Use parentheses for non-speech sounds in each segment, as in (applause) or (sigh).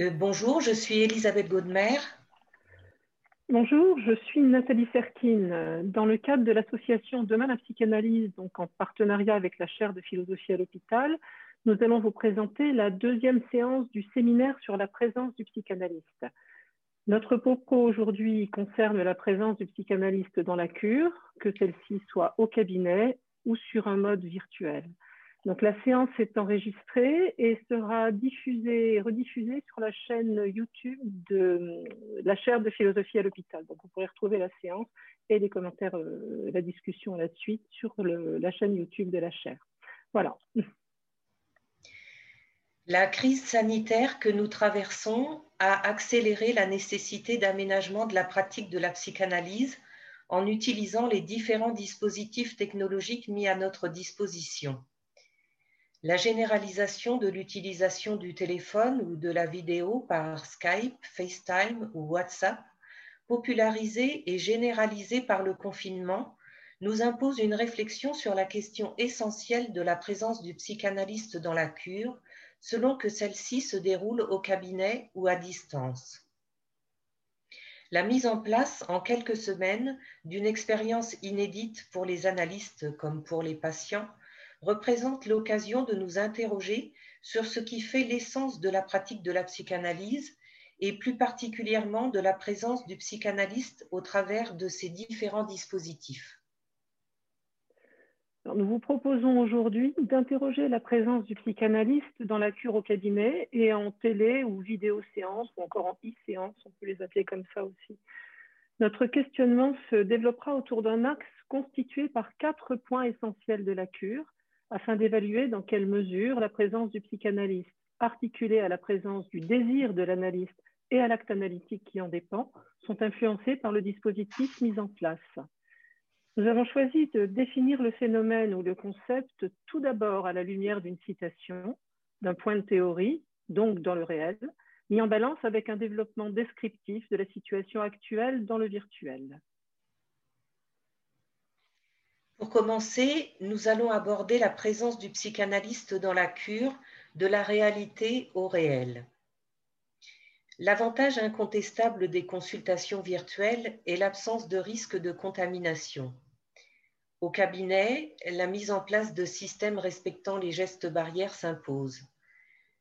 Euh, bonjour, je suis Elisabeth Gaudemer. Bonjour, je suis Nathalie Serkin. Dans le cadre de l'association Demain la psychanalyse, donc en partenariat avec la chaire de philosophie à l'hôpital, nous allons vous présenter la deuxième séance du séminaire sur la présence du psychanalyste. Notre propos aujourd'hui concerne la présence du psychanalyste dans la cure, que celle-ci soit au cabinet ou sur un mode virtuel. Donc la séance est enregistrée et sera diffusée, rediffusée sur la chaîne YouTube de la chaire de philosophie à l'hôpital. Donc vous pourrez retrouver la séance et les commentaires, euh, la discussion la suite sur la chaîne YouTube de la chaire. Voilà. (laughs) La crise sanitaire que nous traversons a accéléré la nécessité d'aménagement de la pratique de la psychanalyse en utilisant les différents dispositifs technologiques mis à notre disposition. La généralisation de l'utilisation du téléphone ou de la vidéo par Skype, FaceTime ou WhatsApp, popularisée et généralisée par le confinement, nous impose une réflexion sur la question essentielle de la présence du psychanalyste dans la cure, selon que celle-ci se déroule au cabinet ou à distance. La mise en place en quelques semaines d'une expérience inédite pour les analystes comme pour les patients représente l'occasion de nous interroger sur ce qui fait l'essence de la pratique de la psychanalyse et plus particulièrement de la présence du psychanalyste au travers de ces différents dispositifs. nous vous proposons aujourd'hui d'interroger la présence du psychanalyste dans la cure au cabinet et en télé ou vidéo séance ou encore en e-séance, on peut les appeler comme ça aussi. Notre questionnement se développera autour d'un axe constitué par quatre points essentiels de la cure, afin d'évaluer dans quelle mesure la présence du psychanalyste, articulée à la présence du désir de l'analyste et à l'acte analytique qui en dépend, sont influencés par le dispositif mis en place. Nous avons choisi de définir le phénomène ou le concept tout d'abord à la lumière d'une citation, d'un point de théorie, donc dans le réel, mis en balance avec un développement descriptif de la situation actuelle dans le virtuel. Pour commencer, nous allons aborder la présence du psychanalyste dans la cure, de la réalité au réel. L'avantage incontestable des consultations virtuelles est l'absence de risque de contamination. Au cabinet, la mise en place de systèmes respectant les gestes barrières s'impose.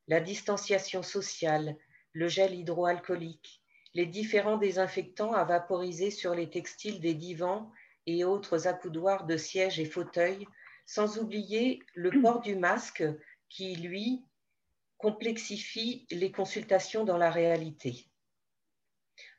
La distanciation sociale, le gel hydroalcoolique, les différents désinfectants à vaporiser sur les textiles des divans et autres accoudoirs de sièges et fauteuils, sans oublier le port du masque qui, lui, complexifie les consultations dans la réalité.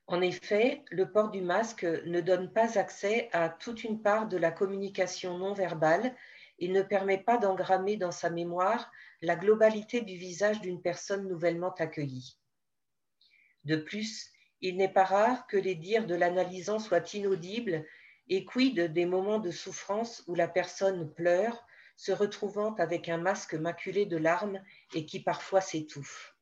En effet, le port du masque ne donne pas accès à toute une part de la communication non verbale et ne permet pas d'engrammer dans sa mémoire la globalité du visage d'une personne nouvellement accueillie. De plus, il n'est pas rare que les dires de l'analysant soient inaudibles et quid des moments de souffrance où la personne pleure, se retrouvant avec un masque maculé de larmes et qui parfois s'étouffe.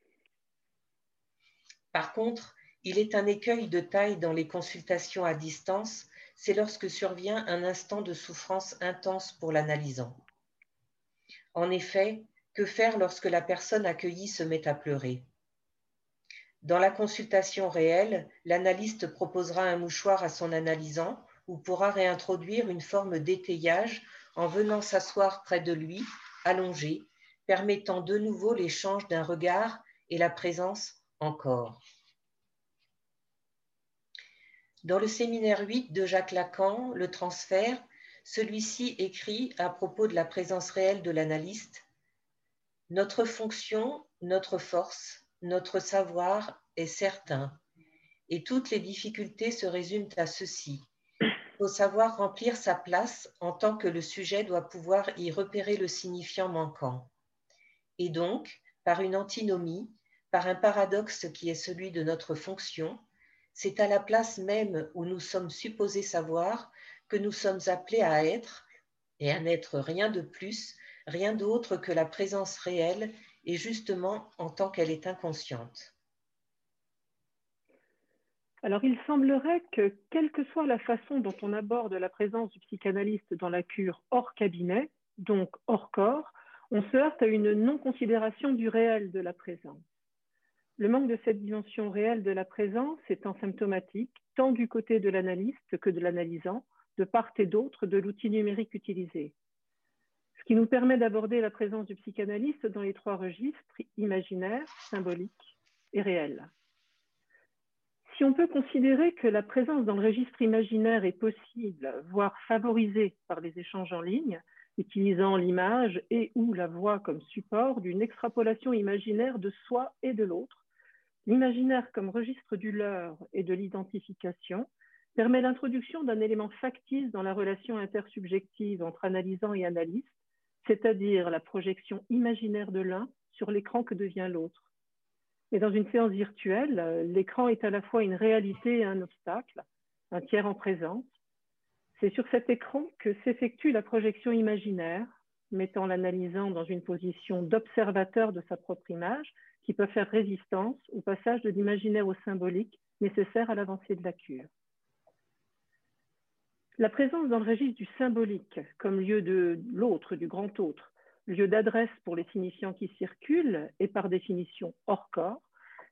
Par contre, il est un écueil de taille dans les consultations à distance, c'est lorsque survient un instant de souffrance intense pour l'analysant. En effet, que faire lorsque la personne accueillie se met à pleurer? Dans la consultation réelle, l'analyste proposera un mouchoir à son analysant ou pourra réintroduire une forme d'étayage en venant s'asseoir près de lui, allongé, permettant de nouveau l'échange d'un regard et la présence encore. Dans le séminaire 8 de Jacques Lacan, Le transfert, celui-ci écrit à propos de la présence réelle de l'analyste Notre fonction, notre force, notre savoir est certain, et toutes les difficultés se résument à ceci faut savoir remplir sa place en tant que le sujet doit pouvoir y repérer le signifiant manquant. Et donc, par une antinomie, par un paradoxe qui est celui de notre fonction, c'est à la place même où nous sommes supposés savoir que nous sommes appelés à être, et à n'être rien de plus, rien d'autre que la présence réelle, et justement en tant qu'elle est inconsciente. Alors, il semblerait que, quelle que soit la façon dont on aborde la présence du psychanalyste dans la cure hors cabinet, donc hors corps, on se heurte à une non-considération du réel de la présence. Le manque de cette dimension réelle de la présence étant symptomatique tant du côté de l'analyste que de l'analysant, de part et d'autre de l'outil numérique utilisé. Ce qui nous permet d'aborder la présence du psychanalyste dans les trois registres, imaginaire, symbolique et réel. Si on peut considérer que la présence dans le registre imaginaire est possible, voire favorisée par les échanges en ligne, utilisant l'image et ou la voix comme support d'une extrapolation imaginaire de soi et de l'autre, l'imaginaire comme registre du leur et de l'identification permet l'introduction d'un élément factice dans la relation intersubjective entre analysant et analyste, c'est-à-dire la projection imaginaire de l'un sur l'écran que devient l'autre. Et dans une séance virtuelle, l'écran est à la fois une réalité et un obstacle, un tiers en présence, c'est sur cet écran que s'effectue la projection imaginaire, mettant l'analysant dans une position d'observateur de sa propre image, qui peut faire résistance au passage de l'imaginaire au symbolique nécessaire à l'avancée de la cure. La présence dans le registre du symbolique comme lieu de l'autre, du grand autre, lieu d'adresse pour les signifiants qui circulent et par définition hors corps,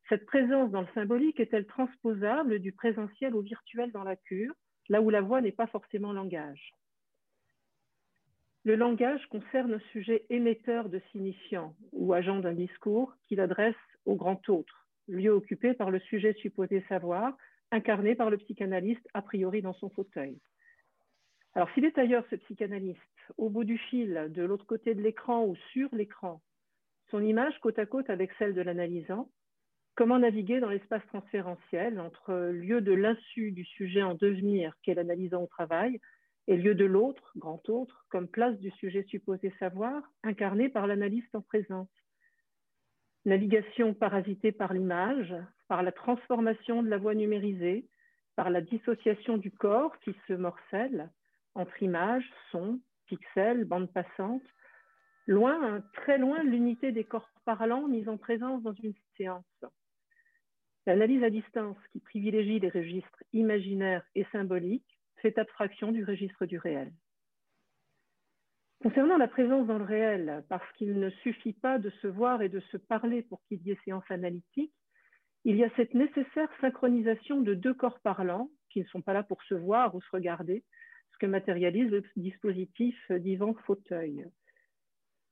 cette présence dans le symbolique est-elle transposable du présentiel au virtuel dans la cure là où la voix n'est pas forcément langage? Le langage concerne un sujet émetteur de signifiant ou agent d'un discours qu'il adresse au grand autre, lieu occupé par le sujet supposé savoir, incarné par le psychanalyste a priori dans son fauteuil. Alors s'il est ailleurs ce psychanalyste, au bout du fil, de l'autre côté de l'écran ou sur l'écran, son image côte à côte avec celle de l'analysant, Comment naviguer dans l'espace transférentiel entre lieu de l'insu du sujet en devenir qu'est l'analysant au travail et lieu de l'autre, grand autre, comme place du sujet supposé savoir, incarné par l'analyste en présence. Navigation parasitée par l'image, par la transformation de la voix numérisée, par la dissociation du corps qui se morcelle entre images, son, pixels, bande passante, loin, très loin l'unité des corps parlants mis en présence dans une séance. L'analyse à distance qui privilégie les registres imaginaires et symboliques fait abstraction du registre du réel. Concernant la présence dans le réel, parce qu'il ne suffit pas de se voir et de se parler pour qu'il y ait séance analytique, il y a cette nécessaire synchronisation de deux corps parlants qui ne sont pas là pour se voir ou se regarder, que matérialise le dispositif d'Ivan Fauteuil.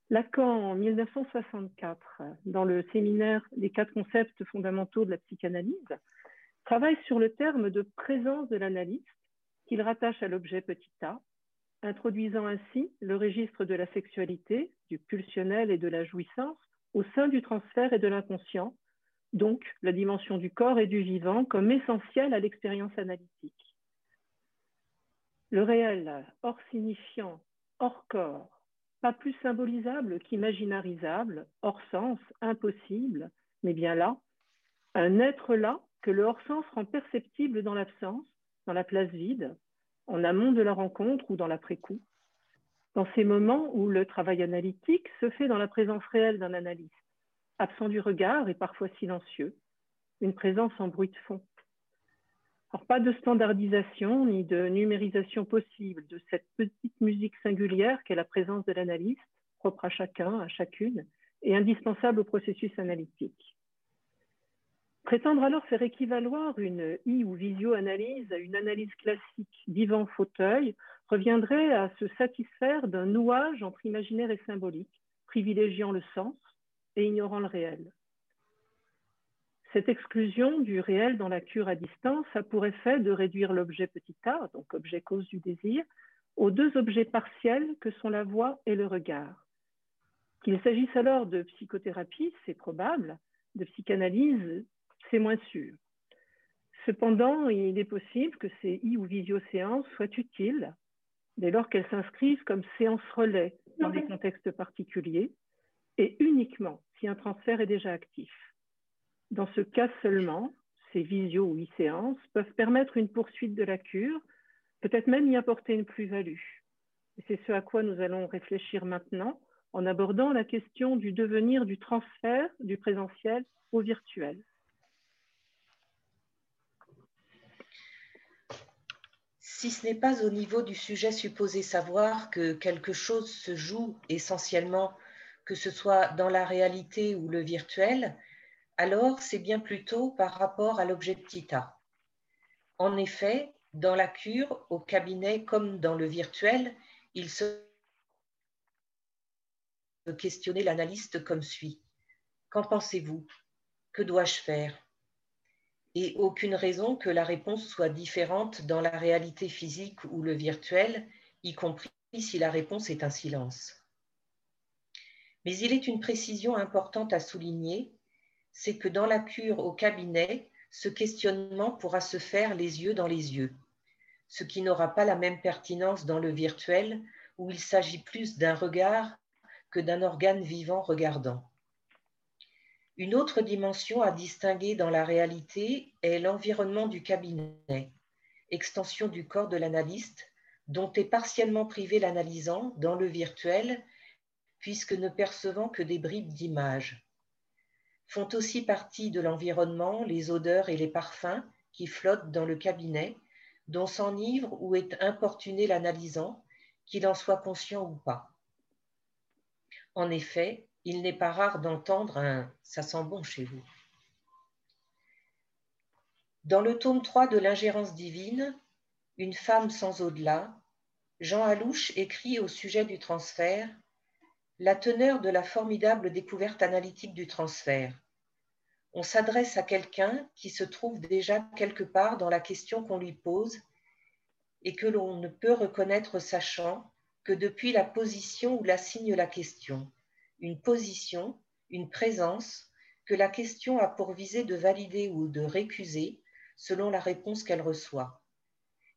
Lacan, en 1964, dans le séminaire Les quatre concepts fondamentaux de la psychanalyse, travaille sur le terme de présence de l'analyste qu'il rattache à l'objet petit a, introduisant ainsi le registre de la sexualité, du pulsionnel et de la jouissance au sein du transfert et de l'inconscient, donc la dimension du corps et du vivant comme essentielle à l'expérience analytique. Le réel, hors signifiant, hors corps, pas plus symbolisable qu'imaginarisable, hors sens, impossible, mais bien là, un être là que le hors-sens rend perceptible dans l'absence, dans la place vide, en amont de la rencontre ou dans l'après-coup, dans ces moments où le travail analytique se fait dans la présence réelle d'un analyste, absent du regard et parfois silencieux, une présence en bruit de fond pas de standardisation ni de numérisation possible de cette petite musique singulière qu'est la présence de l'analyste, propre à chacun, à chacune, et indispensable au processus analytique. Prétendre alors faire équivaloir une I ou visio-analyse à une analyse classique divan fauteuil reviendrait à se satisfaire d'un nouage entre imaginaire et symbolique, privilégiant le sens et ignorant le réel. Cette exclusion du réel dans la cure à distance a pour effet de réduire l'objet petit a, donc objet cause du désir, aux deux objets partiels que sont la voix et le regard. Qu'il s'agisse alors de psychothérapie, c'est probable, de psychanalyse, c'est moins sûr. Cependant, il est possible que ces I ou visio-séances soient utiles dès lors qu'elles s'inscrivent comme séances relais dans des contextes particuliers et uniquement si un transfert est déjà actif. Dans ce cas seulement, ces visio ou e-séances peuvent permettre une poursuite de la cure, peut-être même y apporter une plus-value. c'est ce à quoi nous allons réfléchir maintenant en abordant la question du devenir du transfert du présentiel au virtuel. Si ce n'est pas au niveau du sujet supposé savoir que quelque chose se joue essentiellement, que ce soit dans la réalité ou le virtuel, alors c'est bien plutôt par rapport à l'objet Tita. En effet, dans la cure, au cabinet comme dans le virtuel, il se questionner l'analyste comme suit. Qu'en pensez-vous? Que dois-je faire? Et aucune raison que la réponse soit différente dans la réalité physique ou le virtuel, y compris si la réponse est un silence. Mais il est une précision importante à souligner, c'est que dans la cure au cabinet, ce questionnement pourra se faire les yeux dans les yeux, ce qui n'aura pas la même pertinence dans le virtuel où il s'agit plus d'un regard que d'un organe vivant regardant. Une autre dimension à distinguer dans la réalité est l'environnement du cabinet, extension du corps de l'analyste, dont est partiellement privé l'analysant dans le virtuel, puisque ne percevant que des bribes d'images. Font aussi partie de l'environnement les odeurs et les parfums qui flottent dans le cabinet, dont s'enivre ou est importuné l'analysant, qu'il en soit conscient ou pas. En effet, il n'est pas rare d'entendre un ⁇ ça sent bon chez vous ⁇ Dans le tome 3 de l'ingérence divine, Une femme sans au-delà, Jean Alouche écrit au sujet du transfert La teneur de la formidable découverte analytique du transfert. On s'adresse à quelqu'un qui se trouve déjà quelque part dans la question qu'on lui pose et que l'on ne peut reconnaître sachant que depuis la position où la signe la question, une position, une présence que la question a pour visée de valider ou de récuser selon la réponse qu'elle reçoit.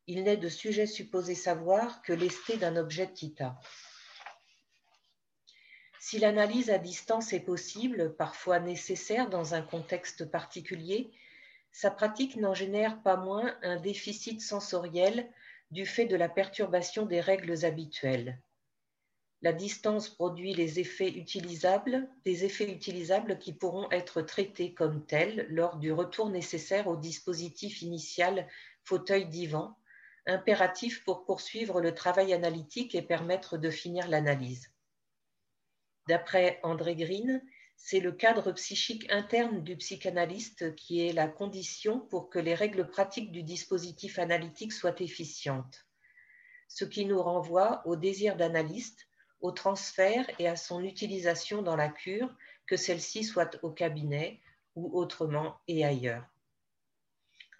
Il n'est de sujet supposé savoir que l'esté d'un objet Tita. Si l'analyse à distance est possible, parfois nécessaire dans un contexte particulier, sa pratique n'en génère pas moins un déficit sensoriel du fait de la perturbation des règles habituelles. La distance produit les effets utilisables, des effets utilisables qui pourront être traités comme tels lors du retour nécessaire au dispositif initial fauteuil-divan, impératif pour poursuivre le travail analytique et permettre de finir l'analyse. D'après André Green, c'est le cadre psychique interne du psychanalyste qui est la condition pour que les règles pratiques du dispositif analytique soient efficientes. Ce qui nous renvoie au désir d'analyste, au transfert et à son utilisation dans la cure, que celle-ci soit au cabinet ou autrement et ailleurs.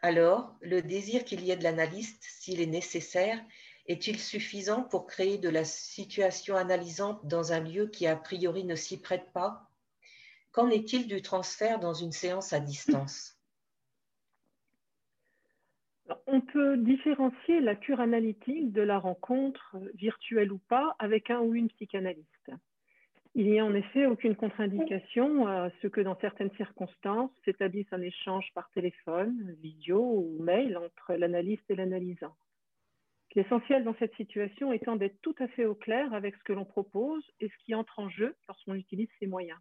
Alors, le désir qu'il y ait de l'analyste, s'il est nécessaire, est-il suffisant pour créer de la situation analysante dans un lieu qui a priori ne s'y prête pas? Qu'en est-il du transfert dans une séance à distance? On peut différencier la cure analytique de la rencontre, virtuelle ou pas, avec un ou une psychanalyste. Il n'y a en effet aucune contre-indication à ce que dans certaines circonstances s'établisse un échange par téléphone, vidéo ou mail entre l'analyste et l'analysant. L'essentiel dans cette situation étant d'être tout à fait au clair avec ce que l'on propose et ce qui entre en jeu lorsqu'on utilise ces moyens.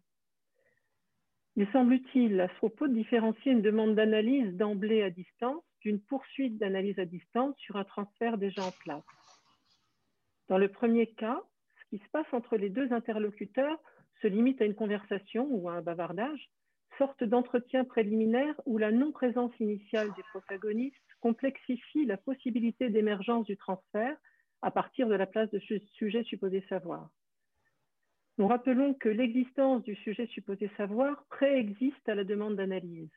Il semble utile à ce propos de différencier une demande d'analyse d'emblée à distance d'une poursuite d'analyse à distance sur un transfert déjà en place. Dans le premier cas, ce qui se passe entre les deux interlocuteurs se limite à une conversation ou à un bavardage, sorte d'entretien préliminaire où la non-présence initiale des protagonistes complexifie la possibilité d'émergence du transfert à partir de la place de sujet supposé savoir. Nous rappelons que l'existence du sujet supposé savoir préexiste à la demande d'analyse.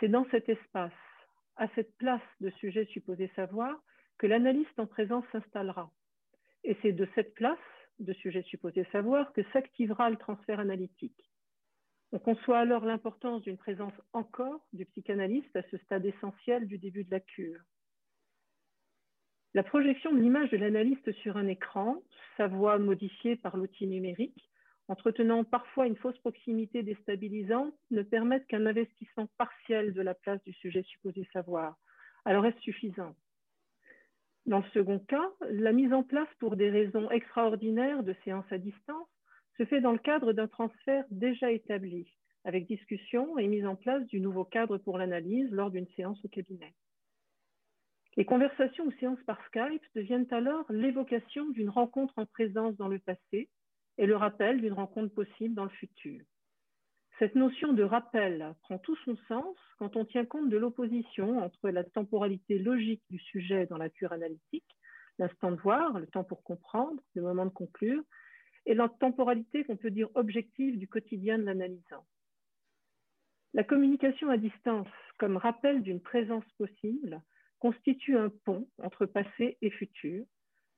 C'est dans cet espace, à cette place de sujet supposé savoir, que l'analyste en présence s'installera. Et c'est de cette place de sujet supposé savoir que s'activera le transfert analytique. On conçoit alors l'importance d'une présence encore du psychanalyste à ce stade essentiel du début de la cure. La projection de l'image de l'analyste sur un écran, sa voix modifiée par l'outil numérique, entretenant parfois une fausse proximité déstabilisante, ne permettent qu'un investissement partiel de la place du sujet supposé savoir. Alors est-ce suffisant? Dans le second cas, la mise en place pour des raisons extraordinaires de séances à distance se fait dans le cadre d'un transfert déjà établi, avec discussion et mise en place du nouveau cadre pour l'analyse lors d'une séance au cabinet. Les conversations ou séances par Skype deviennent alors l'évocation d'une rencontre en présence dans le passé, et le rappel d'une rencontre possible dans le futur. Cette notion de rappel prend tout son sens quand on tient compte de l'opposition entre la temporalité logique du sujet dans la cure analytique, l'instant de voir, le temps pour comprendre, le moment de conclure, et la temporalité qu'on peut dire objective du quotidien de l'analysant. La communication à distance, comme rappel d'une présence possible, constitue un pont entre passé et futur.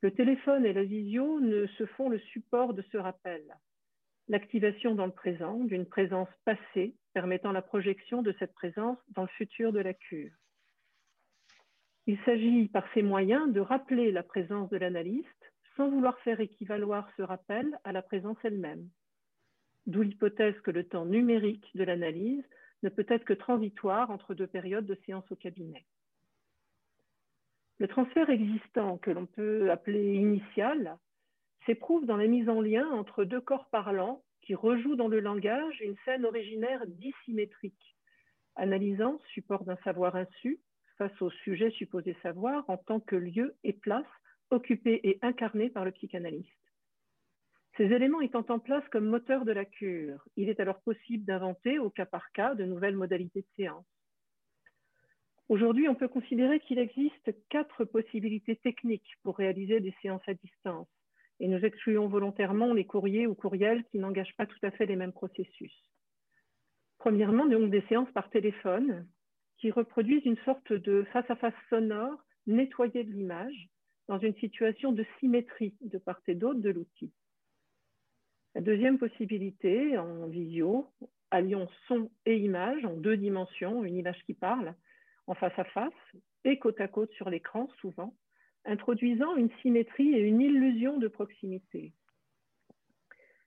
Le téléphone et la visio ne se font le support de ce rappel l'activation dans le présent d'une présence passée permettant la projection de cette présence dans le futur de la cure. Il s'agit par ces moyens de rappeler la présence de l'analyste vouloir faire équivaloir ce rappel à la présence elle-même. D'où l'hypothèse que le temps numérique de l'analyse ne peut être que transitoire entre deux périodes de séance au cabinet. Le transfert existant, que l'on peut appeler initial, s'éprouve dans la mise en lien entre deux corps parlants qui rejouent dans le langage une scène originaire dissymétrique, analysant support d'un savoir insu face au sujet supposé savoir en tant que lieu et place occupés et incarnés par le psychanalyste. Ces éléments étant en place comme moteur de la cure, il est alors possible d'inventer au cas par cas de nouvelles modalités de séance. Aujourd'hui, on peut considérer qu'il existe quatre possibilités techniques pour réaliser des séances à distance et nous excluons volontairement les courriers ou courriels qui n'engagent pas tout à fait les mêmes processus. Premièrement, donc des séances par téléphone qui reproduisent une sorte de face-à-face sonore nettoyé de l'image dans une situation de symétrie de part et d'autre de l'outil. La deuxième possibilité, en visio, allions son et image en deux dimensions, une image qui parle, en face à face et côte à côte sur l'écran souvent, introduisant une symétrie et une illusion de proximité.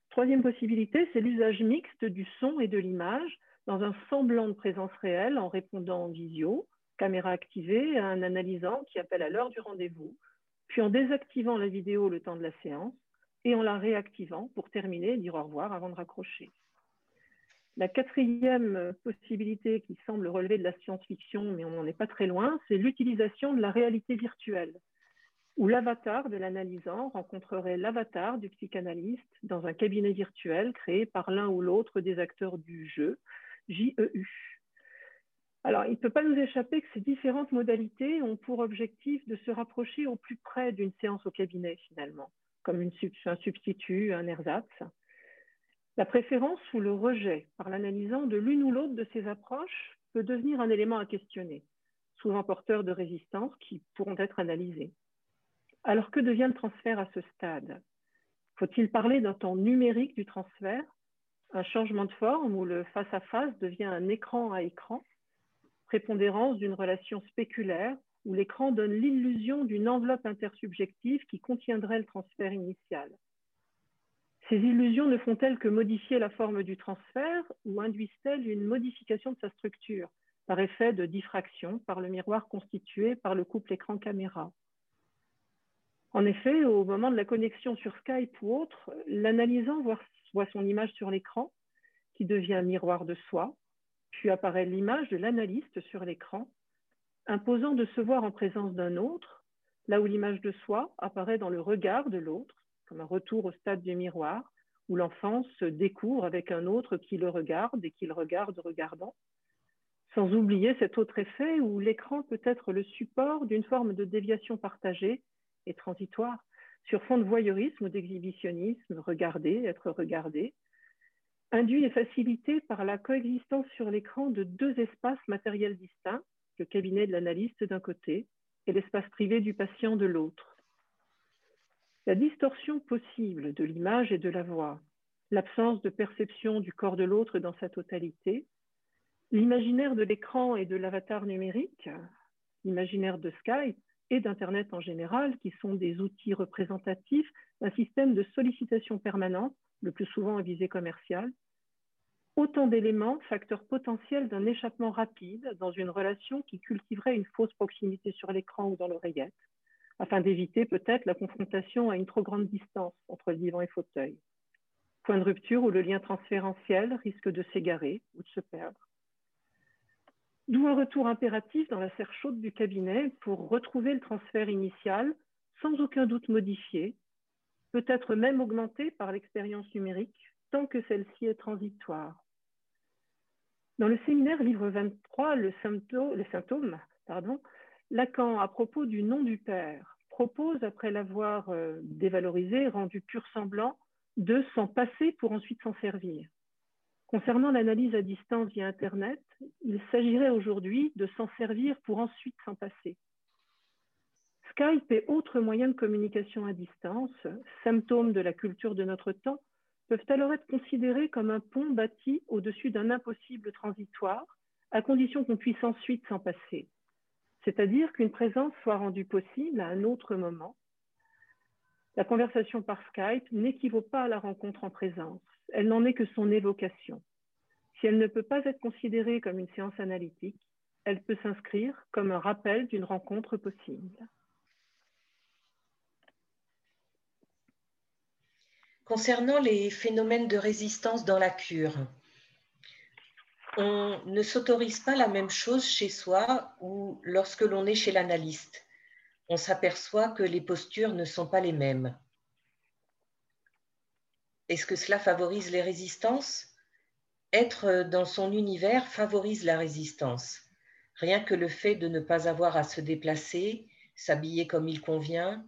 Troisième possibilité, c'est l'usage mixte du son et de l'image dans un semblant de présence réelle en répondant en visio, caméra activée, à un analysant qui appelle à l'heure du rendez-vous, puis en désactivant la vidéo le temps de la séance et en la réactivant pour terminer et dire au revoir avant de raccrocher. La quatrième possibilité qui semble relever de la science-fiction, mais on n'en est pas très loin, c'est l'utilisation de la réalité virtuelle où l'avatar de l'analysant rencontrerait l'avatar du psychanalyste dans un cabinet virtuel créé par l'un ou l'autre des acteurs du jeu, JEU. Alors, il ne peut pas nous échapper que ces différentes modalités ont pour objectif de se rapprocher au plus près d'une séance au cabinet, finalement, comme un substitut, un ersatz. La préférence ou le rejet par l'analysant de l'une ou l'autre de ces approches peut devenir un élément à questionner, souvent porteur de résistance qui pourront être analysées. Alors que devient le transfert à ce stade? Faut-il parler d'un temps numérique du transfert, un changement de forme où le face-à-face devient un écran à écran, prépondérance d'une relation spéculaire où l'écran donne l'illusion d'une enveloppe intersubjective qui contiendrait le transfert initial. Ces illusions ne font-elles que modifier la forme du transfert ou induisent-elles une modification de sa structure par effet de diffraction par le miroir constitué par le couple écran-caméra en effet, au moment de la connexion sur Skype ou autre, l'analysant voit, son image sur l'écran qui devient miroir de soi, puis apparaît l'image de l'analyste sur l'écran, imposant de se voir en présence d'un autre, là où l'image de soi apparaît dans le regard de l'autre, comme un retour au stade du miroir, où l'enfant se découvre avec un autre qui le regarde et qui le regarde regardant. Sans oublier cet autre effet où l'écran peut être le support d'une forme de déviation partagée et transitoire, sur fond de voyeurisme ou d'exhibitionnisme, regarder, être regardé, induit et facilité par la coexistence sur l'écran de deux espaces matériels distincts, le cabinet de l'analyste d'un côté et l'espace privé du patient de l'autre. La distorsion possible de l'image et de la voix, l'absence de perception du corps de l'autre dans sa totalité, l'imaginaire de l'écran et de l'avatar numérique, l'imaginaire de Skype, et d'Internet en général, qui sont des outils représentatifs d'un système de sollicitation permanente, le plus souvent à visée commerciale, autant d'éléments, facteurs potentiels d'un échappement rapide dans une relation qui cultiverait une fausse proximité sur l'écran ou dans l'oreillette, afin d'éviter peut-être la confrontation à une trop grande distance entre le divan et fauteuil. Point de rupture où le lien transférentiel risque de s'égarer ou de se perdre. D'où un retour impératif dans la serre chaude du cabinet pour retrouver le transfert initial sans aucun doute modifié, peut-être même augmenté par l'expérience numérique tant que celle-ci est transitoire. Dans le séminaire livre 23, le, symptôme, Lacan, à propos du nom du Père, propose, après l'avoir euh, dévalorisé, rendu pur semblant, de s'en passer pour ensuite s'en servir. Concernant l'analyse à distance via Internet, il s'agirait aujourd'hui de s'en servir pour ensuite s'en passer. Skype et autres moyens de communication à distance, symptômes de la culture de notre temps, peuvent alors être considérés comme un pont bâti au-dessus d'un impossible transitoire, à condition qu'on puisse ensuite s'en passer. C'est-à-dire qu'une présence soit rendue possible à un autre moment. La conversation par Skype n'équivaut pas à la rencontre en présence. Elle n'en est que son évocation. Si elle ne peut pas être considérée comme une séance analytique, elle peut s'inscrire comme un rappel d'une rencontre possible. Concernant les phénomènes de résistance dans la cure, on ne s'autorise pas la même chose chez soi ou lorsque l'on est chez l'analyste. On s'aperçoit que les postures ne sont pas les mêmes. Est-ce que cela favorise les résistances? Être dans son univers favorise la résistance. Rien que le fait de ne pas avoir à se déplacer, s'habiller comme il convient,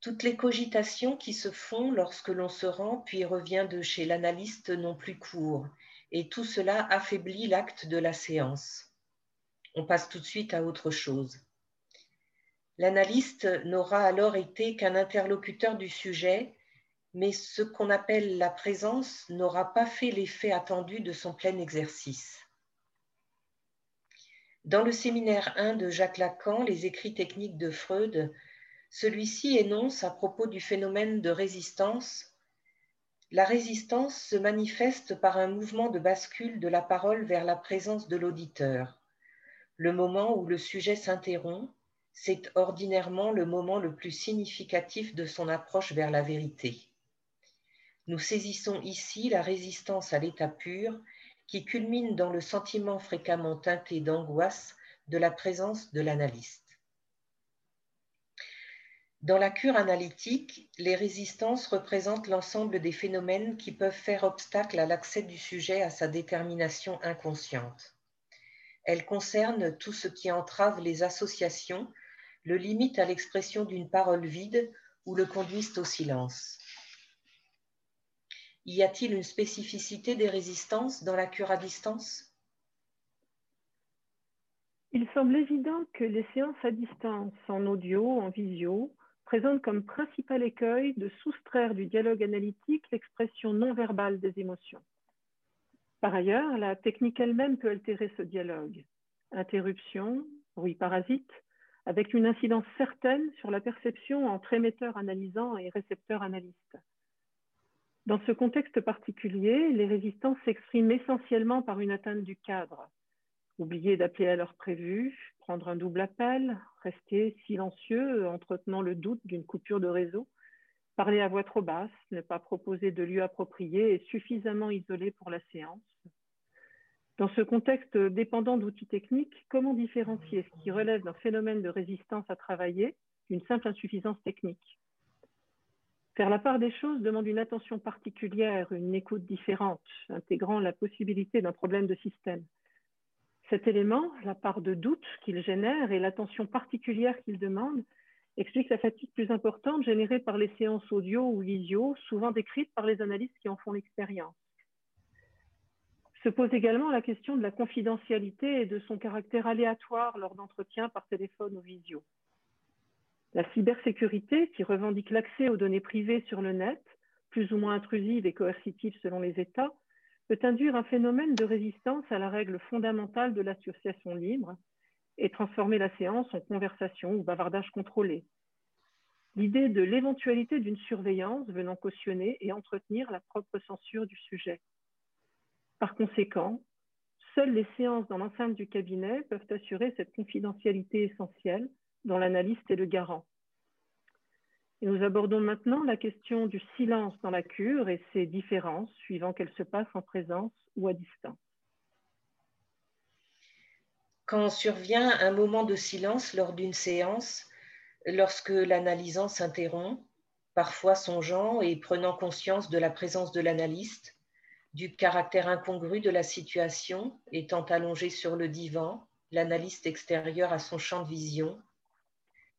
toutes les cogitations qui se font lorsque l'on se rend puis revient de chez l'analyste n'ont plus cours, et tout cela affaiblit l'acte de la séance. On passe tout de suite à autre chose. L'analyste n'aura alors été qu'un interlocuteur du sujet, mais ce qu'on appelle la présence n'aura pas fait l'effet attendu de son plein exercice. Dans le séminaire 1 de Jacques Lacan, les écrits techniques de Freud, celui-ci énonce à propos du phénomène de résistance La résistance se manifeste par un mouvement de bascule de la parole vers la présence de l'auditeur. Le moment où le sujet s'interrompt, c'est ordinairement le moment le plus significatif de son approche vers la vérité. Nous saisissons ici la résistance à l'état pur qui culmine dans le sentiment fréquemment teinté d'angoisse de la présence de l'analyste. Dans la cure analytique, les résistances représentent l'ensemble des phénomènes qui peuvent faire obstacle à l'accès du sujet à sa détermination inconsciente. Elles concernent tout ce qui entrave les associations, le limite à l'expression d'une parole vide ou le conduisent au silence. Y a-t-il une spécificité des résistances dans la cure à distance? Il semble évident que les séances à distance, en audio, en visio, présente comme principal écueil de soustraire du dialogue analytique l'expression non verbale des émotions. Par ailleurs, la technique elle-même peut altérer ce dialogue. Interruption, bruit parasite, avec une incidence certaine sur la perception entre émetteur analysant et récepteur analyste. Dans ce contexte particulier, les résistances s'expriment essentiellement par une atteinte du cadre. Oublier d'appeler à l'heure prévue, prendre un double appel, rester silencieux, entretenant le doute d'une coupure de réseau, parler à voix trop basse, ne pas proposer de lieu approprié et suffisamment isolé pour la séance. Dans ce contexte dépendant d'outils techniques, comment différencier ce qui relève d'un phénomène de résistance à travailler d'une simple insuffisance technique? Faire la part des choses demande une attention particulière, une écoute différente, intégrant la possibilité d'un problème de système. Cet élément, la part de doute qu'il génère et l'attention particulière qu'il demande, explique la fatigue plus importante générée par les séances audio ou visio, souvent décrites par les analystes qui en font l'expérience. Se pose également la question de la confidentialité et de son caractère aléatoire lors d'entretiens par téléphone ou visio. La cybersécurité, qui revendique l'accès aux données privées sur le net, plus ou moins intrusives et coercitives selon les États, peut induire un phénomène de résistance à la règle fondamentale de l'association libre et transformer la séance en conversation ou bavardage contrôlé. L'idée de l'éventualité d'une surveillance venant cautionner et entretenir la propre censure du sujet. Par conséquent, seules les séances dans l'enceinte du cabinet peuvent assurer cette confidentialité essentielle dont l'analyste est le garant. Nous abordons maintenant la question du silence dans la cure et ses différences suivant qu'elle se passe en présence ou à distance. Quand survient un moment de silence lors d'une séance, lorsque l'analysant s'interrompt, parfois songeant et prenant conscience de la présence de l'analyste, du caractère incongru de la situation, étant allongé sur le divan, l'analyste extérieur à son champ de vision.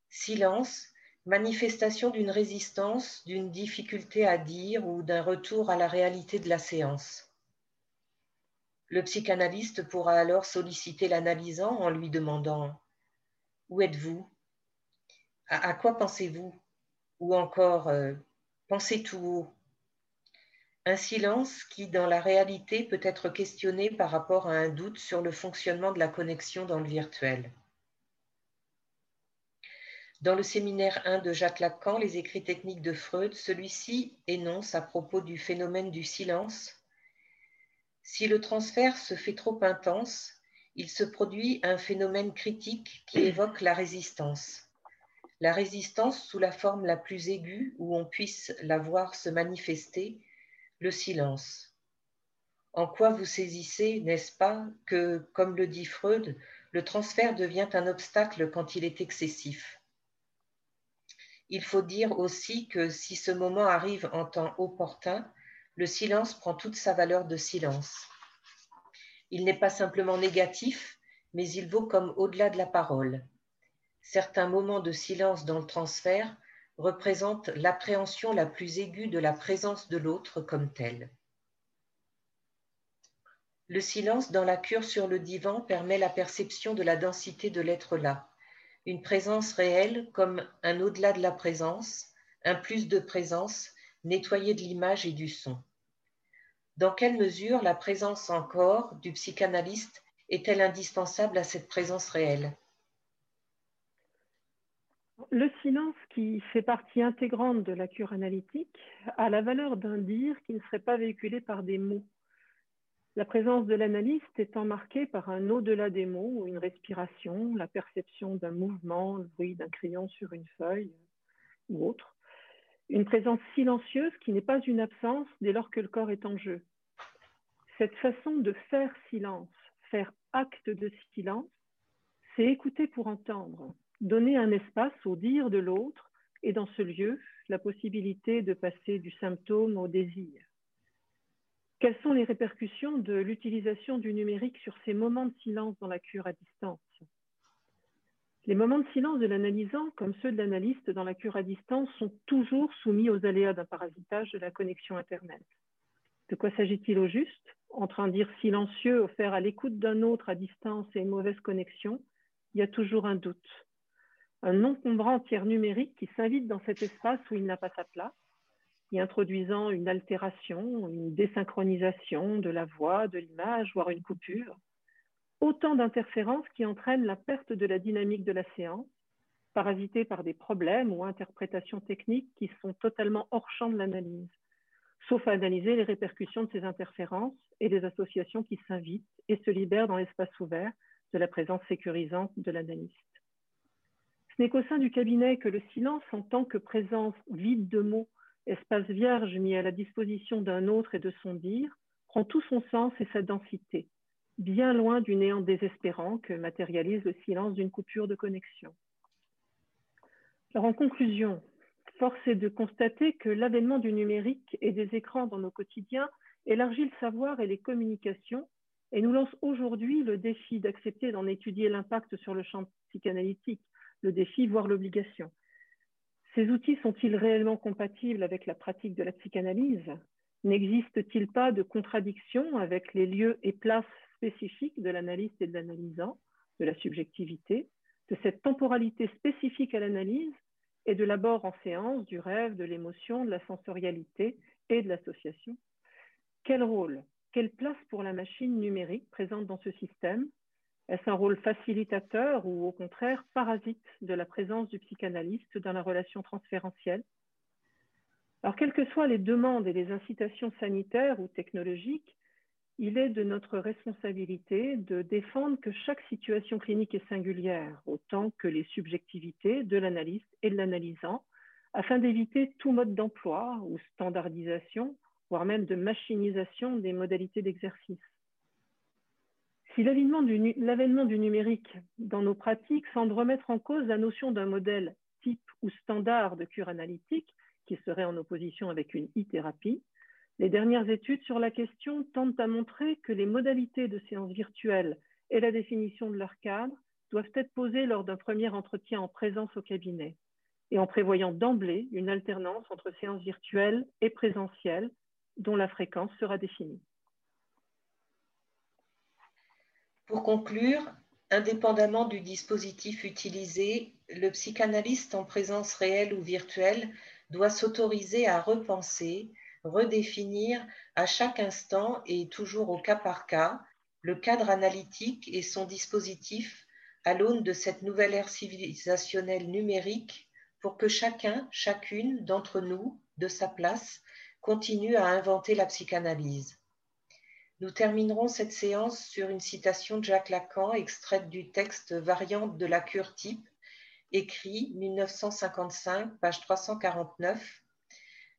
Silence, manifestation d'une résistance, d'une difficulté à dire ou d'un retour à la réalité de la séance. Le psychanalyste pourra alors solliciter l'analysant en lui demandant Où êtes-vous? À, quoi pensez-vous? Ou encore euh, Pensez tout haut? Un silence qui, dans la réalité, peut être questionné par rapport à un doute sur le fonctionnement de la connexion dans le virtuel. Dans le séminaire 1 de Jacques Lacan, Les écrits techniques de Freud, celui-ci énonce à propos du phénomène du silence Si le transfert se fait trop intense, il se produit un phénomène critique qui (clears throat) évoque la résistance la résistance sous la forme la plus aiguë où on puisse la voir se manifester, le silence. En quoi vous saisissez, n'est-ce pas, que, comme le dit Freud, le transfert devient un obstacle quand il est excessif? Il faut dire aussi que si ce moment arrive en temps opportun, le silence prend toute sa valeur de silence. Il n'est pas simplement négatif, mais il vaut comme au-delà de la parole certains moments de silence dans le transfert représentent l'appréhension la plus aiguë de la présence de l'autre comme telle. Le silence dans la cure sur le divan permet la perception de la densité de l'être là, une présence réelle comme un au-delà de la présence, un plus de présence, nettoyé de l'image et du son. Dans quelle mesure la présence encore du psychanalyste est-elle indispensable à cette présence réelle? Le silence, qui fait partie intégrante de la cure analytique, a la valeur d'un dire qui ne serait pas véhiculé par des mots. La présence de l'analyste étant marquée par un au-delà des mots, une respiration, la perception d'un mouvement, le bruit d'un crayon sur une feuille ou autre. Une présence silencieuse qui n'est pas une absence dès lors que le corps est en jeu. Cette façon de faire silence, faire acte de silence, c'est écouter pour entendre, donner un espace au dire de l'autre et dans ce lieu, la possibilité de passer du symptôme au désir. Quelles sont les répercussions de l'utilisation du numérique sur ces moments de silence dans la cure à distance? Les moments de silence de l'analysant, comme ceux de l'analyste dans la cure à distance, sont toujours soumis aux aléas d'un parasitage de la connexion Internet. De quoi s'agit-il au juste? Entre un dire silencieux offert à l'écoute d'un autre à distance et une mauvaise connexion, il y a toujours un doute. Un encombrant tiers numérique qui s'invite dans cet espace où il n'a pas sa place, y introduisant une altération, une désynchronisation de la voix, de l'image, voire une coupure. Autant d'interférences qui entraînent la perte de la dynamique de la séance, parasitée par des problèmes ou interprétations techniques qui sont totalement hors champ de l'analyse, sauf à analyser les répercussions de ces interférences et des associations qui s'invitent et se libèrent dans l'espace ouvert de la présence sécurisante de l'analyste. Ce n'est qu'au sein du cabinet que le silence, en tant que présence vide de mots, espace vierge mis à la disposition d'un autre et de son dire, prend tout son sens et sa densité, bien loin du néant désespérant que matérialise le silence d'une coupure de connexion. Alors en conclusion, force est de constater que l'avènement du numérique et des écrans dans nos quotidiens élargit le savoir et les communications et nous lance aujourd'hui le défi d'accepter d'en étudier l'impact sur le champ psychanalytique le défi, voire l'obligation. Ces outils sont-ils réellement compatibles avec la pratique de la psychanalyse? N'existe-t-il pas de contradiction avec les lieux et places spécifiques de l'analyste et de l'analysant, de la subjectivité, de cette temporalité spécifique à l'analyse et de l'abord en séance du rêve, de l'émotion, de la sensorialité et de l'association? Quel rôle, quelle place pour la machine numérique présente dans ce système? Est-ce un rôle facilitateur ou au contraire parasite de la présence du psychanalyste dans la relation transférentielle? Alors, quelles que soient les demandes et les incitations sanitaires ou technologiques, il est de notre responsabilité de défendre que chaque situation clinique est singulière, autant que les subjectivités de l'analyste et de l'analysant, afin d'éviter tout mode d'emploi ou standardisation, voire même de machinisation des modalités d'exercice. Si l'avènement du, numérique dans nos pratiques semble remettre en cause la notion d'un modèle type ou standard de cure analytique, qui serait en opposition avec une e-thérapie, Les dernières études sur la question tentent à montrer que les modalités de séances virtuelles et la définition de leur cadre doivent être posées lors d'un premier entretien en présence au cabinet et en prévoyant d'emblée une alternance entre séances virtuelles et présentielles dont la fréquence sera définie. Pour conclure, indépendamment du dispositif utilisé, le psychanalyste en présence réelle ou virtuelle doit s'autoriser à repenser, redéfinir à chaque instant et toujours au cas par cas le cadre analytique et son dispositif à l'aune de cette nouvelle ère civilisationnelle numérique pour que chacun, chacune d'entre nous, de sa place, continue à inventer la psychanalyse. Nous terminerons cette séance sur une citation de Jacques Lacan, extraite du texte Variante de la cure type, écrit 1955, page 349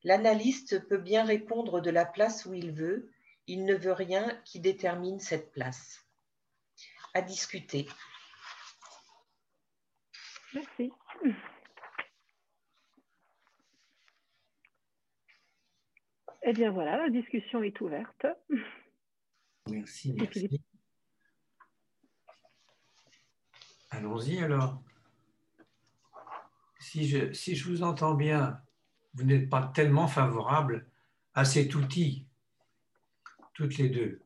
L'analyste peut bien répondre de la place où il veut, il ne veut rien qui détermine cette place. À discuter. Merci. Eh bien voilà, la discussion est ouverte. Merci, merci. Allons-y alors. Si je, si je vous entends bien, vous n'êtes pas tellement favorable à cet outil, toutes les deux.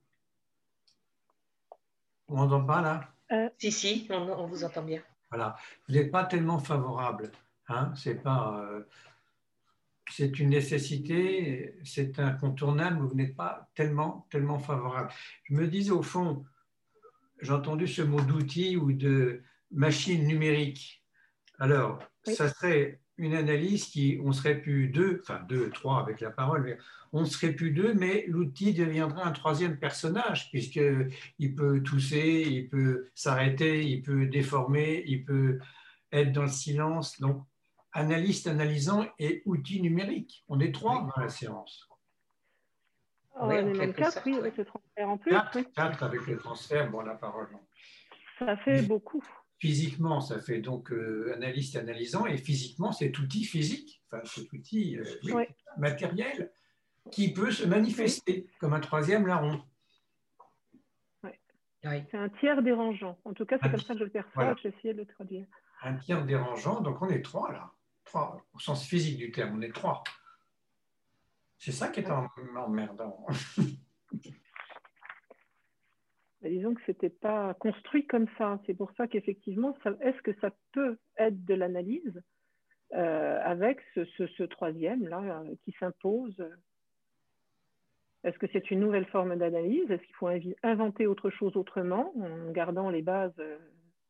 On n'entend pas là? Euh, Si, si, on, vous entend bien. Voilà. Vous n'êtes pas tellement favorable. Hein? C'est pas. Euh, c'est une nécessité, c'est incontournable, vous n'êtes pas tellement, tellement favorable. Je me disais au fond, j'ai entendu ce mot d'outil ou de machine numérique. Alors, ça serait une analyse qui, on serait plus deux, enfin deux, trois avec la parole, mais on serait plus deux, mais l'outil deviendrait un troisième personnage, puisqu'il peut tousser, il peut s'arrêter, il peut déformer, il peut être dans le silence. Donc, analyste analysant et outil numérique. On est trois dans la séance. on est même quatre, oui, avec le transfert en plus. Quatre, avec le transfert, bon, la parole. Ça fait beaucoup physiquement, ça fait donc euh, analyste analysant, et physiquement, cet outil physique, enfin cet outil euh, matériel, qui peut se manifester comme un troisième larron. C'est un tiers dérangeant. En tout cas, c'est comme ça que je le perçois, j'ai essayé de le traduire. Un tiers dérangeant, donc on est trois là. Trois, au sens physique du terme, on est trois. C'est ça qui est emmerdant. (laughs) disons que ce n'était pas construit comme ça. C'est pour ça qu'effectivement, est-ce que ça peut être de l'analyse euh, avec ce, troisième-là euh, qui s'impose? Est-ce que c'est une nouvelle forme d'analyse? Est-ce qu'il faut inventer autre chose autrement en gardant les bases euh,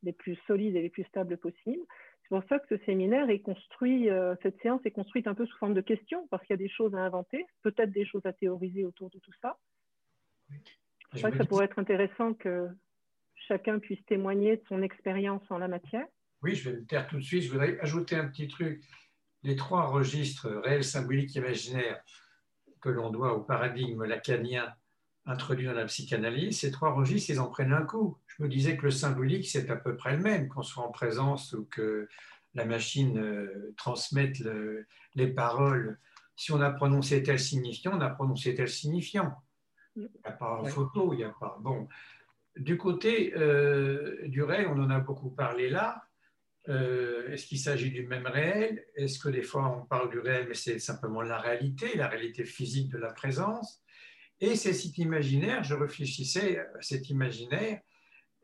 les plus solides et les plus stables possibles? C'est pour ça que ce séminaire est construit, cette séance est construite un peu sous forme de questions, parce qu'il y a des choses à inventer, peut-être des choses à théoriser autour de tout ça. Je crois que ça pourrait être intéressant que chacun puisse témoigner de son expérience en la matière. Oui, je vais me taire tout de suite. Je voudrais ajouter un petit truc. Les trois registres réels, symboliques, imaginaires que l'on doit au paradigme lacanien introduit dans la psychanalyse, ces trois registres, ils en prennent un coup. Je me disais que le symbolique, c'est à peu près le même, qu'on soit en présence ou que la machine euh, transmette les paroles. Si on a prononcé tel signifiant, on a prononcé tel signifiant. Il n'y a pas de photo, il n'y a pas. Bon. Du côté euh, du réel, on en a beaucoup parlé là. Euh, est-ce qu'il s'agit du même réel? Est-ce que des fois on parle du réel, mais c'est simplement la réalité, la réalité physique de la présence? Et c'est cet imaginaire, je réfléchissais à cet imaginaire,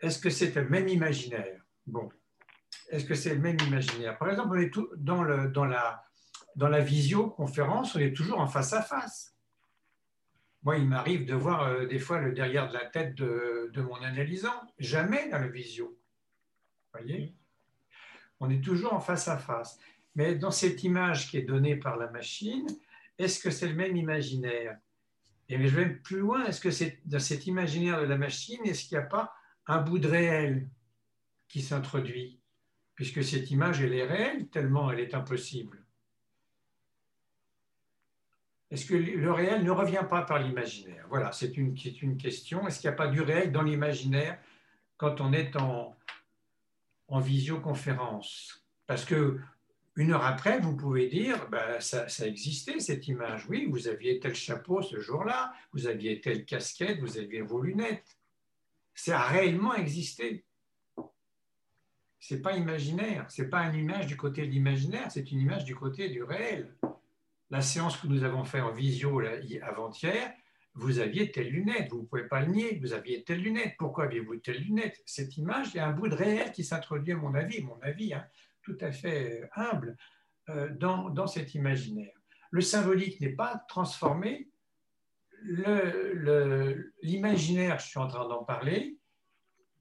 est-ce que c'est le même imaginaire? Bon, est-ce que c'est le même imaginaire? Par exemple, on est dans, la, visioconférence, on est toujours en face à face. Moi, il m'arrive de voir euh, des fois le derrière de la tête de, mon analysant, jamais dans le visio. Voyez? On est toujours en face à face. Mais dans cette image qui est donnée par la machine, est-ce que c'est le même imaginaire? Et je vais plus loin, est-ce que c'est dans cet imaginaire de la machine, est-ce qu'il n'y a pas un bout de réel qui s'introduit? Puisque cette image, elle est réelle, tellement elle est impossible. Est-ce que le réel ne revient pas par l'imaginaire? Voilà, c'est une, une, question. Est-ce qu'il n'y a pas du réel dans l'imaginaire quand on est en, en visioconférence? Parce que Une heure après, vous pouvez dire, ben, ça, ça, existait cette image. Oui, vous aviez tel chapeau ce jour-là, vous aviez telle casquette, vous aviez vos lunettes. Ça a réellement existé. C'est pas imaginaire, c'est pas une image du côté de l'imaginaire, c'est une image du côté du réel. La séance que nous avons faite en visio avant-hier, vous aviez telle lunette, vous ne pouvez pas le nier, vous aviez telle lunette. Pourquoi aviez-vous telle lunette? Cette image, il y a un bout de réel qui s'introduit, à mon avis, mon avis, hein, tout à fait humble, euh, dans, dans, cet imaginaire. Le symbolique n'est pas transformé. L'imaginaire, je suis en train d'en parler,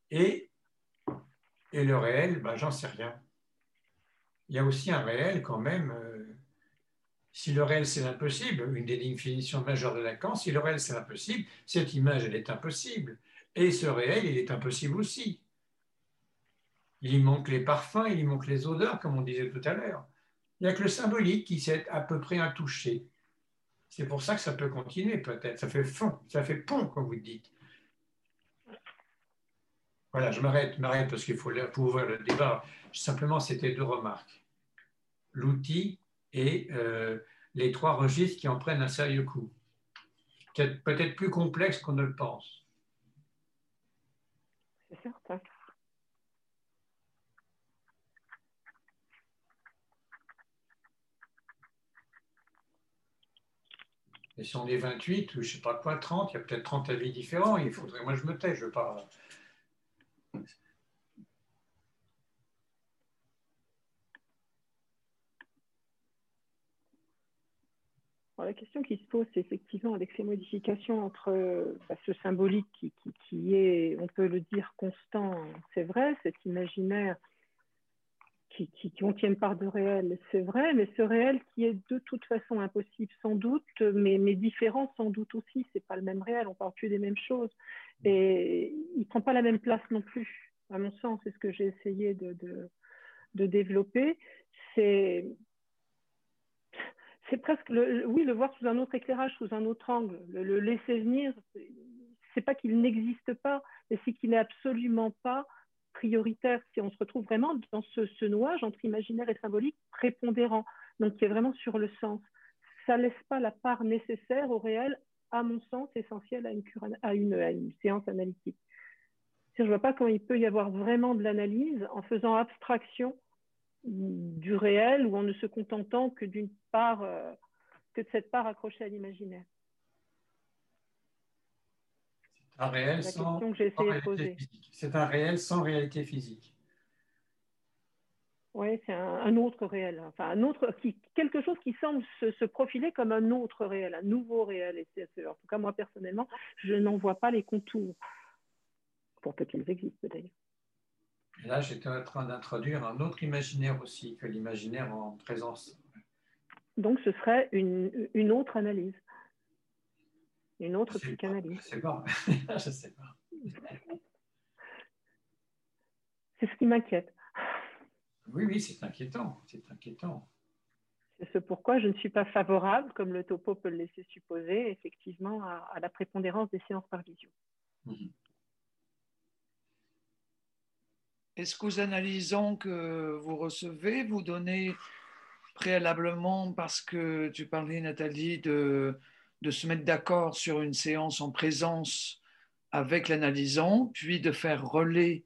et, et le réel, ben, j'en sais rien. Il y a aussi un réel quand même. Euh, si le réel c'est l'impossible, une des définitions majeures de Lacan, si le réel c'est l'impossible, cette image elle est impossible. Et ce réel, il est impossible aussi. Il y manque les parfums, il y manque les odeurs, comme on disait tout à l'heure. Il n'y a que le symbolique qui s'est à peu près un toucher. C'est pour ça que ça peut continuer peut-être. Ça fait fond, ça fait pont, comme vous dites. Voilà, je m'arrête, m'arrête parce qu'il faut pour ouvrir le débat. Simplement, c'était deux remarques. L'outil et euh, les trois registres qui en prennent un sérieux coup. Peut-être plus complexe qu'on ne le pense. C'est certain. Et si on est 28 ou je ne sais pas quoi, 30, il y a peut-être 30 avis différents. Il faudrait, moi je me tais, je veux pas la question qui se pose, c'est effectivement avec ces modifications entre bah, ce symbolique qui, est, on peut le dire, constant, c'est vrai, cet imaginaire qui, contient une part de réel, c'est vrai, mais ce réel qui est de toute façon impossible, sans doute, mais, mais différent sans doute aussi, c'est pas le même réel, on parle plus des mêmes choses, et il prend pas la même place non plus, à mon sens, c'est ce que j'ai essayé de, de développer, c'est c'est presque, le, oui, le voir sous un autre éclairage, sous un autre angle, le, laisser venir, c'est pas qu'il n'existe pas, mais c'est qu'il n'est absolument pas prioritaire. Si on se retrouve vraiment dans ce, ce nouage entre imaginaire et symbolique prépondérant, donc qui est vraiment sur le sens. Ça laisse pas la part nécessaire au réel, à mon sens, essentielle à une séance analytique. Je ne vois pas comment il peut y avoir vraiment de l'analyse en faisant abstraction du réel ou en ne se contentant que d'une part, euh, que de cette part accrochée à l'imaginaire. C'est un réel sans, réalité physique. C'est un réel sans réalité physique. Oui, c'est un, autre réel, enfin un autre, qui, quelque chose qui semble se, profiler comme un autre réel, un nouveau réel. Et en tout cas, moi personnellement, je n'en vois pas les contours, pour peu qu'ils existent d'ailleurs. Et là, j'étais en train d'introduire un autre imaginaire aussi que l'imaginaire en présence. Donc, ce serait une, une autre analyse, une autre psychanalyse. Je sais pas. (laughs) je sais pas. C'est ce qui m'inquiète. Oui, oui, c'est inquiétant. C'est inquiétant. C'est ce pourquoi je ne suis pas favorable, comme le topo peut le laisser supposer, effectivement, à, la prépondérance des séances par visio. Mhm. Est-ce qu'aux analysants que vous recevez, vous donnez préalablement, parce que tu parlais, Nathalie, de, de se mettre d'accord sur une séance en présence avec l'analysant, puis de faire relais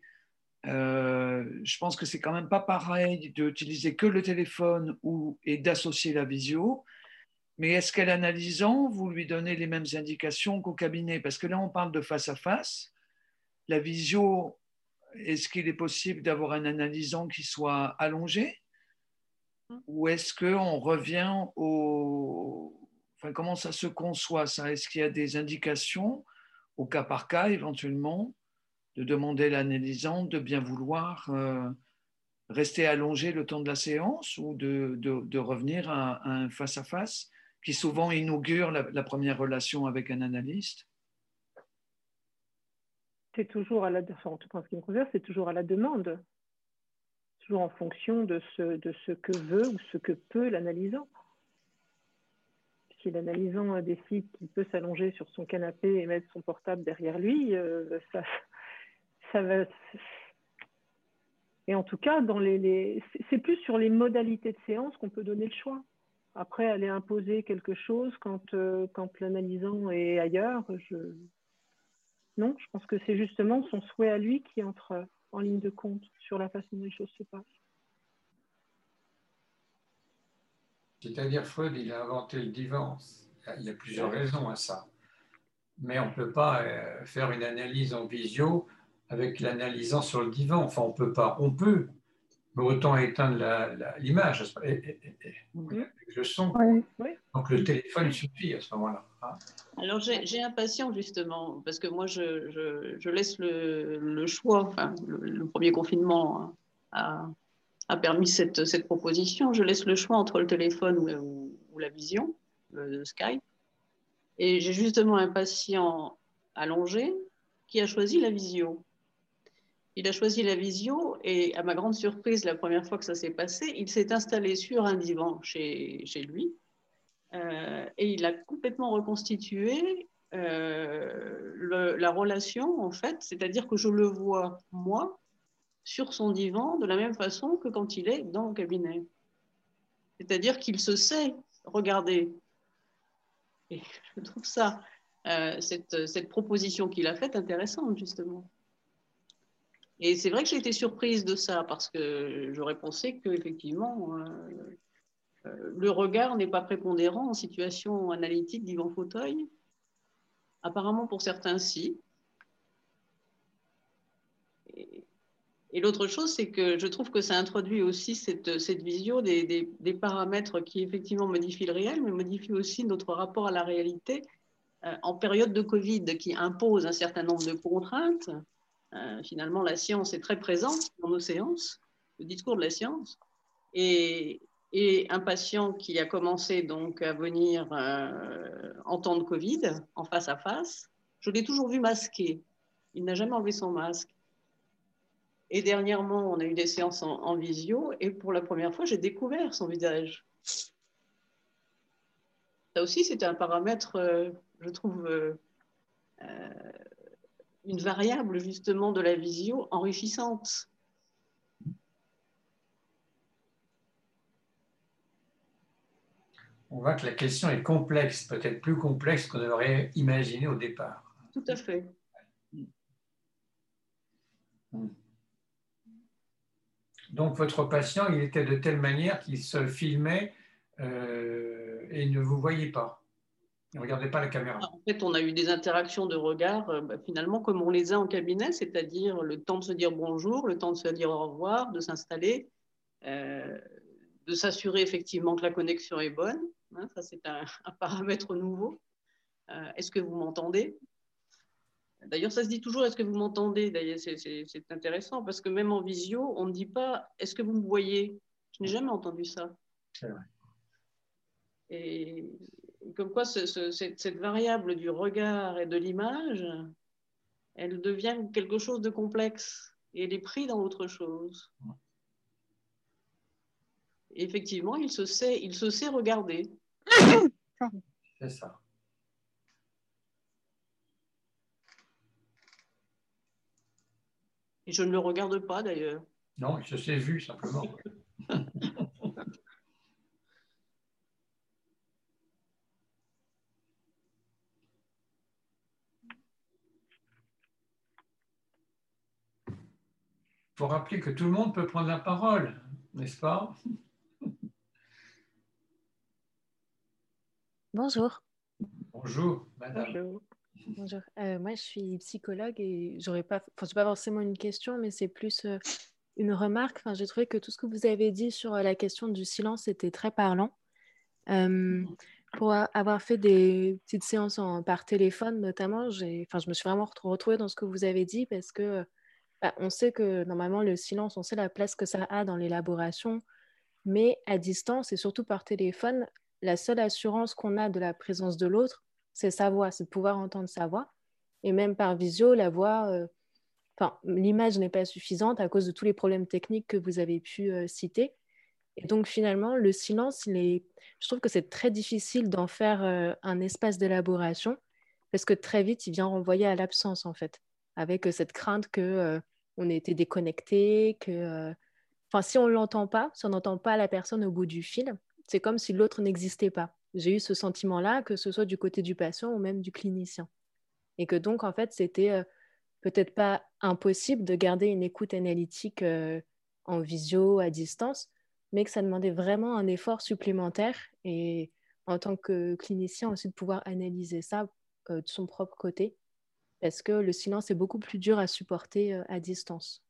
euh, je pense que c'est quand même pas pareil d'utiliser que le téléphone ou, et d'associer la visio. Mais est-ce qu'à l'analysant, vous lui donnez les mêmes indications qu'au cabinet? Parce que là, on parle de face à face. La visio, est-ce qu'il est possible d'avoir un analysant qui soit allongé? Ou est-ce qu'on revient au... Comment ça se conçoit ça? Est-ce qu'il y a des indications au cas par cas éventuellement de demander à l'analysant de bien vouloir euh, rester allongé le temps de la séance ou de, revenir à, un face-à-face qui souvent inaugure la première relation avec un analyste? C'est toujours à la demande, toujours en fonction de ce, de ce que veut ou ce que peut l'analysant. Si l'analysant décide qu'il peut s'allonger sur son canapé et mettre son portable derrière lui, euh, ça, ça va, Et en tout cas, dans les, c'est plus sur les modalités de séance qu'on peut donner le choix. Après, aller imposer quelque chose quand, euh, quand l'analysant est ailleurs, je... non, je pense que c'est justement son souhait à lui qui entre en ligne de compte sur la façon dont les choses se passent. C'est-à-dire, Freud, il a inventé le divan. Il y a plusieurs raisons à ça. Mais on ne peut pas euh, faire une analyse en visio avec l'analysant sur le divan. Enfin, on peut pas. On peut, mais autant éteindre l'image et, le son. Donc le téléphone suffit à ce moment-là. Hein. Alors j'ai un patient justement, parce que moi je, laisse le, choix, enfin, le, premier confinement a, permis cette, cette, proposition, je laisse le choix entre le téléphone ou, la vision, le Skype. Et j'ai justement un patient allongé qui a choisi la visio. Il a choisi la visio et à ma grande surprise, la première fois que ça s'est passé, il s'est installé sur un divan chez, chez lui euh, et il a complètement reconstitué euh, la relation, en fait, c'est-à-dire que je le vois, moi, sur son divan de la même façon que quand il est dans le cabinet. C'est-à-dire qu'il se sait regarder. Et je trouve ça, euh, cette, cette proposition qu'il a faite intéressante, justement. Et c'est vrai que j'ai été surprise de ça parce que j'aurais pensé qu'effectivement, euh, euh, le regard n'est pas prépondérant en situation analytique divan fauteuil. Apparemment, pour certains, si. Et, l'autre chose, c'est que je trouve que ça introduit aussi cette, vision des, des, paramètres qui effectivement modifient le réel, mais modifient aussi notre rapport à la réalité euh, en période de Covid qui impose un certain nombre de contraintes euh, finalement, la science est très présente dans nos séances, le discours de la science. Et, un patient qui a commencé donc à venir euh, en temps de Covid, en face à face, je l'ai toujours vu masqué. Il n'a jamais enlevé son masque. Et dernièrement, on a eu des séances en, visio, et pour la première fois, j'ai découvert son visage. Ça aussi, c'était un paramètre, euh, je trouve, une variable justement de la visio enrichissante. On voit que la question est complexe, peut-être plus complexe qu'on aurait imaginé au départ. Tout à fait. Donc votre patient, il était de telle manière qu'il se filmait euh, et ne vous voyait pas. Ne regardez pas la caméra. En fait, on a eu des interactions de regard, euh, bah, finalement, comme on les a en cabinet, c'est-à-dire le temps de se dire bonjour, le temps de se dire au revoir, de s'installer, euh, de s'assurer effectivement que la connexion est bonne. Hein, ça, c'est un, (laughs) paramètre nouveau. Est-ce que vous m'entendez? D'ailleurs, ça se dit toujours, est-ce que vous m'entendez? D'ailleurs, c'est intéressant parce que même en visio, on ne dit pas, est-ce que vous me voyez? Je n'ai jamais entendu ça. C'est vrai. Et, comme quoi cette, variable du regard et de l'image, elle devient quelque chose de complexe et elle est prise dans autre chose. effectivement, il se sait, il se sait regarder. (coughs) C'est ça. Et je ne le regarde pas d'ailleurs. Non, il se s'est vu simplement. faut rappeler que tout le monde peut prendre la parole, n'est-ce pas? Bonjour. Bonjour, madame. Bonjour. Euh, moi, je suis psychologue et j'aurais pas, enfin, pas forcément une question, mais c'est plus euh, une remarque. Enfin, j'ai trouvé que tout ce que vous avez dit sur euh, la question du silence était très parlant. pour avoir fait des petites séances par téléphone, notamment, enfin, je me suis vraiment retrouvée dans ce que vous avez dit parce que bah, on sait que normalement, le silence, on sait la place que ça a dans l'élaboration, mais à distance et surtout par téléphone, la seule assurance qu'on a de la présence de l'autre, c'est sa voix, c'est de pouvoir entendre sa voix. Et même par visio, la voix, euh, l'image n'est pas suffisante à cause de tous les problèmes techniques que vous avez pu euh, citer. Et donc finalement, le silence, je trouve que c'est très difficile d'en faire euh, un espace d'élaboration parce que très vite, il vient renvoyer à l'absence en fait avec cette crainte que on était déconnecté, que, enfin, si on l'entend pas, si on n'entend pas la personne au bout du fil, c'est comme si l'autre n'existait pas. J'ai eu ce sentiment-là, que ce soit du côté du patient ou même du clinicien, et que donc en fait, c'était euh, peut-être pas impossible de garder une écoute analytique euh, en visio à distance, mais que ça demandait vraiment un effort supplémentaire. Et en tant que clinicien aussi de pouvoir analyser ça de son propre côté. Parce que le silence est beaucoup plus dur à supporter euh, à distance.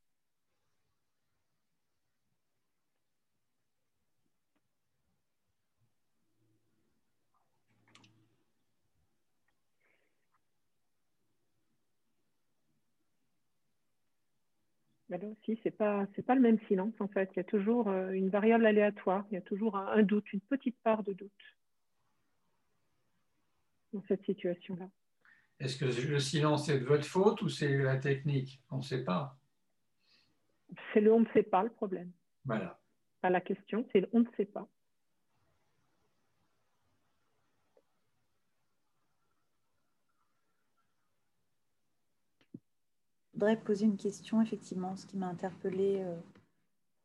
Là aussi, ce n'est pas, pas le même silence en fait. Il y a toujours euh, une variable aléatoire, il y a toujours un doute, une petite part de doute dans cette situation-là. Est-ce que le silence est de votre faute ou c'est la technique? On ne sait pas. C'est le on ne sait pas le problème. Voilà. Pas la question, c'est le on ne sait pas. Voudrais poser une question, effectivement. Ce qui m'a interpellée, euh,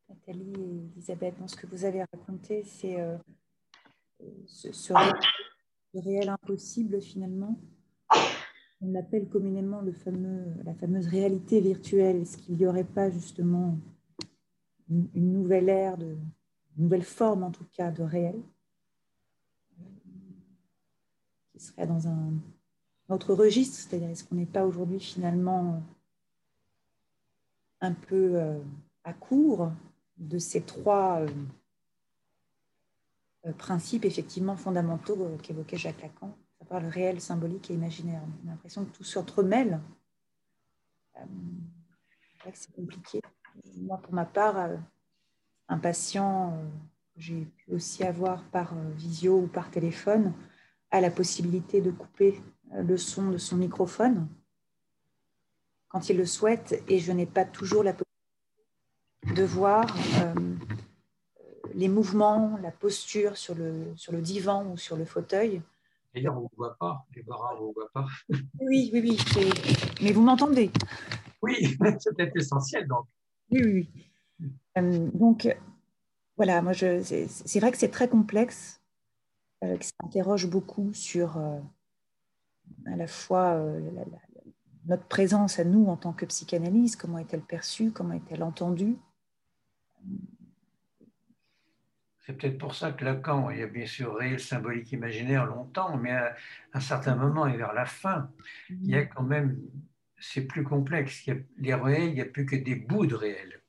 Nathalie et Elisabeth, dans ce que vous avez raconté, c'est euh, ce réel impossible, finalement on appelle communément le fameux, la fameuse réalité virtuelle. Est-ce qu'il n'y aurait pas justement une, nouvelle ère, de, une nouvelle forme en tout cas de réel, qui serait dans un autre registre? C'est-à-dire, est-ce qu'on n'est pas aujourd'hui finalement un peu euh, à court de ces trois euh, principes effectivement fondamentaux euh, qu'évoquait Jacques Lacan le réel, symbolique et imaginaire. On a l'impression que tout s'entremêle. Euh, c'est compliqué. Moi, pour ma part, euh, un patient euh, que j'ai pu aussi avoir par visio ou par téléphone a la possibilité de couper le son de son microphone quand il le souhaite et je n'ai pas toujours la possibilité de voir les mouvements, la posture sur le, sur le divan ou sur le fauteuil D'ailleurs, on ne voit pas, les bras, on ne voit pas. Oui, oui, oui. Mais vous m'entendez? Oui, (laughs) c'est peut-être essentiel donc. Oui, oui. Euh, donc, voilà, moi, c'est vrai que c'est très complexe, euh, que ça interroge beaucoup sur euh, à la fois notre présence à nous en tant que psychanalyste, comment est-elle perçue, comment est-elle entendue? C'est peut-être pour ça que Lacan, il y a bien sûr réel, symbolique, imaginaire longtemps, mais à un certain moment et vers la fin, il y a quand même, c'est plus complexe. Il y a, les réels, il n'y a plus que des bouts de réel.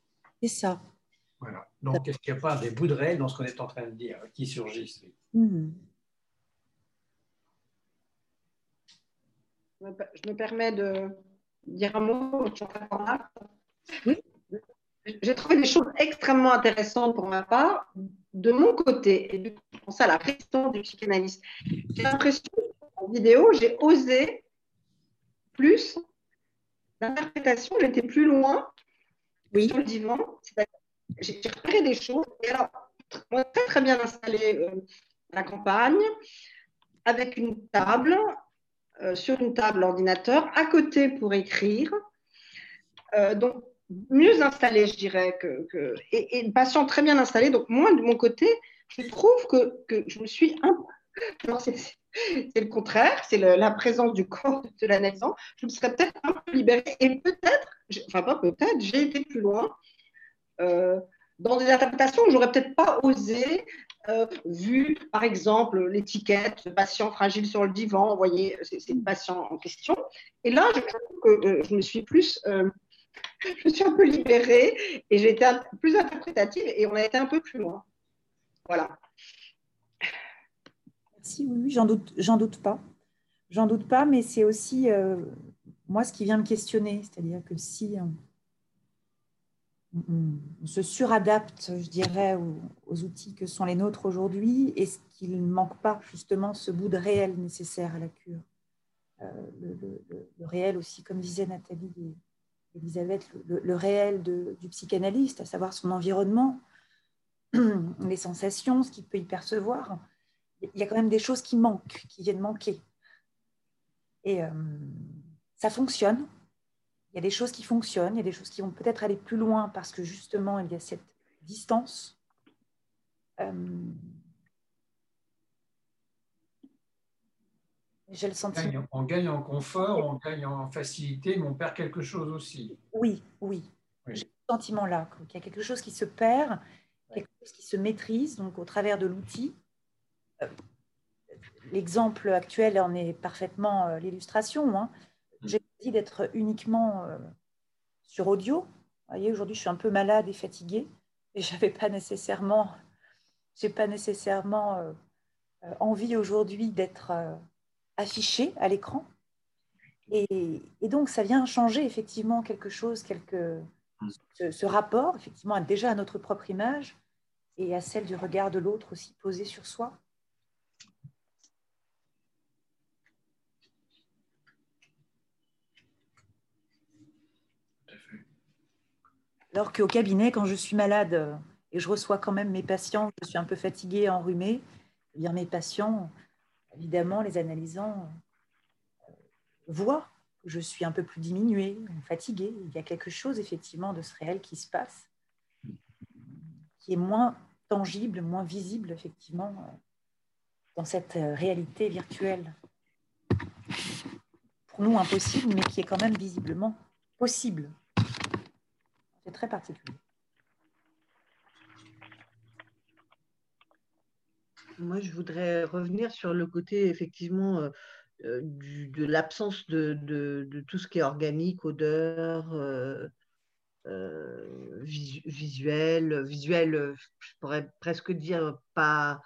C'est ça. Voilà. Donc, est-ce qu'il n'y a pas des bouts de réel dans ce qu'on est en train de dire qui surgissent? Mhm. Je me permets de dire un mot sur la Oui. J'ai trouvé des choses extrêmement intéressantes pour ma part de mon côté, et je pense à la question du psychanalyste, j'ai l'impression en vidéo, j'ai osé plus l'interprétation, j'étais plus loin oui. sur le divan, j'ai repéré des choses, et alors, moi, très très bien installé euh, à la campagne, avec une table, euh, sur une table ordinateur, à côté pour écrire. Euh, donc, mieux installé, je dirais, et, et, le patient très bien installé. Donc, moi, de mon côté, je trouve que, je me suis un (laughs) c'est le contraire, c'est la présence du corps de la naissance. Je me serais peut-être un peu libérée et peut-être, enfin pas peut-être, j'ai été plus loin euh, dans des interprétations où j'aurais peut-être pas osé, euh, vu par exemple l'étiquette patient fragile sur le divan, vous voyez, c'est le patient en question. Et là, je euh, je me suis plus (laughs) je suis un peu libérée et j'ai été plus interprétative et on a été un peu plus loin. Voilà. Merci, oui, j'en doute, j'en doute pas. J'en doute pas, mais c'est aussi euh, moi ce qui vient me questionner, c'est-à-dire que si on, se suradapte, je dirais, aux, outils que sont les nôtres aujourd'hui, est-ce qu'il ne manque pas justement ce bout de réel nécessaire à la cure euh, le, réel aussi, comme disait Nathalie, Elisabeth, le, réel du psychanalyste, à savoir son environnement, (clears throat) les sensations, ce qu'il peut y percevoir. Il y a quand même des choses qui manquent, qui viennent manquer. Et euh, ça fonctionne. Il y a des choses qui fonctionnent, il y a des choses qui vont peut-être aller plus loin parce que justement, il y a cette distance. Euh, j'ai le sentiment. On gagne, en confort, on gagne en facilité, mais on perd quelque chose aussi. Oui, oui. J'ai le sentiment là qu'il y a quelque chose qui se perd, quelque chose qui se maîtrise, donc au travers de l'outil. Euh, l'exemple actuel en est parfaitement euh, l'illustration. Hein. Mm. D'être uniquement euh, sur audio. Vous voyez, aujourd'hui, je suis un peu malade et fatiguée et je n'avais pas nécessairement, j'ai pas nécessairement envie aujourd'hui d'être affiché à l'écran. Et, donc, ça vient changer effectivement quelque chose, quelque, ce, ce, rapport, effectivement, déjà à notre propre image et à celle du regard de l'autre aussi posé sur soi. Alors qu'au cabinet, quand je suis malade euh, et je reçois quand même mes patients, je suis un peu fatiguée, enrhumée, eh bien mes patients, évidemment, les analysants euh, voient que je suis un peu plus diminuée, fatiguée. Il y a quelque chose effectivement de ce réel qui se passe, qui est moins tangible, moins visible effectivement euh, dans cette réalité virtuelle. Pour nous impossible, mais qui est quand même visiblement possible. C'est très particulier. Moi, je voudrais revenir sur le côté effectivement euh, euh, de l'absence de, tout ce qui est organique, odeur, euh, visuel, visuel, je pourrais presque dire pas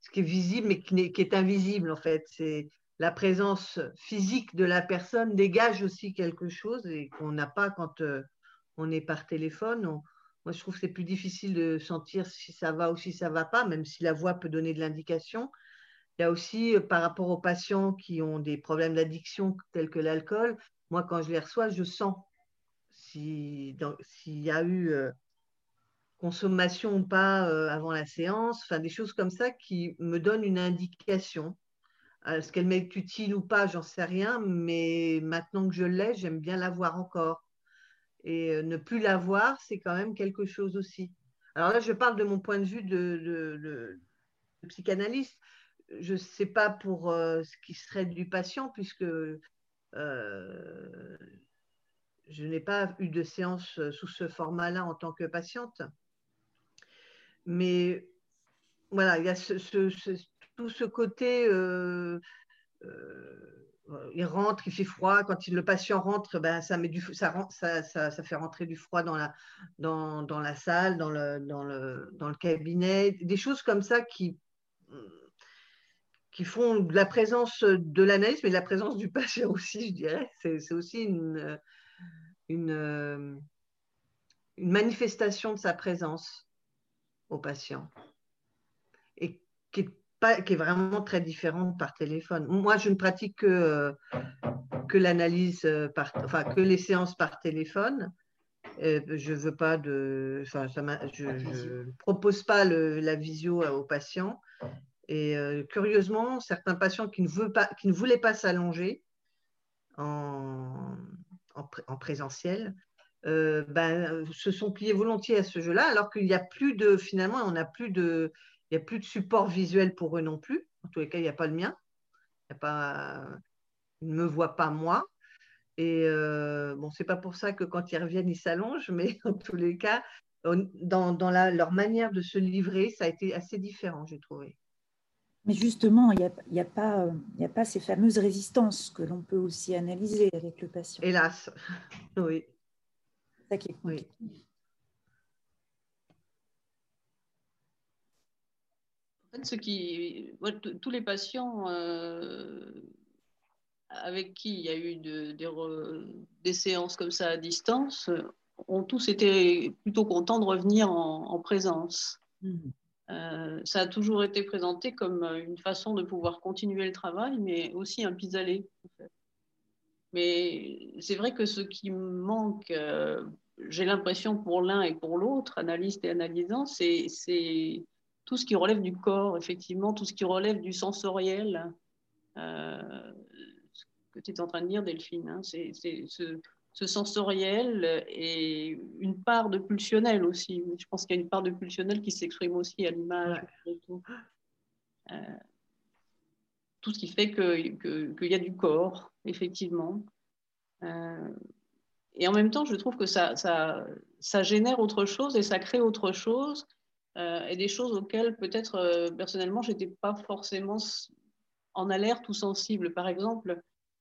ce qui est visible, mais qui est, invisible en fait. C'est la présence physique de la personne dégage aussi quelque chose et qu'on n'a pas quand on est par téléphone. moi, je trouve que c'est plus difficile de sentir si ça va ou si ça va pas, même si la voix peut donner de l'indication. Il y a aussi, euh, par rapport aux patients qui ont des problèmes d'addiction tels que l'alcool, moi, quand je les reçois, je sens s'il y a eu euh, consommation ou pas euh, avant la séance, enfin des choses comme ça qui me donnent une indication. Est-ce qu'elle m'est utile ou pas, j'en sais rien, mais maintenant que je l'ai, j'aime bien la voir encore. Et euh, ne plus l'avoir, c'est quand même quelque chose aussi. Alors là, je parle de mon point de vue de, psychanalyste. Je ne sais pas pour euh, ce qui serait du patient, puisque euh, je n'ai pas eu de séance sous ce format-là en tant que patiente. Mais voilà, il y a tout ce côté il rentre, il fait froid. Quand le patient rentre, ben, ça, met du, ça, ça, ça, fait rentrer du froid dans la, dans, dans la salle, dans le, dans, le, dans le cabinet. Des choses comme ça qui, qui font de la présence de l'analyse, mais de la présence du patient aussi, je dirais. C'est aussi une, une, une manifestation de sa présence au patient. Et qui est qui est vraiment très différente par téléphone. Moi, je ne pratique que, euh, que l'analyse, euh, par, enfin, que les séances par téléphone. je veux pas de, enfin, je ne propose pas le, la visio aux patients. Et euh, curieusement, certains patients qui ne, veulent pas, qui ne voulaient pas s'allonger en, en, présentiel ben, se sont pliés volontiers à ce jeu-là, alors qu'il n'y a plus de, finalement, on n'a plus de, il n'y a plus de support visuel pour eux non plus. En tous les cas, il n'y a pas le mien. Il a pas, ils ne me voient pas moi. Et euh, bon, c'est pas pour ça que quand ils reviennent, ils s'allongent, mais (laughs) en tous les cas, dans, dans leur manière de se livrer, ça a été assez différent, j'ai trouvé. Mais justement, il n'y a, y a, pas, a pas ces fameuses résistances que l'on peut aussi analyser avec le patient. Hélas, (laughs) oui. Ça qui est oui. Ce qui, tous les patients euh, avec qui il y a eu des séances comme ça à distance ont tous été plutôt contents de revenir en, présence. Mmh. Euh, ça a toujours été présenté comme une façon de pouvoir continuer le travail, mais aussi un pis-aller. Mais c'est vrai que ce qui manque, euh, j'ai l'impression pour l'un et pour l'autre, analyste et analysant, c'est tout ce qui relève du corps, effectivement, tout ce qui relève du sensoriel. Euh, ce que tu es en train de dire, Delphine, hein, c'est ce, ce sensoriel et une part de pulsionnel aussi. Je pense qu'il y a une part de pulsionnel qui s'exprime aussi à l'image. Tout. Euh, tout. ce qui fait qu'il que, y a du corps, effectivement. Euh, et en même temps, je trouve que ça, ça, ça, génère autre chose et ça crée autre chose. Euh, et des choses auxquelles peut-être personnellement, je n'étais pas forcément en alerte ou sensible. Par exemple,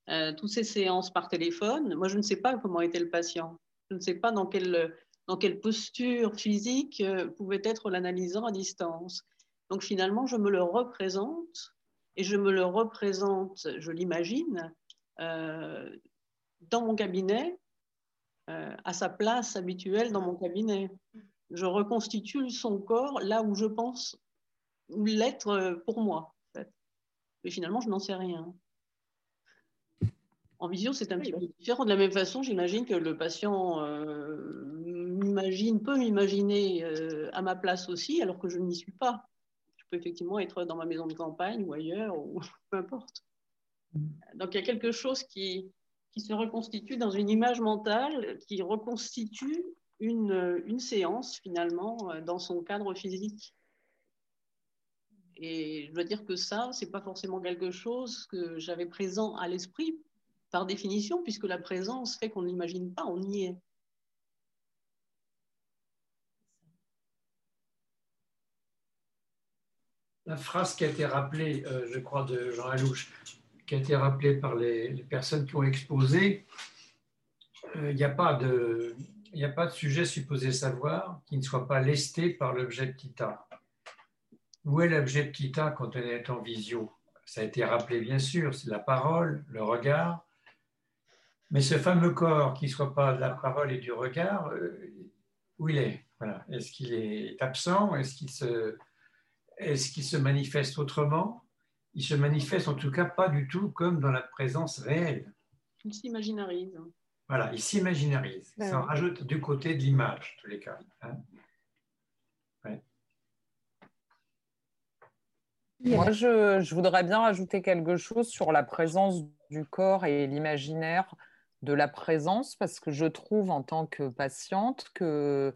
euh, toutes ces séances par téléphone, moi, je ne sais pas comment était le patient. Je ne sais pas dans quelle, dans quelle posture physique euh, pouvait être l'analysant à distance. Donc, finalement, je me le représente et je me le représente, je l'imagine, euh, dans mon cabinet, à sa place habituelle dans mon cabinet. Je reconstitue son corps là où je pense l'être pour moi. Mais finalement, je n'en sais rien. En visio, c'est un petit peu différent. De la même façon, j'imagine que le patient euh, peut m'imaginer euh, à ma place aussi, alors que je n'y suis pas. Je peux effectivement être dans ma maison de campagne ou ailleurs, ou (laughs) peu importe. Donc il y a quelque chose qui se reconstitue dans une image mentale, qui reconstitue une, séance finalement euh, dans son cadre physique. Et je dois dire que ça, c'est pas forcément quelque chose que j'avais présent à l'esprit par définition, puisque la présence fait qu'on ne l'imagine pas, on y est. La phrase qui a été rappelée, euh, je crois, de Jean Alouche, qui a été rappelée par les, personnes qui ont exposé, euh, il n'y a, pas de, a pas de sujet supposé savoir qui ne soit pas lesté par l'objet de Kita. Où est l'objet de Kita quand on est en visio? Ça a été rappelé, bien sûr, c'est la parole, le regard, mais ce fameux corps qui ne soit pas de la parole et du regard, euh, où il est? Est-ce qu'il est absent? Est-ce qu'il se, se manifeste autrement? Il se manifeste en tout cas pas du tout comme dans la présence réelle. Il s'imaginarise. Voilà, il s'imaginarise. Ben Ça en rajoute du côté de l'image, en tous les cas. Hein. Moi, je, je, voudrais bien rajouter quelque chose sur la présence du corps et l'imaginaire de la présence parce que je trouve en tant que patiente que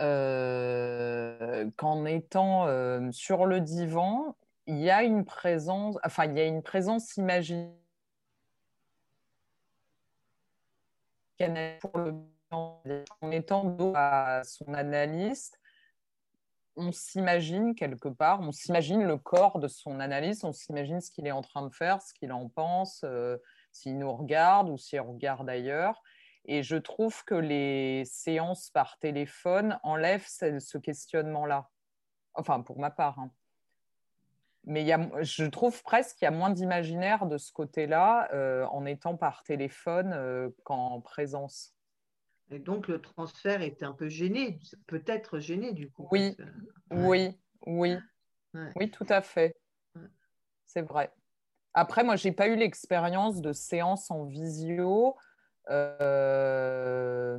euh, qu'en étant euh, sur le divan, il y a une présence, enfin il y a une présence imaginaire en étant dos à son analyste, on s'imagine quelque part, on s'imagine le corps de son analyste, on s'imagine ce qu'il est en train de faire, ce qu'il en pense. Euh, s'il nous regarde ou s'il regarde ailleurs. Et je trouve que les séances par téléphone enlèvent ce, questionnement-là. Enfin, pour ma part. Hein. Mais y a, je trouve presque qu'il y a moins d'imaginaire de ce côté-là euh, en étant par téléphone euh, qu'en présence. Et donc le transfert est un peu gêné, peut-être gêné du coup. Oui, oui, oui, oui, tout à fait. C'est vrai. Après, moi, je n'ai pas eu l'expérience de séance en visio. Euh...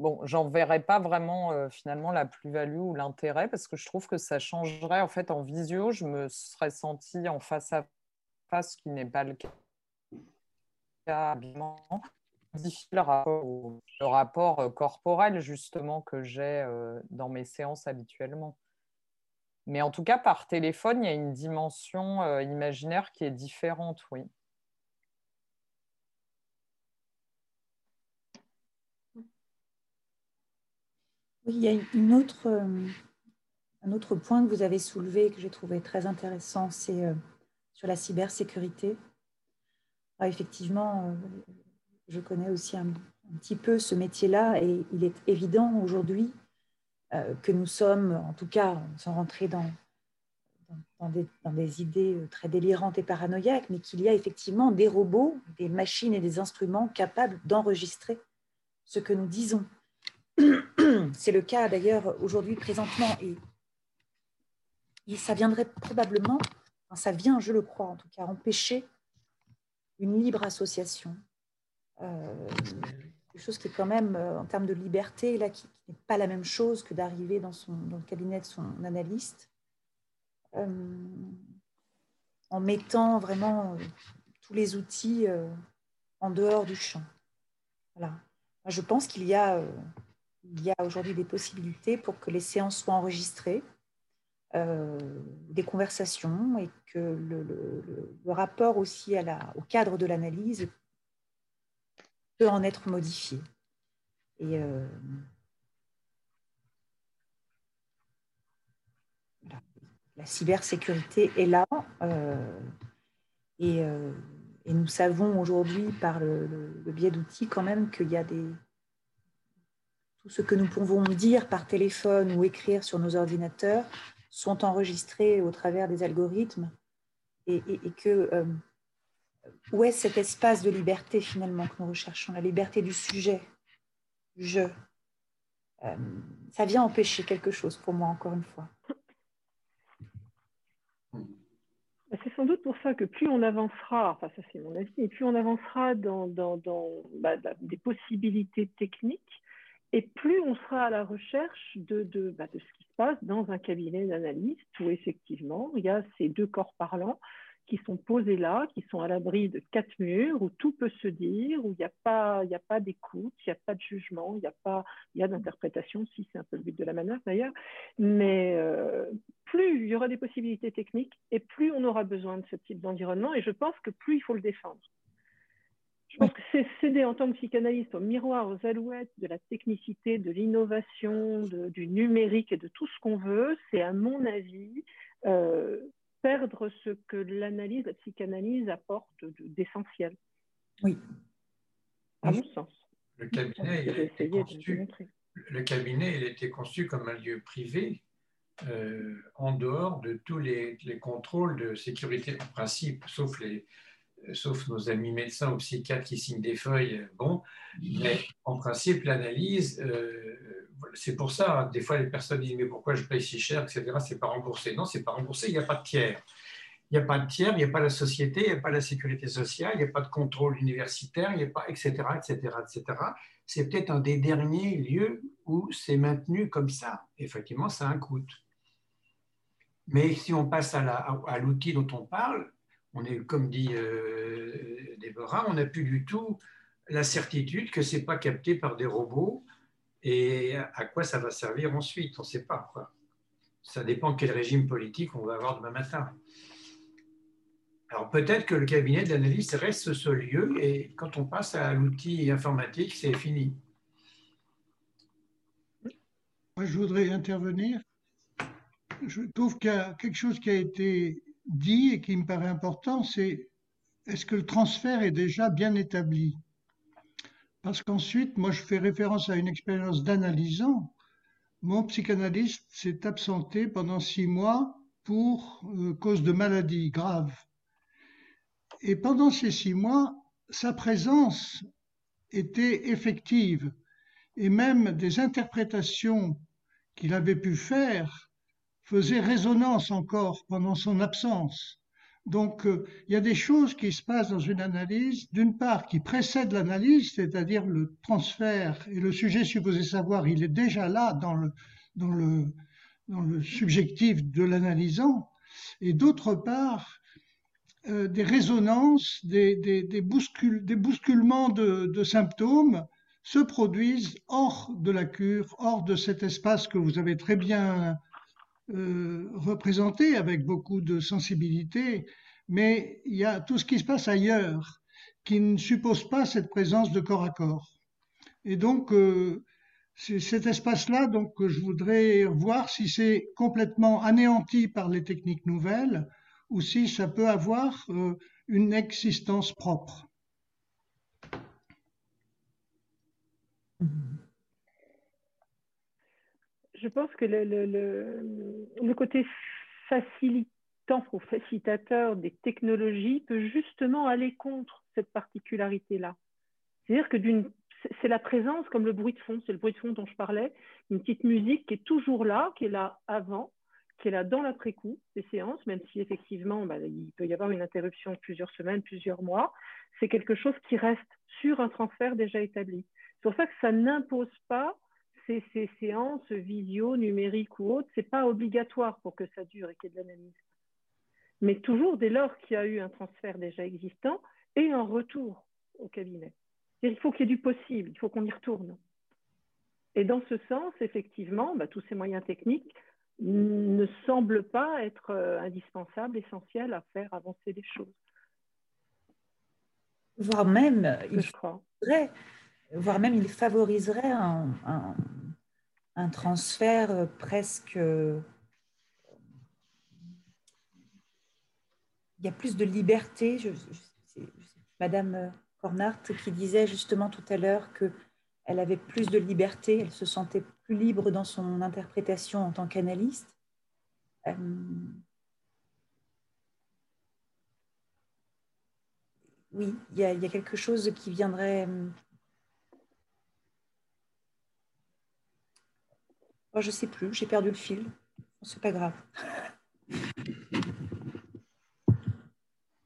Bon, j'en verrais pas vraiment euh, finalement la plus-value ou l'intérêt parce que je trouve que ça changerait. En fait, en visio, je me serais sentie en face à face, ce qui n'est pas le cas. Le rapport, le rapport euh, corporel justement que j'ai euh, dans mes séances habituellement. Mais en tout cas, par téléphone, il y a une dimension imaginaire qui est différente, oui. Il y a autre, euh, un autre point que vous avez soulevé que j'ai trouvé très intéressant, c'est euh, sur la cybersécurité. Ah, effectivement, je connais aussi un, petit peu ce métier-là et il est évident aujourd'hui euh, que nous sommes, en tout cas, sans rentrer dans, dans, des, idées euh, très délirantes et paranoïaques, mais qu'il y a effectivement des robots, des machines et des instruments capables d'enregistrer ce que nous disons. (clears throat) C'est le cas d'ailleurs aujourd'hui, présentement, et, ça viendrait probablement, ça vient, je le crois en tout cas, empêcher une libre association. Euh, quelque chose qui est quand même, euh, en termes de liberté, là, qui, n'est pas la même chose que d'arriver dans, son, dans le cabinet de son analyste, euh, en mettant vraiment tous les outils en dehors du champ. Voilà. Je pense qu'il y a, y a aujourd'hui des possibilités pour que les séances soient enregistrées, des conversations et que le, rapport aussi au cadre de l'analyse peut en être modifié. Et la cybersécurité est là. Euh, euh, et, nous savons aujourd'hui, par le, biais d'outils, quand même qu'il y a des. Tout ce que nous pouvons dire par téléphone ou écrire sur nos ordinateurs sont enregistrés au travers des algorithmes. Et, que. Euh, où est cet espace de liberté finalement que nous recherchons? La liberté du sujet, du jeu. ça vient empêcher quelque chose pour moi, encore une fois. Bah, c'est sans doute pour ça que plus on avancera, enfin ça c'est mon avis, plus on avancera dans, bah, des possibilités techniques, et plus on sera à la recherche de, bah, ce qui se passe dans un cabinet d'analyste où effectivement il y a ces deux corps parlants qui sont posés là, qui sont à l'abri de quatre murs, où tout peut se dire, où il n'y a pas, d'écoute, il n'y a pas de jugement, il n'y a pas, d'interprétation, si c'est un peu le but de la manœuvre d'ailleurs, mais euh, plus il y aura des possibilités techniques et plus on aura besoin de ce type d'environnement, et je pense que plus il faut le défendre. Je pense que c'est céder en tant que psychanalyste au miroir, aux alouettes de la technicité, de l'innovation, du numérique et de tout ce qu'on veut, c'est à mon avis euh, perdre ce que l'analyse, la psychanalyse apporte d'essentiel. Oui. À mon sens. Le cabinet, il a été conçu, le cabinet, il a été conçu comme un lieu privé euh, en dehors de tous les, les, contrôles de sécurité en principe, sauf les, sauf nos amis médecins ou psychiatres qui signent des feuilles, euh, bon, mais en principe, l'analyse, euh, c'est pour ça, des fois les personnes disent, mais pourquoi je paye si cher, etc., c'est pas remboursé. Non, c'est pas remboursé, il n'y a pas de tiers. Il n'y a pas de tiers, il n'y a pas la société, il n'y a pas la sécurité sociale, il n'y a pas de contrôle universitaire, il n'y a pas, etc., etc., etc. C'est peut-être un des derniers lieux où c'est maintenu comme ça. Effectivement, ça a un coût. Mais si on passe à l'outil dont on parle, on est, comme dit euh, Déborah, on n'a plus du tout la certitude que ce n'est pas capté par des robots et à quoi ça va servir ensuite, on ne sait pas. Ça dépend de quel régime politique on va avoir demain matin. Alors peut-être que le cabinet d'analyse reste ce lieu et quand on passe à l'outil informatique, c'est fini. Moi, je voudrais intervenir. Je trouve qu'il y a quelque chose qui a été dit et qui me paraît important, c'est est-ce que le transfert est déjà bien établi? Parce qu'ensuite, moi, je fais référence à une expérience d'analysant. Mon psychanalyste s'est absenté pendant six mois pour euh, cause de maladie grave. Et pendant ces six mois, sa présence était effective et même des interprétations qu'il avait pu faire faisait résonance encore pendant son absence. Donc, euh, il y a des choses qui se passent dans une analyse, d'une part, qui précèdent l'analyse, c'est-à-dire le transfert et le sujet supposé savoir, il est déjà là dans le, dans le, dans le subjectif de l'analysant, et d'autre part, euh, des résonances, des, des, des, des bousculements de, de symptômes se produisent hors de la cure, hors de cet espace que vous avez très bien représenté avec beaucoup de sensibilité, mais il y a tout ce qui se passe ailleurs qui ne suppose pas cette présence de corps à corps. Et donc, euh, cet espace-là que je voudrais voir si c'est complètement anéanti par les techniques nouvelles ou si ça peut avoir euh, une existence propre. Je pense que le, côté facilitant ou facilitateur des technologies peut justement aller contre cette particularité-là. C'est-à-dire que c'est la présence comme le bruit de fond, c'est le bruit de fond dont je parlais, une petite musique qui est toujours là, qui est là avant, qui est là dans l'après-coup des séances, même si effectivement bah, il peut y avoir une interruption de plusieurs semaines, plusieurs mois, c'est quelque chose qui reste sur un transfert déjà établi. C'est pour ça que ça n'impose pas ces, séances visio, numériques ou autres, c'est pas obligatoire pour que ça dure et qu'il y ait de l'analyse. Mais toujours dès lors qu'il y a eu un transfert déjà existant et un retour au cabinet. Il faut qu'il y ait du possible, il faut qu'on y retourne. Et dans ce sens, effectivement, bah, tous ces moyens techniques ne semblent pas être euh, indispensables, essentiels à faire avancer les choses. Voire même, il faudrait, voire même il favoriserait un, transfert euh, presque... Il y a plus de liberté. Madame Cornart qui disait justement tout à l'heure qu'elle avait plus de liberté, elle se sentait plus libre dans son interprétation en tant qu'analyste. Euh, oui, il y, a, quelque chose qui viendrait. Je ne sais plus, j'ai perdu le fil. C'est pas grave.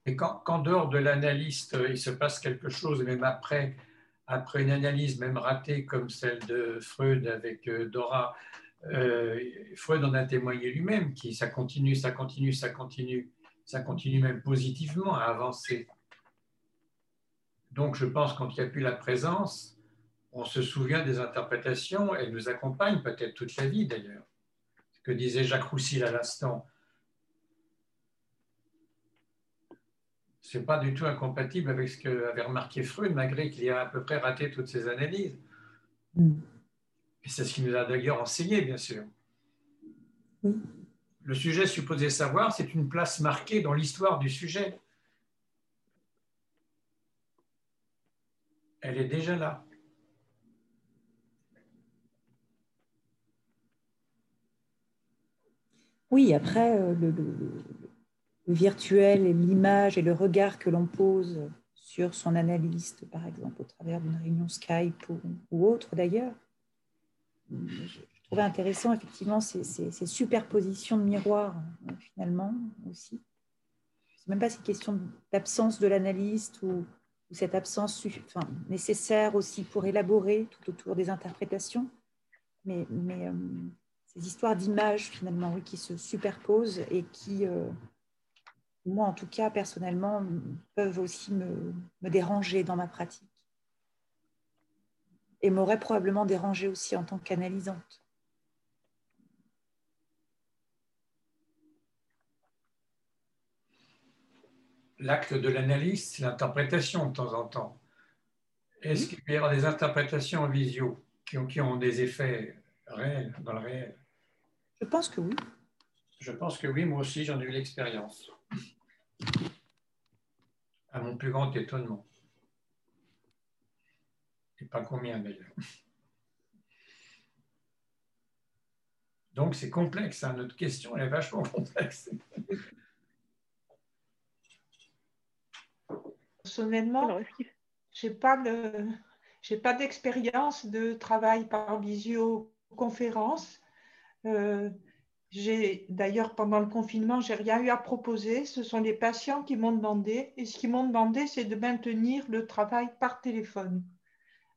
Et quand, quand dehors de l'analyste, il se passe quelque chose, même après, après une analyse même ratée comme celle de Freud avec euh, Dora, euh, Freud en a témoigné lui-même, qui ça continue, ça continue, ça continue, ça continue même positivement à avancer. Donc je pense quand il n'y a plus la présence, on se souvient des interprétations, elles nous accompagnent peut-être toute la vie d'ailleurs. Ce que disait Jacques Roussel à l'instant, ce n'est pas du tout incompatible avec ce qu'avait remarqué Freud, malgré qu'il ait à peu près raté toutes ses analyses. Mm. Et c'est ce qu'il nous a d'ailleurs enseigné, bien sûr. Le sujet supposé savoir, c'est une place marquée dans l'histoire du sujet. Elle est déjà là. Oui, après, euh, le, virtuel et l'image et le regard que l'on pose sur son analyste, par exemple, au travers d'une réunion Skype ou, autre d'ailleurs. Je, trouvais intéressant effectivement ces, superpositions de miroirs, finalement, aussi. Je ne sais même pas si c'est question d'absence de l'analyste ou, cette absence nécessaire aussi pour élaborer tout autour des interprétations. Mais, mais euh, ces histoires d'images, finalement, oui, qui se superposent et qui, euh, moi en tout cas personnellement, peuvent aussi me, déranger dans ma pratique. Et m'auraient probablement dérangé aussi en tant qu'analysante. L'acte de l'analyse, c'est l'interprétation de temps en temps. Est-ce qu'il peut y avoir des interprétations en visio qui ont, qui ont des effets réels, dans le réel? Je pense que oui. Je pense que oui, moi aussi, j'en ai eu l'expérience à mon plus grand étonnement. Et pas combien d'ailleurs. Donc c'est complexe, hein. notre question est vachement complexe. Personnellement, je n'ai pas, pas d'expérience de travail par visioconférence. Euh, j'ai d'ailleurs pendant le confinement, j'ai rien eu à proposer. Ce sont les patients qui m'ont demandé, et ce qu'ils m'ont demandé, c'est de maintenir le travail par téléphone.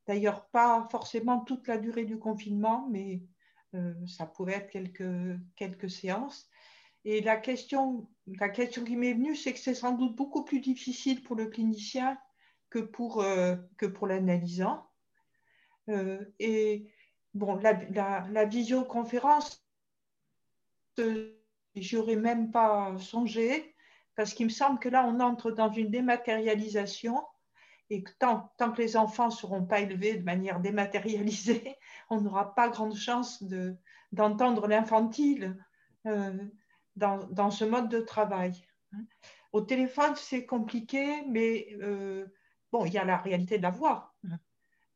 D'ailleurs, pas forcément toute la durée du confinement, mais euh, ça pouvait être quelques, quelques séances. Et la question, la question qui m'est venue, c'est que c'est sans doute beaucoup plus difficile pour le clinicien que pour, euh, pour l'analysant. Euh, et bon, la, la, la visioconférence, j'aurais même pas songé, parce qu'il me semble que là, on entre dans une dématérialisation et que tant, que les enfants ne seront pas élevés de manière dématérialisée, (laughs) on n'aura pas grande chance d'entendre l'infantile euh, dans, dans, ce mode de travail. Au téléphone, c'est compliqué, mais euh, bon, il y a la réalité de la voix.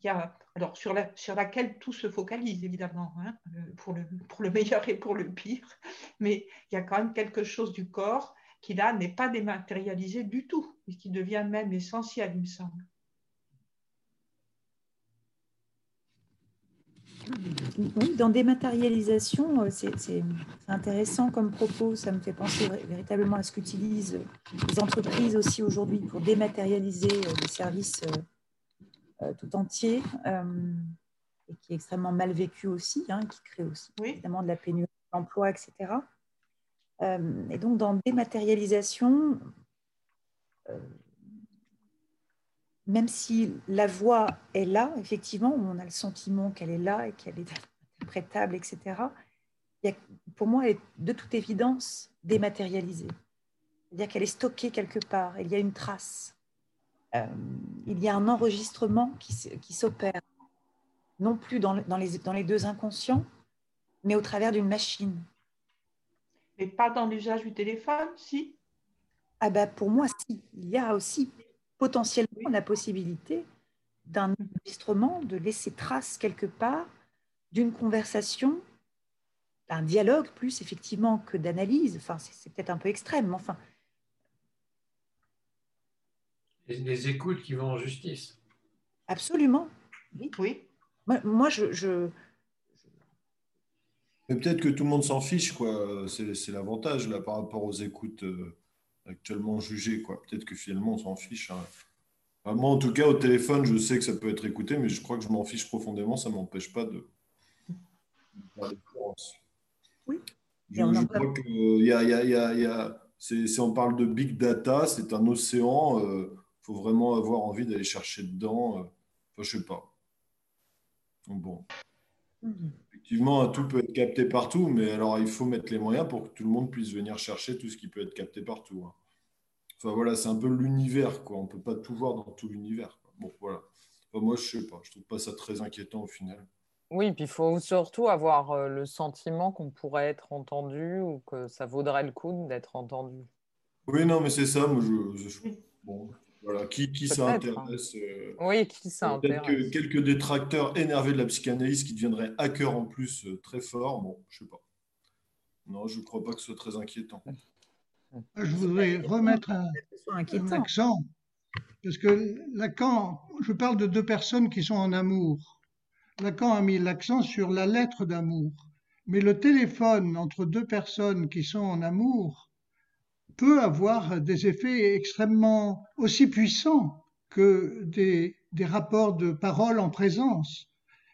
Alors sur, la, sur laquelle tout se focalise, évidemment, hein, euh, pour, le, pour, le, meilleur et pour le pire, mais il y a quand même quelque chose du corps qui, là, n'est pas dématérialisé du tout, et qui devient même essentiel, il me semble. Oui, dans dématérialisation, euh, c'est intéressant comme propos. Ça me fait penser véritablement à ce qu'utilisent les entreprises aussi aujourd'hui pour dématérialiser euh, les services tout entier euh, et qui est extrêmement mal vécu aussi, hein, qui crée aussi évidemment de la pénurie d'emploi, etc. Euh, et donc, dans dématérialisation, même si la voix est là, effectivement, on a le sentiment qu'elle est là et qu'elle est interprétable, etc., pour moi, elle est de toute évidence dématérialisée. C'est-à-dire qu'elle est stockée quelque part, il y a une trace. Euh, il y a un enregistrement qui, qui s'opère, non plus dans, dans, les, dans les deux inconscients, mais au travers d'une machine. Mais pas dans l'usage du téléphone, si? Ah ben pour moi, si. Il y a aussi potentiellement la possibilité d'un enregistrement, de laisser trace quelque part d'une conversation, d'un dialogue plus effectivement que d'analyse. Enfin, c'est peut-être un peu extrême, mais enfin. Les, écoutes qui vont en justice. Absolument. Oui. oui. Moi, je, Mais peut-être que tout le monde s'en fiche, quoi. C'est l'avantage là par rapport aux écoutes euh, actuellement jugées, quoi. Peut-être que finalement on s'en fiche. Hein. moi, en tout cas, au téléphone, je sais que ça peut être écouté, mais je crois que je m'en fiche profondément. Ça m'empêche pas de. Oui. Je, je crois que y a, y a, y a, y a si on parle de big data, c'est un océan. Euh, faut vraiment avoir envie d'aller chercher dedans. Euh, enfin, je sais pas. Bon. Effectivement, tout peut être capté partout, mais alors il faut mettre les moyens pour que tout le monde puisse venir chercher tout ce qui peut être capté partout. Hein. Enfin voilà, c'est un peu l'univers, quoi. On peut pas tout voir dans tout l'univers. Bon, voilà. moi, je sais pas. Je trouve pas ça très inquiétant au final. Oui, puis il faut surtout avoir euh, le sentiment qu'on pourrait être entendu ou que ça vaudrait le coup d'être entendu. Oui, non, mais c'est ça. Moi, je, bon, voilà, qui, qui ça hein. intéresse euh, Oui, qui ça intéresse que quelques détracteurs énervés de la psychanalyse qui deviendraient hackers en plus euh, très forts. Bon, je sais pas. Non, je ne crois pas que ce soit très inquiétant. Je voudrais remettre un, un accent, parce que Lacan, je parle de deux personnes qui sont en amour. Lacan a mis l'accent sur la lettre d'amour. Mais le téléphone entre deux personnes qui sont en amour, peut avoir des effets extrêmement aussi puissants que des, rapports de parole en présence.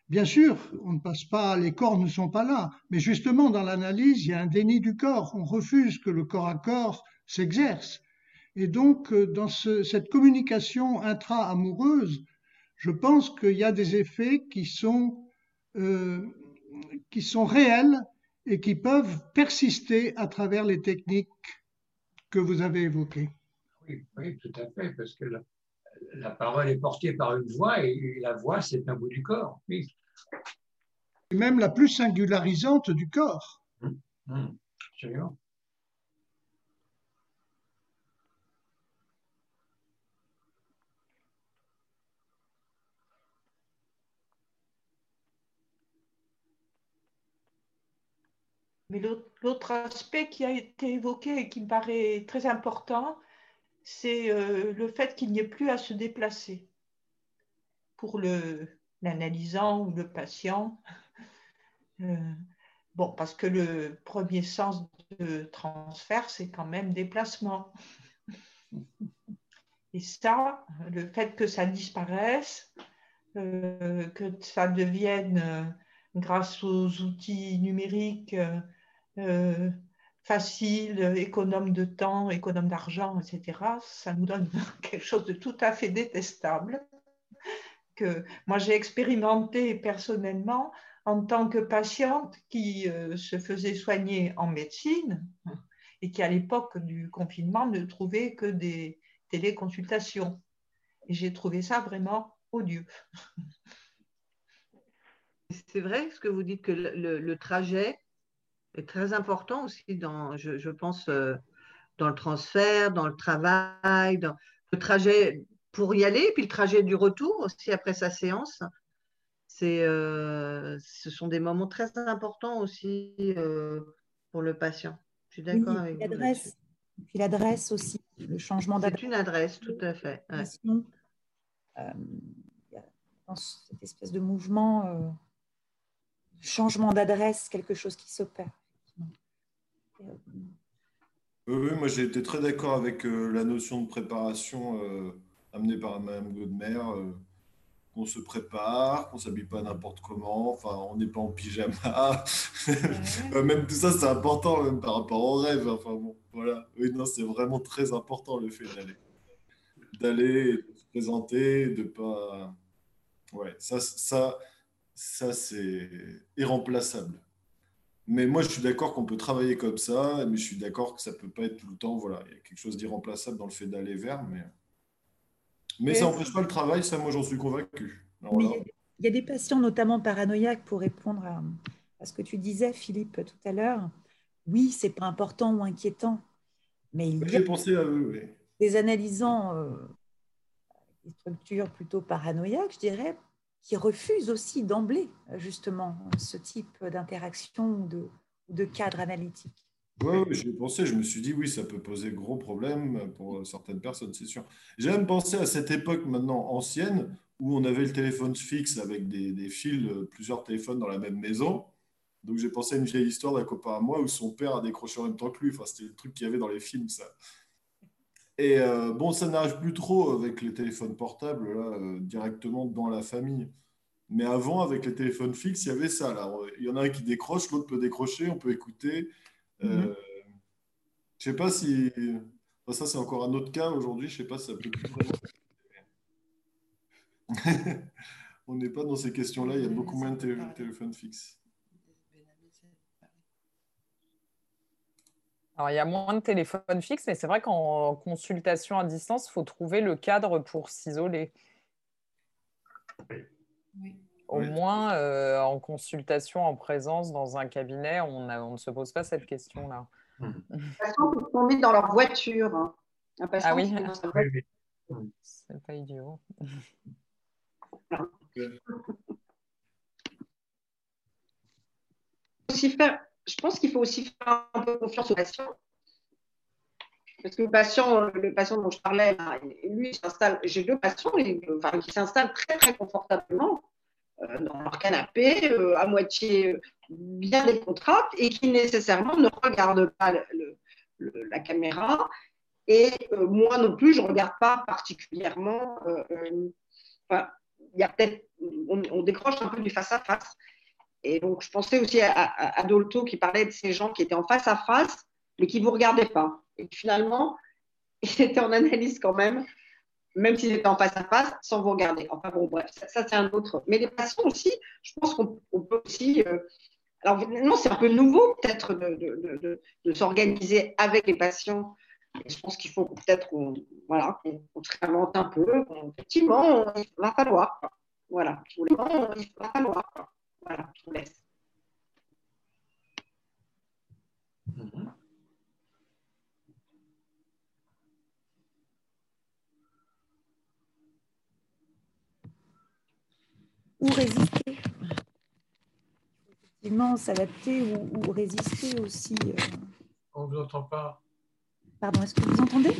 Bien sûr, on ne passe pas, les corps ne sont pas là, mais justement dans l'analyse, il y a un déni du corps. On refuse que le corps à corps s'exerce. Et donc, dans cette communication intra-amoureuse, je pense qu'il y a des effets qui sont, euh, qui sont réels et qui peuvent persister à travers les techniques que vous avez évoqué. Oui, oui, tout à fait, parce que la, parole est portée par une voix et la voix, c'est un bout du corps. Oui. Et même la plus singularisante du corps. Hum, hum, absolument. Mais l'autre aspect qui a été évoqué et qui me paraît très important, c'est euh, le fait qu'il n'y ait plus à se déplacer pour l'analysant ou le patient. Euh, bon, parce que le premier sens de transfert, c'est quand même déplacement. Et ça, le fait que ça disparaisse, euh, que ça devienne, grâce aux outils numériques, euh, facile, économe de temps, économe d'argent, etc., ça nous donne (laughs) quelque chose de tout à fait détestable que moi j'ai expérimenté personnellement en tant que patiente qui euh, se faisait soigner en médecine et qui à l'époque du confinement ne trouvait que des téléconsultations. Et j'ai trouvé ça vraiment odieux. C'est vrai ce que vous dites que le trajet est très important aussi dans, je, pense, euh, dans le transfert, dans le travail, dans le trajet pour y aller, puis le trajet du retour aussi après sa séance. C'est, euh, ce sont des moments très importants aussi euh, pour le patient. Je suis d'accord avec l'adresse. Puis l'adresse aussi, le changement d'adresse. C'est une adresse, tout à fait. dans cette espèce de mouvement, changement d'adresse, quelque chose qui s'opère. Oui, moi j'ai été très d'accord avec euh, la notion de préparation euh, amenée par Mme Godmer, euh, qu'on se prépare, qu'on ne s'habille pas n'importe comment, enfin on n'est pas en pyjama. (laughs) même tout ça c'est important même par rapport au rêve. Enfin bon, voilà. Oui, non, c'est vraiment très important le fait d'aller. D'aller se présenter, de pas. Ouais, ça, ça, ça c'est irremplaçable. Mais moi, je suis d'accord qu'on peut travailler comme ça, mais je suis d'accord que ça ne peut pas être tout le temps. Voilà, il y a quelque chose d'irremplaçable dans le fait d'aller vers, mais, mais ça n'empêche pas le travail, ça, moi, j'en suis convaincu. il y a des patients, notamment paranoïaques, pour répondre à, ce que tu disais, Philippe, tout à l'heure. Oui, c'est pas important ou inquiétant, mais il y a pensé à eux, oui. des analysants, euh, des structures plutôt paranoïaques, je dirais, qui refusent aussi d'emblée, justement, ce type d'interaction ou de, de cadre analytique. Oui, j'ai pensé, je me suis dit, oui, ça peut poser gros problème pour certaines personnes, c'est sûr. J'ai même pensé à cette époque maintenant ancienne où on avait le téléphone fixe avec des, fils, plusieurs téléphones dans la même maison. Donc j'ai pensé à une vieille histoire d'un copain à moi où son père a décroché en même temps que lui. Enfin, c'était le truc qu'il y avait dans les films, ça. Et euh, bon, ça n'arrive plus trop avec les téléphones portables, là, euh, directement dans la famille. Mais avant, avec les téléphones fixes, il y avait ça. Là. Il y en a un qui décroche, l'autre peut décrocher, on peut écouter. Euh, mhm. Je ne sais pas si. ça, c'est encore un autre cas aujourd'hui. Je ne sais pas si ça peut plus vraiment. (laughs) on n'est pas dans ces questions-là. Il y a beaucoup moins de téléphones fixes. Alors, il y a moins de téléphones fixes, mais c'est vrai qu'en consultation à distance, il faut trouver le cadre pour s'isoler. Au moins, euh, en consultation en présence dans un cabinet, on, ne se pose pas cette question-là. Les patients peuvent tomber dans leur voiture. Hein. ah oui, c'est pas idiot. (laughs) aussi faire je pense qu'il faut aussi faire un peu confiance au patient. Parce que le patient, patient dont je parlais, lui, s'installe. J'ai deux patients qui s'installent très, très confortablement euh, dans leur canapé, euh, à moitié euh, bien décontractés et qui nécessairement ne regardent pas la caméra. Et moi non plus, je ne regarde pas particulièrement. il y a peut-être, on, on, décroche un peu du face à face. Et donc, je pensais aussi à, Dolto qui parlait de ces gens qui étaient en face à face, mais qui ne vous regardaient pas. Et finalement, (laughs) ils étaient en analyse quand même, même s'ils étaient en face à face, sans vous regarder. Enfin bon, bref, ça, c'est un autre. Mais les patients aussi, je pense qu'on peut aussi. Euh, alors, non, c'est un peu nouveau peut-être de, s'organiser avec les patients. je pense qu'il faut peut-être qu'on voilà, se réinvente un peu. Effectivement, il va falloir. Voilà, il va falloir. Voilà, je vous laisse. Ou résister. Effectivement, s'adapter ou, résister aussi. Euh. On ne vous entend pas. Pardon, est-ce que vous entendez?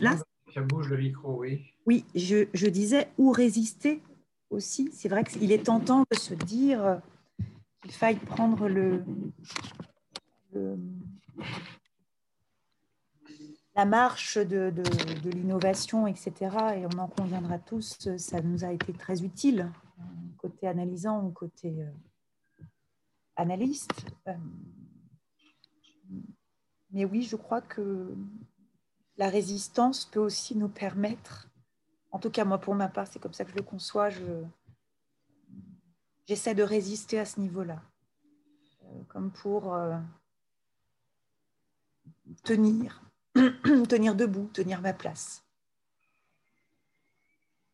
Là? Ça bouge le micro, oui. Oui, je, je disais ou résister aussi. C'est vrai qu'il est tentant de se dire euh, qu'il faille prendre le, la marche de, de, l'innovation, etc. Et on en conviendra tous, ça nous a été très utile, côté analysant ou côté euh, analyste. Euh, mais oui, je crois que la résistance peut aussi nous permettre en tout cas, moi, pour ma part, c'est comme ça que je le conçois. j'essaie de résister à ce niveau-là, euh, comme pour euh, tenir, (clears throat) tenir debout, tenir ma place.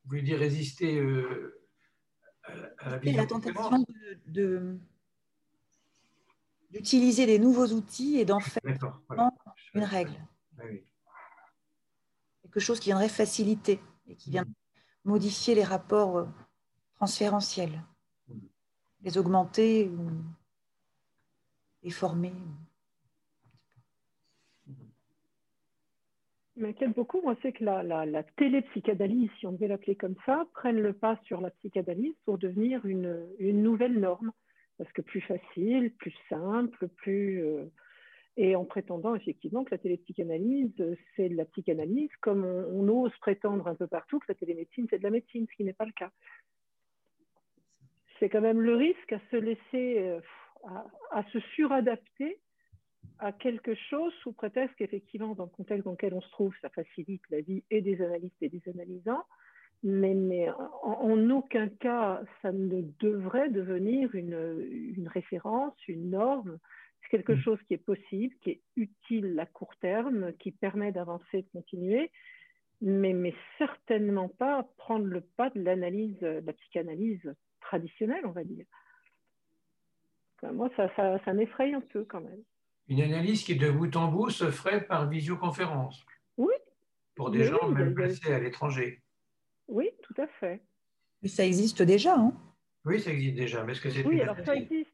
Vous voulez dire résister euh, à, la, la tentation de, d'utiliser des nouveaux outils et d'en faire une règle. Quelque chose qui viendrait faciliter et qui vient modifier les rapports euh, transférentiels, les augmenter ou les former. M'inquiète beaucoup, moi, c'est que la, la, télépsychanalyse, si on devait l'appeler comme ça, prenne le pas sur la psychanalyse pour devenir une, une nouvelle norme. Parce que plus facile, plus simple, plus, euh, et en prétendant effectivement que la télépsychanalyse, c'est de la psychanalyse, comme on, ose prétendre un peu partout que la télémédecine, c'est de la médecine, ce qui n'est pas le cas. C'est quand même le risque à se laisser, euh, à, se suradapter à quelque chose sous prétexte qu'effectivement, dans le contexte dans lequel on se trouve, ça facilite la vie et des analystes et des analysants, Mais, mais en, aucun cas, ça ne devrait devenir une, une référence, une norme. C'est quelque mm. chose qui est possible, qui est utile à court terme, qui permet d'avancer, de continuer, mais, mais certainement pas prendre le pas de l'analyse, de la psychanalyse traditionnelle, on va dire. Moi, ça, ça, ça m'effraie un peu quand même. Une analyse qui, de bout en bout, se ferait par visioconférence. Oui. Pour des gens même placés à l'étranger. Oui, tout à fait. Ça existe déjà, hein Oui, ça existe déjà. Mais est-ce que c'est Oui, alors ça existe,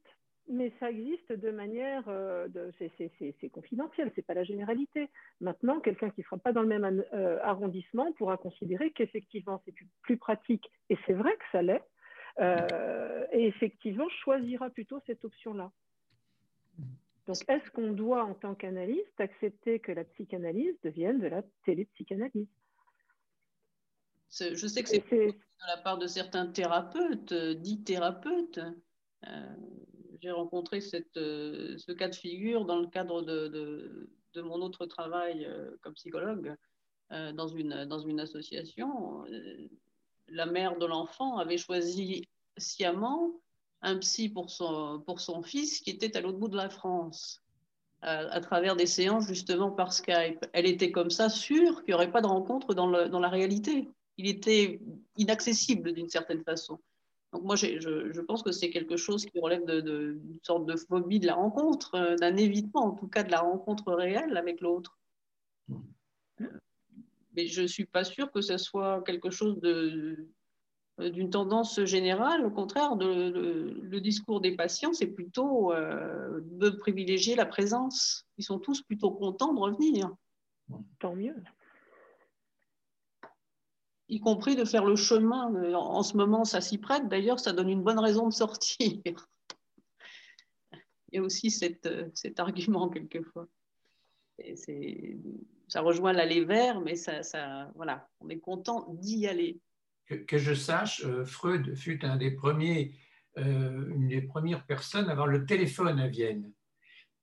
mais ça existe de manière. Euh, c'est confidentiel, c'est pas la généralité. Maintenant, quelqu'un qui ne sera pas dans le même euh, arrondissement pourra considérer qu'effectivement c'est plus, pratique, et c'est vrai que ça l'est, euh, et effectivement choisira plutôt cette option-là. Donc, est-ce qu'on doit, en tant qu'analyste, accepter que la psychanalyse devienne de la télépsychanalyse? Je sais que c'est de la part de certains thérapeutes, dits thérapeutes. Euh, j'ai rencontré euh, ce cas de figure dans le cadre de, mon autre travail comme psychologue dans, une, association. la mère de l'enfant avait choisi sciemment un psy pour son, fils qui était à l'autre bout de la France, à, travers des séances justement par Skype. Elle était comme ça sûre qu'il n'y aurait pas de rencontre dans, la réalité. Il était inaccessible d'une certaine façon. Donc moi, je, pense que c'est quelque chose qui relève d'une de, sorte de phobie de la rencontre, euh, d'un évitement en tout cas de la rencontre réelle avec l'autre. Mais je ne suis pas sûre que ce soit quelque chose euh, d'une tendance générale. Au contraire, le, discours des patients, c'est plutôt euh, de privilégier la présence. Ils sont tous plutôt contents de revenir. Tant mieux. Y compris de faire le chemin. En ce moment, ça s'y prête. D'ailleurs, ça donne une bonne raison de sortir. (laughs) Il y a aussi cet argument quelquefois. ça rejoint l'aller vers, mais ça, voilà, on est content d'y aller que, je sache, euh, Freud fut un des premiers, euh, une des premières personnes à avoir le téléphone à Vienne.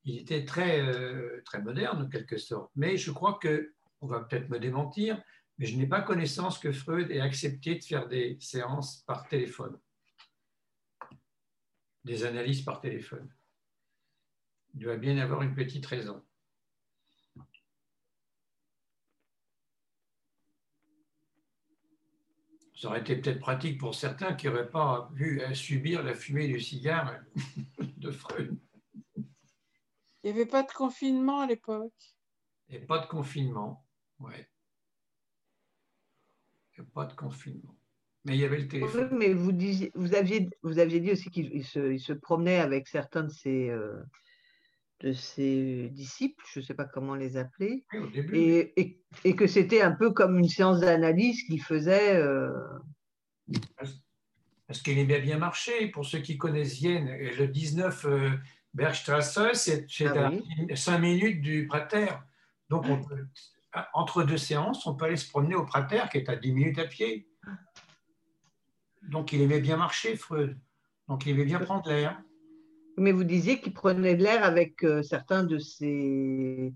Il était très, euh, très moderne en quelque sorte, mais je crois que, on va peut-être me démentir, mais je n'ai pas connaissance que Freud ait accepté de faire des séances par téléphone, des analyses par téléphone. Il doit bien avoir une petite raison. ça aurait été peut-être pratique pour certains qui n'auraient pas vu à subir la fumée du cigare (laughs) de Freud. Il n'y avait pas de confinement à l'époque. Il n'y avait pas de confinement, oui. Il n'y avait pas de confinement. Mais il y avait le téléphone. mais vous, disiez, vous, aviez, vous aviez dit aussi qu'il se, se, promenait avec certains de ses, euh, de ses disciples, je ne sais pas comment les appeler, et, et, que c'était un peu comme une séance d'analyse qu'il faisait. Euh... Parce qu'il aimait bien marcher. Pour ceux qui connaissent Vienne, le 19 euh, Bergstrasse, c'est ah à 5 minutes du Prater. Donc, entre deux séances, on peut aller se promener au Prater, qui est à 10 minutes à pied. Donc, il aimait bien marcher, Freud. Donc, il aimait bien prendre l'air. Mais vous disiez qu'il prenait de l'air avec euh, certains de ses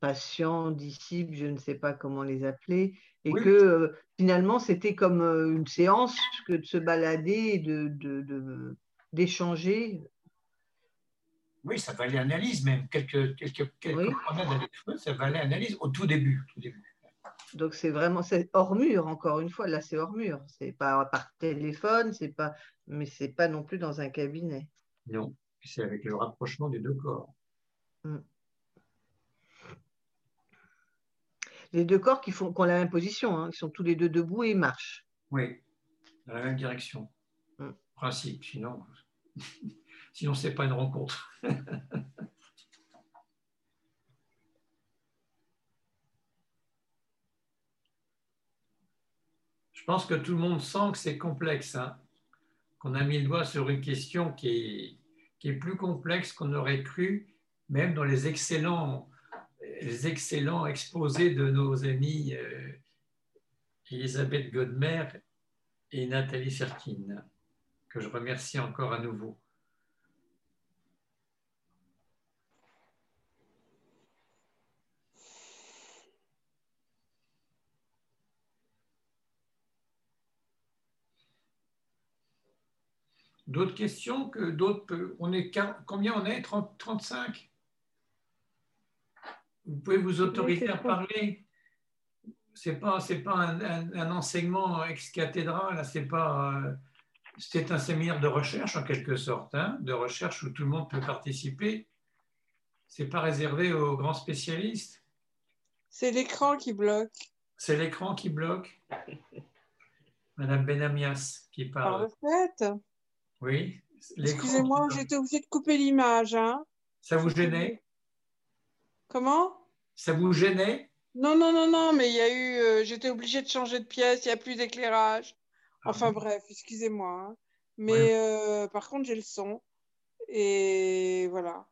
patients, disciples, je ne sais pas comment les appeler, et que euh, finalement c'était comme euh, une séance que de se balader et de, d'échanger. Oui, ça valait analyse même. Quelques, quelques, quelques ça valait analyse au tout début. Tout début. Donc c'est vraiment c'est hors mur encore une fois là c'est hors mur c'est pas par téléphone c'est pas mais c'est pas non plus dans un cabinet. Non c'est avec le rapprochement des deux corps. Mm. Les deux corps qui, font, ont la même position, hein, ils sont tous les deux debout et marchent. Oui, dans la même direction. Mm. Principe, sinon, (laughs) sinon ce n'est pas une rencontre. (laughs) Je pense que tout le monde sent que c'est complexe, hein, qu'on a mis le doigt sur une question qui est, plus complexe qu'on aurait cru, même dans les excellents, les excellents exposés de nos amis euh, Elisabeth Godmer et Nathalie Serkin, que je remercie encore à nouveau. D'autres questions que d'autres. On est combien on est? 30, 35 Vous pouvez vous autoriser à parler. C'est pas c'est pas un, enseignement ex cathédrale. C'est pas euh, c'est un séminaire de recherche en quelque sorte, hein, de recherche où tout le monde peut participer. C'est pas réservé aux grands spécialistes. C'est l'écran qui bloque. C'est l'écran qui bloque. (laughs) Madame Benamias qui parle. fait. Oui. Excusez-moi, j'étais obligée de couper l'image. Hein. Ça vous gênait? Comment? Ça vous gênait? Non, non, non, non, mais il y a eu. Euh, j'étais obligée de changer de pièce, il n'y a plus d'éclairage. Ah enfin bref, excusez-moi. Hein. Mais euh, par contre, j'ai le son. Et voilà.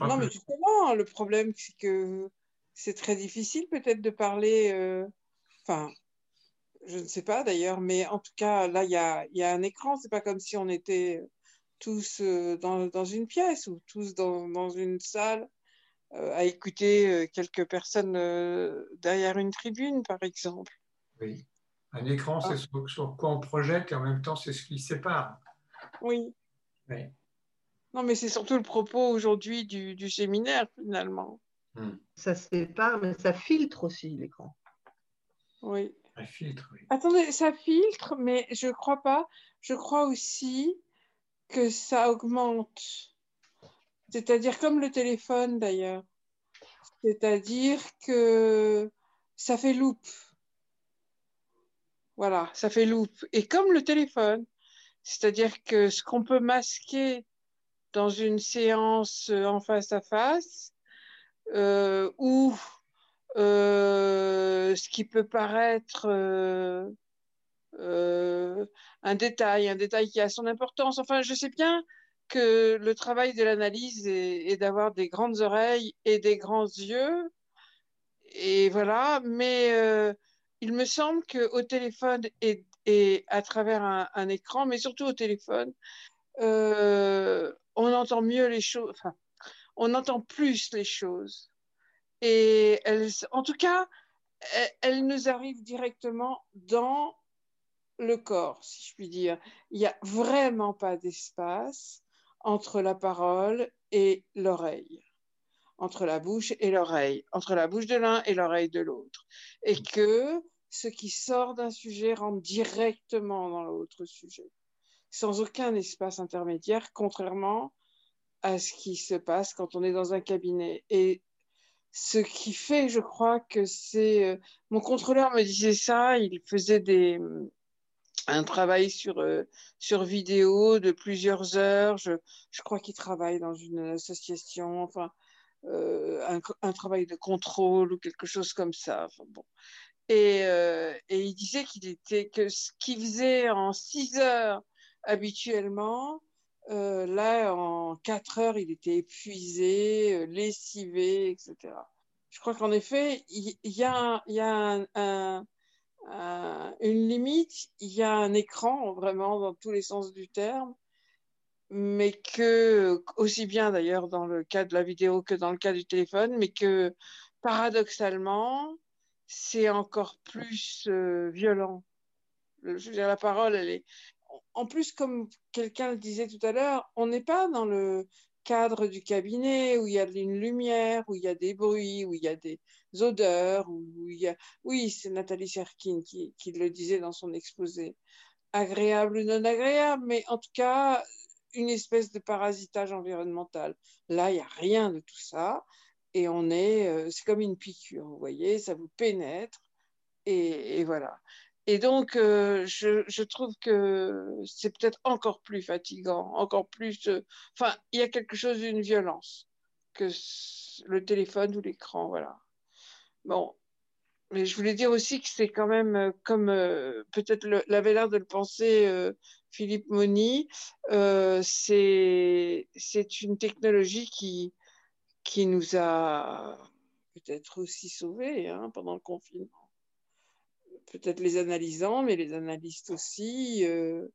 non, mais justement, le problème, c'est que c'est très difficile peut-être de parler. Euh, enfin, je ne sais pas d'ailleurs, mais en tout cas, là, il y a, y a, un écran. C'est pas comme si on était tous euh, dans, dans, une pièce ou tous dans, dans une salle à écouter quelques personnes derrière une tribune, par exemple. Oui. Un écran, c'est ah. sur, quoi on projette et en même temps, c'est ce qui sépare. Oui. Non, mais c'est surtout le propos aujourd'hui du, séminaire, finalement. Hmm. Ça sépare, mais ça filtre aussi l'écran. Oui. Ça filtre, oui. Attendez, ça filtre, mais je ne crois pas. Je crois aussi que ça augmente. C'est-à-dire comme le téléphone, d'ailleurs. C'est-à-dire que ça fait loupe. Voilà, ça fait loupe. Et comme le téléphone, c'est-à-dire que ce qu'on peut masquer dans une séance euh, en face à face, euh, ou ce qui peut paraître un détail, un détail qui a son importance. Enfin, je sais bien que le travail de l'analyse est d'avoir des grandes oreilles et des grands yeux, et voilà, mais il me semble qu'au téléphone et, à travers un, écran, mais surtout au téléphone, euh, on entend mieux les choses, enfin, on entend plus les choses. Et en tout cas, elles, nous arrivent directement dans le corps, si je puis dire. Il n'y a vraiment pas d'espace entre la parole et l'oreille entre la bouche et l'oreille, entre la bouche de l'un et l'oreille de l'autre. Et que ce qui sort d'un sujet rentre directement dans l'autre sujet, sans aucun espace intermédiaire, contrairement à ce qui se passe quand on est dans un cabinet. Et ce qui fait, je crois que c'est... Euh, mon contrôleur me disait ça, il faisait des, un travail sur, euh, sur vidéo de plusieurs heures. Je, je crois qu'il travaille dans une association, enfin, euh, un, un, travail de contrôle ou quelque chose comme ça. Bon. Et, et il disait qu'il était que ce qu'il faisait en 6 heures habituellement, euh, là en 4 heures, il était épuisé, euh, lessivé, etc. Je crois qu'en effet, il, y a, une limite, il y a un écran vraiment dans tous les sens du terme, mais que aussi bien d'ailleurs dans le cas de la vidéo que dans le cas du téléphone, mais que paradoxalement, c'est encore plus euh, violent. Je veux dire, la parole, elle est. En plus, comme quelqu'un le disait tout à l'heure, on n'est pas dans le cadre du cabinet où il y a une lumière, où il y a des bruits, où il y a des odeurs. Oui, c'est Nathalie Serkin qui, qui le disait dans son exposé. Agréable ou non agréable, mais en tout cas, une espèce de parasitage environnemental. Là, il n'y a rien de tout ça et on est, euh, c'est comme une piqûre, vous voyez, ça vous pénètre et, voilà. Et donc, euh, je, trouve que c'est peut-être encore plus fatigant, encore plus. Euh, enfin, il y a quelque chose d'une violence que le téléphone ou l'écran, voilà. Bon, mais je voulais dire aussi que c'est quand même comme peut-être l'avait l'air de le penser Philippe Moni, c'est c'est une technologie qui qui nous a peut-être aussi sauvés hein, pendant le confinement. Peut-être les analysants, mais les analystes aussi. Euh,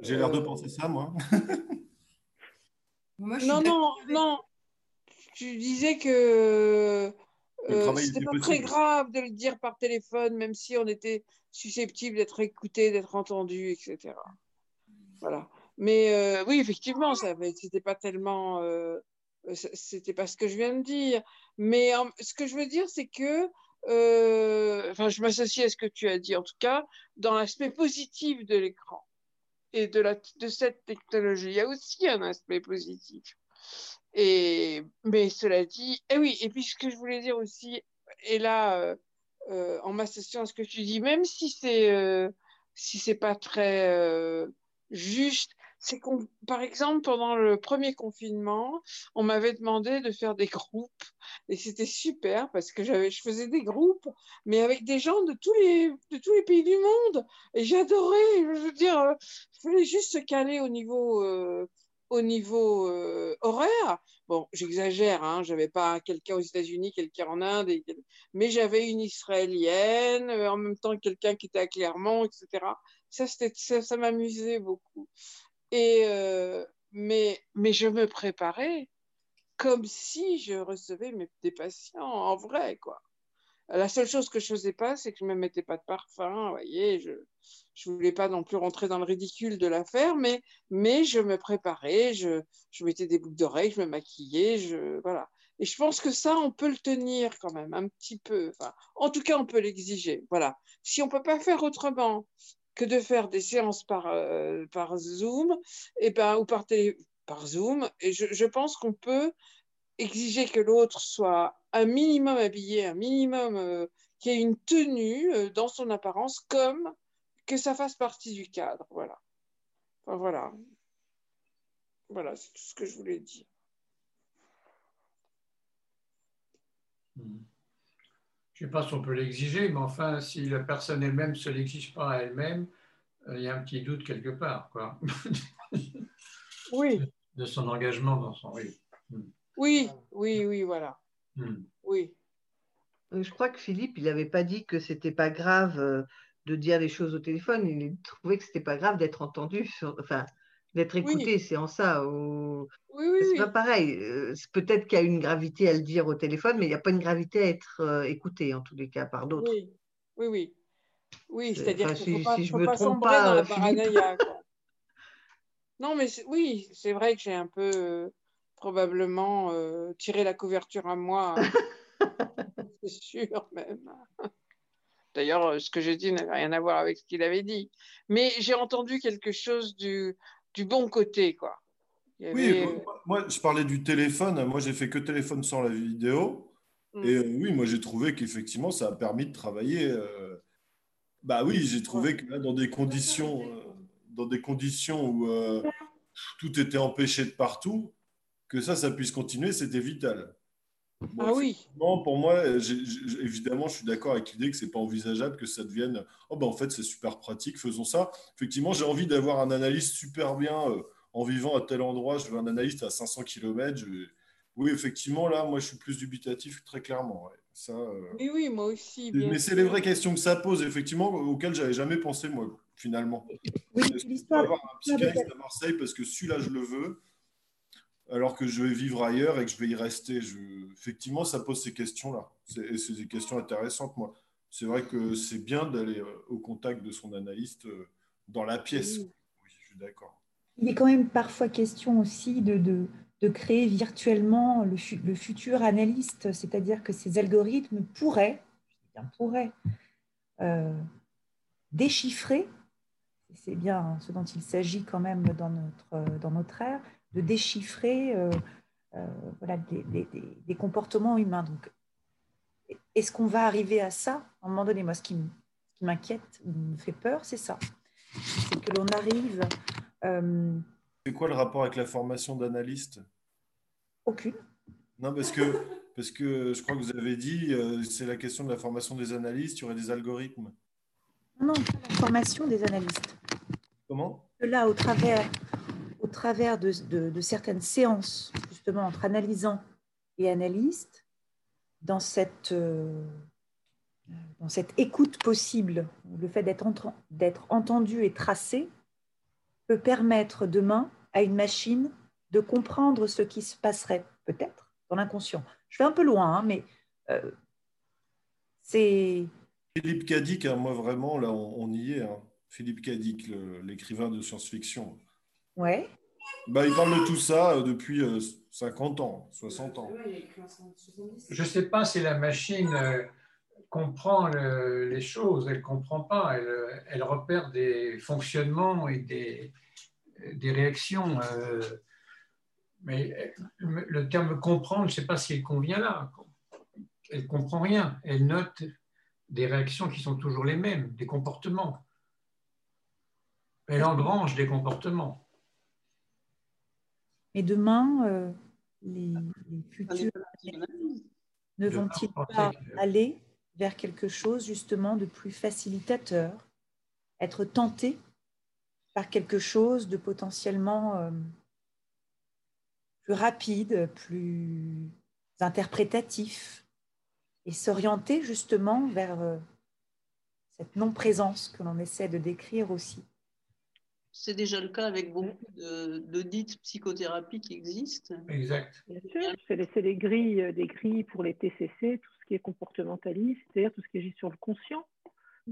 J'ai l'air de euh, penser ça, moi. (laughs) non, non, non. Tu disais que euh, c'était pas très grave de le dire par téléphone, même si on était susceptible d'être écouté, d'être entendu, etc. Voilà. Mais euh, oui, effectivement, ça c'était pas tellement, euh, c'était pas ce que je viens de dire. Mais ce que je veux dire, c'est que, enfin, je m'associe à ce que tu as dit, en tout cas, dans l'aspect positif de l'écran et de, la, de cette technologie. Il y a aussi un aspect positif. Et, mais cela dit, et oui, et puis ce que je voulais dire aussi, et là, euh, en m'associant à ce que tu dis, même si c'est euh, si pas très euh, juste, c'est qu'on, par exemple, pendant le premier confinement, on m'avait demandé de faire des groupes et c'était super parce que j'avais, je faisais des groupes, mais avec des gens de tous les de tous les pays du monde et j'adorais. Je veux dire, il fallait juste se caler au niveau au niveau horaire Bon, j'exagère, hein, je n'avais pas quelqu'un aux États-Unis, quelqu'un en Inde, mais j'avais une Israélienne, euh, en même temps quelqu'un qui était à Clermont, etc. Ça, ça, ça m'amusait beaucoup. Euh, mais, mais je me préparais comme si je recevais mes, des patients en vrai, quoi. La seule chose que je faisais pas, c'est que je me mettais pas de parfum, voyez, je je voulais pas non plus rentrer dans le ridicule de l'affaire, mais mais je me préparais, je je mettais des boucles d'oreilles, je me maquillais, je voilà. Et je pense que ça, on peut le tenir quand même un petit peu. En tout cas, on peut l'exiger. Voilà. Si on peut pas faire autrement que de faire des séances par euh, par Zoom, et ou par télé, par Zoom, et je, je pense qu'on peut exiger que l'autre soit un minimum habillé, un minimum euh, qui ait une tenue euh, dans son apparence, comme que ça fasse partie du cadre. Voilà. voilà. Voilà, c'est tout ce que je voulais dire. Je ne sais pas si on peut l'exiger, mais enfin, si la personne elle-même ne se l'exige pas à elle-même, euh, il y a un petit doute quelque part, quoi. (laughs) oui. De son engagement dans son. Oui. Oui, oui, oui, voilà. Hmm. Oui. Euh, je crois que Philippe, il n'avait pas dit que c'était pas grave euh, de dire les choses au téléphone. Il trouvait que c'était pas grave d'être entendu, enfin, d'être écouté. C'est en ça. Oui, oui, c'est pas pareil. Euh, peut-être qu'il y a une gravité à le dire au téléphone, mais il n'y a pas une gravité à être écouté, en tous les cas, par d'autres. Oui, oui, oui. Oui, c'est-à-dire enfin, qu'il si, pas, si je me trompe pas, dans la paranoïa. (laughs) non, mais oui, c'est vrai que j'ai un peu probablement euh, tirer la couverture à moi. (laughs) c'est sûr même. D'ailleurs, euh, ce que j'ai dit n'avait rien à voir avec ce qu'il avait dit. Mais j'ai entendu quelque chose du, du bon côté, quoi. Oui, euh, moi, je parlais du téléphone. Moi, j'ai fait que téléphone sans la vidéo. Mm. Et oui, moi, j'ai trouvé qu'effectivement, ça a permis de travailler. Bah oui, j'ai trouvé que là, dans des conditions, dans des conditions où tout était empêché de partout, que ça, ça puisse continuer, c'était vital. Ah oui. Pour moi, évidemment, je suis d'accord avec l'idée que c'est pas envisageable que ça devienne. Oh ben en fait, c'est super pratique, faisons ça. Effectivement, j'ai envie d'avoir un analyste super bien euh, en vivant à tel endroit. Je veux un analyste à 500 km. Oui, effectivement, là, moi, je suis plus dubitatif, très clairement. Ça, euh, Oui, oui, moi aussi. Mais c'est les vraies questions que ça pose, effectivement, auxquelles j'avais jamais pensé, moi, finalement. Oui, l'histoire. avoir un psychanalyste à Marseille parce que celui-là, je le veux alors que je vais vivre ailleurs et que je vais y rester. Effectivement, ça pose ces questions-là. Et c'est des questions intéressantes, moi. C'est vrai que c'est bien d'aller euh, au contact de son analyste euh, dans la pièce. Oui, je suis d'accord. Il est quand même parfois question aussi de, de, créer virtuellement le, le futur analyste, c'est-à-dire que ces algorithmes pourraient, bien pourraient, euh, déchiffrer, c'est bien ce dont il s'agit quand même dans notre, dans notre ère, de déchiffrer euh, euh, voilà, des, comportements humains. Donc, est-ce qu'on va arriver à ça? À un moment donné, moi, ce qui m'inquiète me fait peur, c'est ça. C'est que l'on arrive. Euh, c'est quoi le rapport avec la formation d'analyste Aucune. Non, parce que, parce que je crois que vous avez dit, c'est la question de la formation des analystes, il y aurait des algorithmes. Non, pas la formation des analystes. Comment? Là, au travers, travers de, certaines séances, justement entre analysant et analyste, dans cette, euh, dans cette écoute possible, le fait d'être entendu et tracé peut permettre demain à une machine de comprendre ce qui se passerait peut-être dans l'inconscient. Je vais un peu loin, hein, mais euh, c'est... Philippe Cadic, hein, moi vraiment, là, on, y est. Hein. Philippe Cadic, l'écrivain de science-fiction Ouais. Bah, il parle de tout ça euh, depuis euh, 50 ans, 60 ans. Je ne sais pas si la machine euh, comprend le- les choses, elle ne comprend pas, elle, euh, elle repère des fonctionnements et des, des réactions. euh, mais euh, le terme comprendre, je ne sais pas s'il convient là. Elle ne comprend rien, elle note des réactions qui sont toujours les mêmes, des comportements. Elle engrange des comportements. Mais demain, euh, les, les futurs ne vont-ils pas aller vers quelque chose justement de plus facilitateur, être tentés par quelque chose de potentiellement euh, plus rapide, plus interprétatif, et s'orienter justement vers euh, cette non-présence que l'on essaie de décrire aussi? C'est déjà le cas avec beaucoup de, de dites psychothérapies qui existent. Exact. Bien sûr, c'est les, c'est les grilles, euh, des grilles pour les TCC, tout ce qui est comportementaliste, c'est-à-dire tout ce qui agit sur le conscient,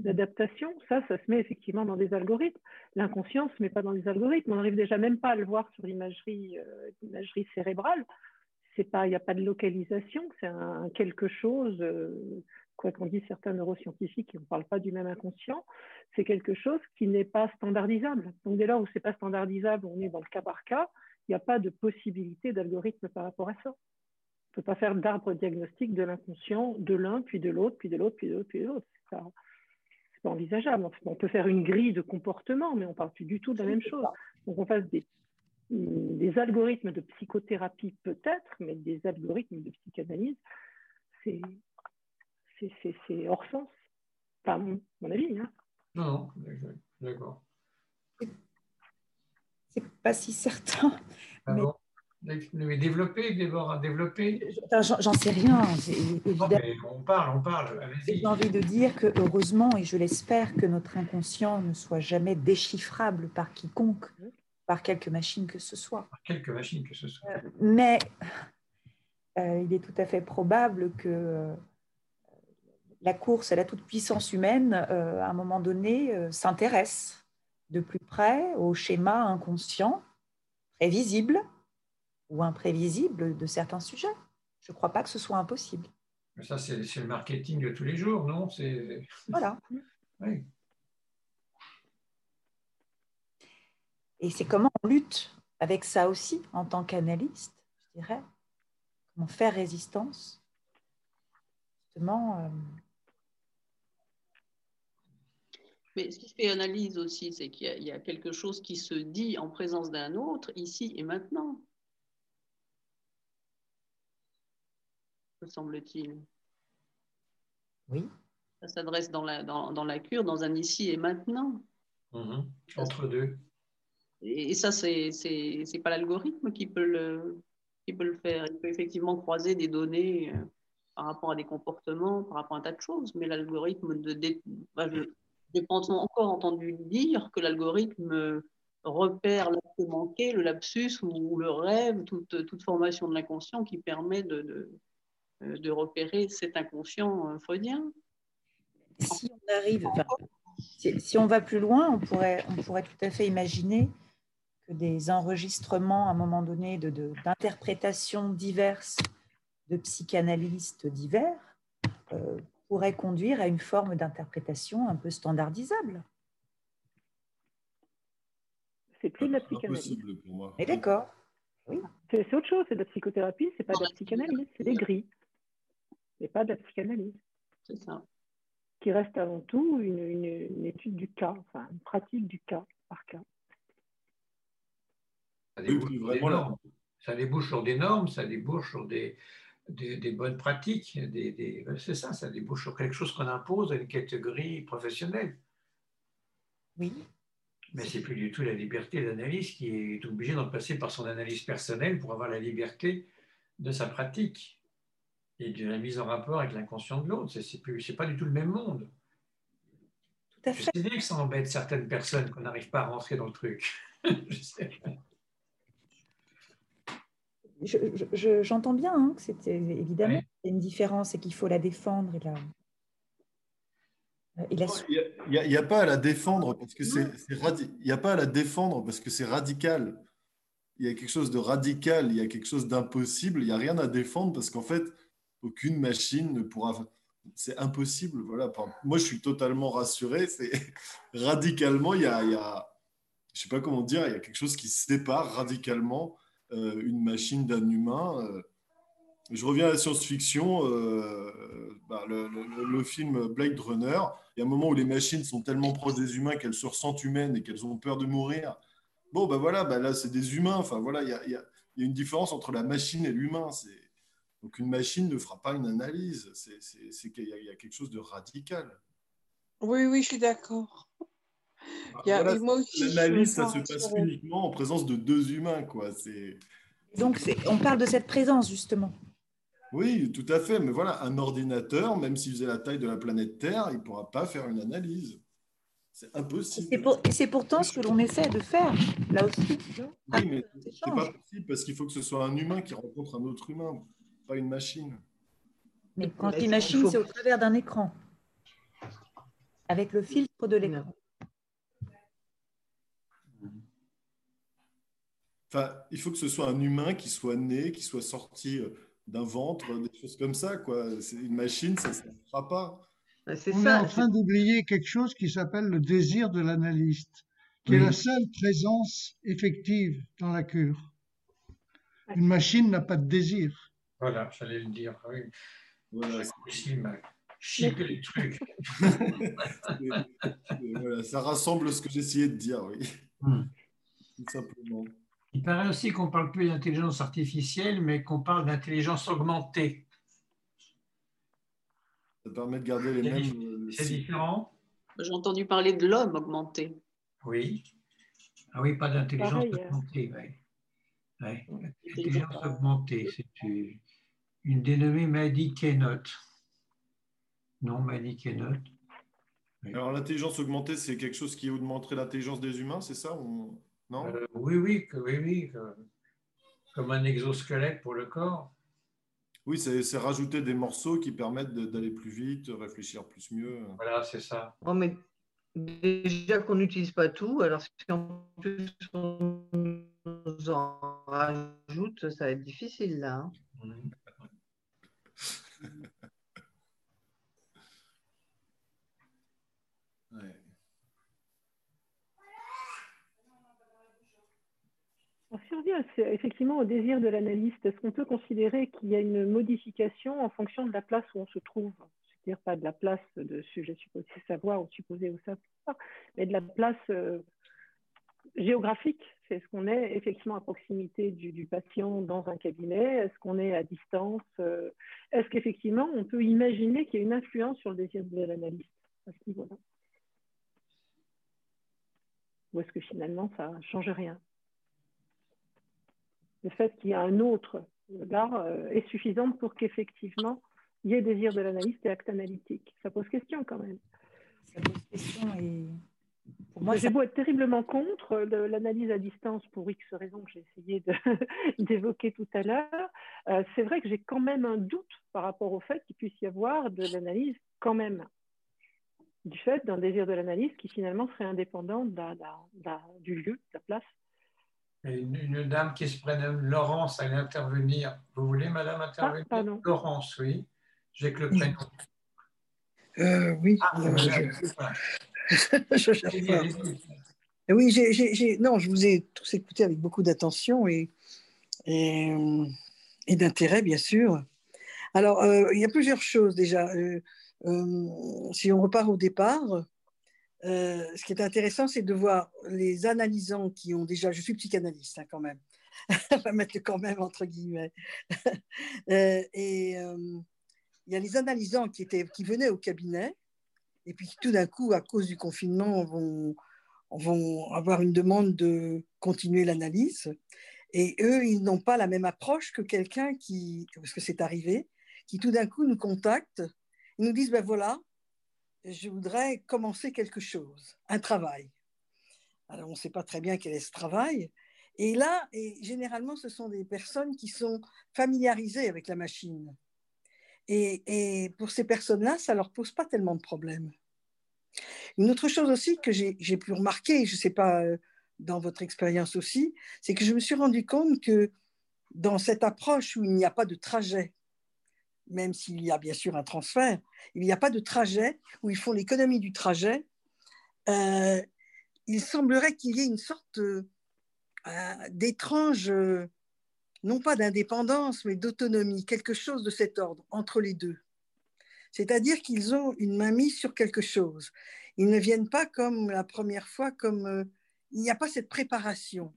l'adaptation, ça, ça se met effectivement dans des algorithmes. L'inconscient ne se met pas dans des algorithmes. On n'arrive déjà même pas à le voir sur l'imagerie euh, l'imagerie cérébrale. C'est pas, il n'y a pas de localisation, c'est un, un quelque chose, euh, quoi qu'on dise certains neuroscientifiques, qui ne parlent pas du même inconscient, c'est quelque chose qui n'est pas standardisable. Donc dès lors où c'est pas standardisable, on est dans le cas par cas, il n'y a pas de possibilité d'algorithme par rapport à ça. On ne peut pas faire d'arbre diagnostique de l'inconscient de l'un, puis de l'autre, puis de l'autre, puis de l'autre, puis de l'autre. C'est pas, pas envisageable. On peut faire une grille de comportement, mais on ne parle plus du tout de la même chose. Donc on fasse des, des algorithmes de psychothérapie peut-être, mais des algorithmes de psychanalyse, c'est, c'est, hors sens. Enfin, mon, mon avis. Hein. Non, non, d'accord. C'est pas si certain. Ah Mais- bon? Mais développer, Déborah, développer. Enfin, j'en sais rien. Non, mais on parle, on parle, j'ai envie de dire que heureusement, et je l'espère, que notre inconscient ne soit jamais déchiffrable par quiconque, par quelque machine que ce soit. Par quelques machines que ce soit. Mais euh, il est tout à fait probable que euh, la course à la toute-puissance humaine, euh, à un moment donné, euh, s'intéresse de plus près au schéma inconscient, prévisible ou imprévisible de certains sujets. Je ne crois pas que ce soit impossible. Mais ça, c'est le marketing de tous les jours, non? Voilà. oui. Et c'est comment on lutte avec ça aussi en tant qu'analyste, je dirais? Comment faire résistance? Justement, euh, Mais ce qui fait analyse aussi, c'est qu'il y a- il y, a quelque chose qui se dit en présence d'un autre, ici et maintenant. Me semble-t-il. Oui. Ça s'adresse dans la, dans, dans la cure, dans un ici et maintenant. Mhm. Entre deux. Et, et ça, c'est c'est pas l'algorithme qui peut le qui peut le faire. Il peut effectivement croiser des données euh, par rapport à des comportements, par rapport à un tas de choses, mais l'algorithme de, dé- je- j'ai pas encore entendu dire que l'algorithme repère l'acte manqué, le lapsus ou le rêve, toute, formation de l'inconscient qui permet de, euh, repérer cet inconscient euh, freudien. si on arrive, si, on va plus loin, on pourrait, tout à fait imaginer que des enregistrements à un moment donné d'interprétations diverses de psychanalystes divers euh, pourraient conduire à une forme d'interprétation un peu standardisable. C'est plus de la C'est psychanalyse. pour moi. Et d'accord. Oui. C'est autre chose, c'est de la psychothérapie, c'est pas de la psychanalyse, c'est des grilles. C'est pas de la psychanalyse. C'est ça. Qui reste avant tout une, une- une étude du cas, enfin une pratique du cas par cas. Ça Oui, débouche, oui, sur vraiment, des là. normes. ça débouche sur des normes, ça débouche sur des, des, des bonnes pratiques. Des, des- c'est ça, ça débouche sur quelque chose qu'on impose à une catégorie professionnelle. Oui. Mais c'est plus du tout la liberté d'analyse qui est obligée d'en passer par son analyse personnelle pour avoir la liberté de sa pratique et de la mise en rapport avec l'inconscient de l'autre. Plus- c'est pas du tout le même monde. Tout à Je fait. sais bien que ça embête certaines personnes qu'on n'arrive pas à rentrer dans le truc. (laughs) Je sais. Je- je- je- J'entends bien hein, que c'est évidemment il y a une différence et qu'il faut la défendre et la, Il n'y a, pas à la défendre parce que c'est il n'y a pas à la défendre parce que c'est radical. Il y a quelque chose de radical, il y a quelque chose d'impossible. Il n'y a rien à défendre parce qu'en fait, aucune machine ne pourra. C'est impossible. Voilà. Moi, je suis totalement rassuré. C'est (laughs) radicalement, il y a, il y a, je sais pas comment dire, il y a quelque chose qui sépare radicalement euh, une machine d'un humain. Euh, je reviens à la science-fiction, euh, bah, le, film Blade Runner. Il y a un moment où les machines sont tellement proches des humains qu'elles se ressentent humaines et qu'elles ont peur de mourir. Bon, ben voilà, bah là, c'est des humains. Enfin, voilà, il y a, y a, une différence entre la machine et l'humain. Donc, une machine ne fera pas une analyse. C'est qu'il y, a quelque chose de radical. Oui, oui, je suis d'accord. L'analyse, ça se passe uniquement en présence de deux humains. Quoi. Donc, on parle de cette présence, justement. Oui, tout à fait. Mais voilà, un ordinateur, même s'il faisait la taille de la planète Terre, il ne pourra pas faire une analyse. C'est impossible. Et c'est pourtant ce que l'on essaie de faire, là aussi. Oui, mais ce n'est pas possible parce qu'il faut que ce soit un humain qui rencontre un autre humain, pas une machine. Mais quand une machine, c'est au travers d'un écran, avec le filtre de l'écran. Enfin, il faut que ce soit un humain qui soit né, qui soit sorti euh, d'un ventre, des choses comme ça. Quoi. C'est une machine, ça ne se fera pas. On est en train d'oublier quelque chose qui s'appelle le désir de l'analyste, qui est la seule présence effective dans la cure. Une machine n'a pas de désir. Voilà, j'allais le dire. Oui. Voilà, c'est possible. Chipper les trucs. (laughs) voilà, ça rassemble ce que j'essayais de dire, oui. Hmm. Tout simplement. Il paraît aussi qu'on parle plus d'intelligence artificielle, mais qu'on parle d'intelligence augmentée. Ça permet de garder les mêmes. C'est différent J'ai entendu parler de l'homme augmenté. Oui. Ah oui, pas d'intelligence hein. augmentée. Ouais. L'intelligence augmentée, c'est une dénommée Maddy Kennott. Non, Maddy Kennott. Alors l'intelligence augmentée, c'est quelque chose qui augmenterait l'intelligence des humains, c'est ça euh, oui, oui, oui, oui, comme un exosquelette pour le corps. Oui, c'est rajouter des morceaux qui permettent d'aller plus vite, réfléchir plus mieux. Voilà, c'est ça. Oh, mais déjà qu'on n'utilise pas tout, alors si en plus on nous en rajoute, ça va être difficile là. Hein. Mmh. si on revient effectivement au désir de l'analyste, est-ce qu'on peut considérer qu'il y a une modification en fonction de la place où on se trouve? C'est-à-dire pas de la place de sujet supposé savoir ou supposé au savoir, mais de la place euh, géographique. C'est ce qu'on est effectivement à proximité du, patient dans un cabinet. Est-ce qu'on est à distance euh, Est-ce qu'effectivement on peut imaginer qu'il y a une influence sur le désir de l'analyste Ou est-ce que finalement ça ne change rien? Le fait qu'il y a un autre là euh, est suffisant pour qu'effectivement il y ait désir de l'analyste et acte analytique. Ça pose question quand même. Ça pose question et pour moi, j'ai beau être terriblement contre l'analyse à distance pour X raisons que j'ai essayé (laughs) d'évoquer tout à l'heure. Euh, c'est vrai que j'ai quand même un doute par rapport au fait qu'il puisse y avoir de l'analyse quand même, du fait d'un désir de l'analyse qui finalement serait indépendant du lieu, de la place une, dame qui se prénomme Laurence allait intervenir. Vous voulez, madame, ah, intervenir? Laurence, oui. J'ai que le prénom. Euh, oui. Ah, euh, (laughs) Oui, j'ai, non, je vous ai tous écouté avec beaucoup d'attention et, et, euh, et d'intérêt, bien sûr. Alors, il y a plusieurs choses déjà. si on repart au départ, euh, ce qui est intéressant, c'est de voir les analysants qui ont déjà, je suis psychanalyste hein, quand même, (laughs) on va mettre quand même entre guillemets, (laughs) euh, et euh, il y a les analysants qui, étaient, qui venaient au cabinet, et puis tout d'un coup, à cause du confinement, vont, vont avoir une demande de continuer l'analyse, et eux, ils n'ont pas la même approche que quelqu'un qui, parce que c'est arrivé, qui tout d'un coup nous contacte, ils nous disent, ben voilà, je voudrais commencer quelque chose, un travail. Alors, on ne sait pas très bien quel est ce travail. Et là, généralement, ce sont des personnes qui sont familiarisées avec la machine. Et, et pour ces personnes-là, ça ne leur pose pas tellement de problèmes. Une autre chose aussi que j'ai pu remarquer, je ne sais pas euh, dans votre expérience aussi, c'est que je me suis rendu compte que dans cette approche où il n'y a pas de trajet, même s'il y a bien sûr un transfert, il n'y a pas de trajet, où ils font l'économie du trajet, euh, il semblerait qu'il y ait une sorte euh, d'étrange, euh, non pas d'indépendance, mais d'autonomie, quelque chose de cet ordre entre les deux. C'est-à-dire qu'ils ont une mainmise sur quelque chose. Ils ne viennent pas comme la première fois, comme il n'y a pas cette préparation.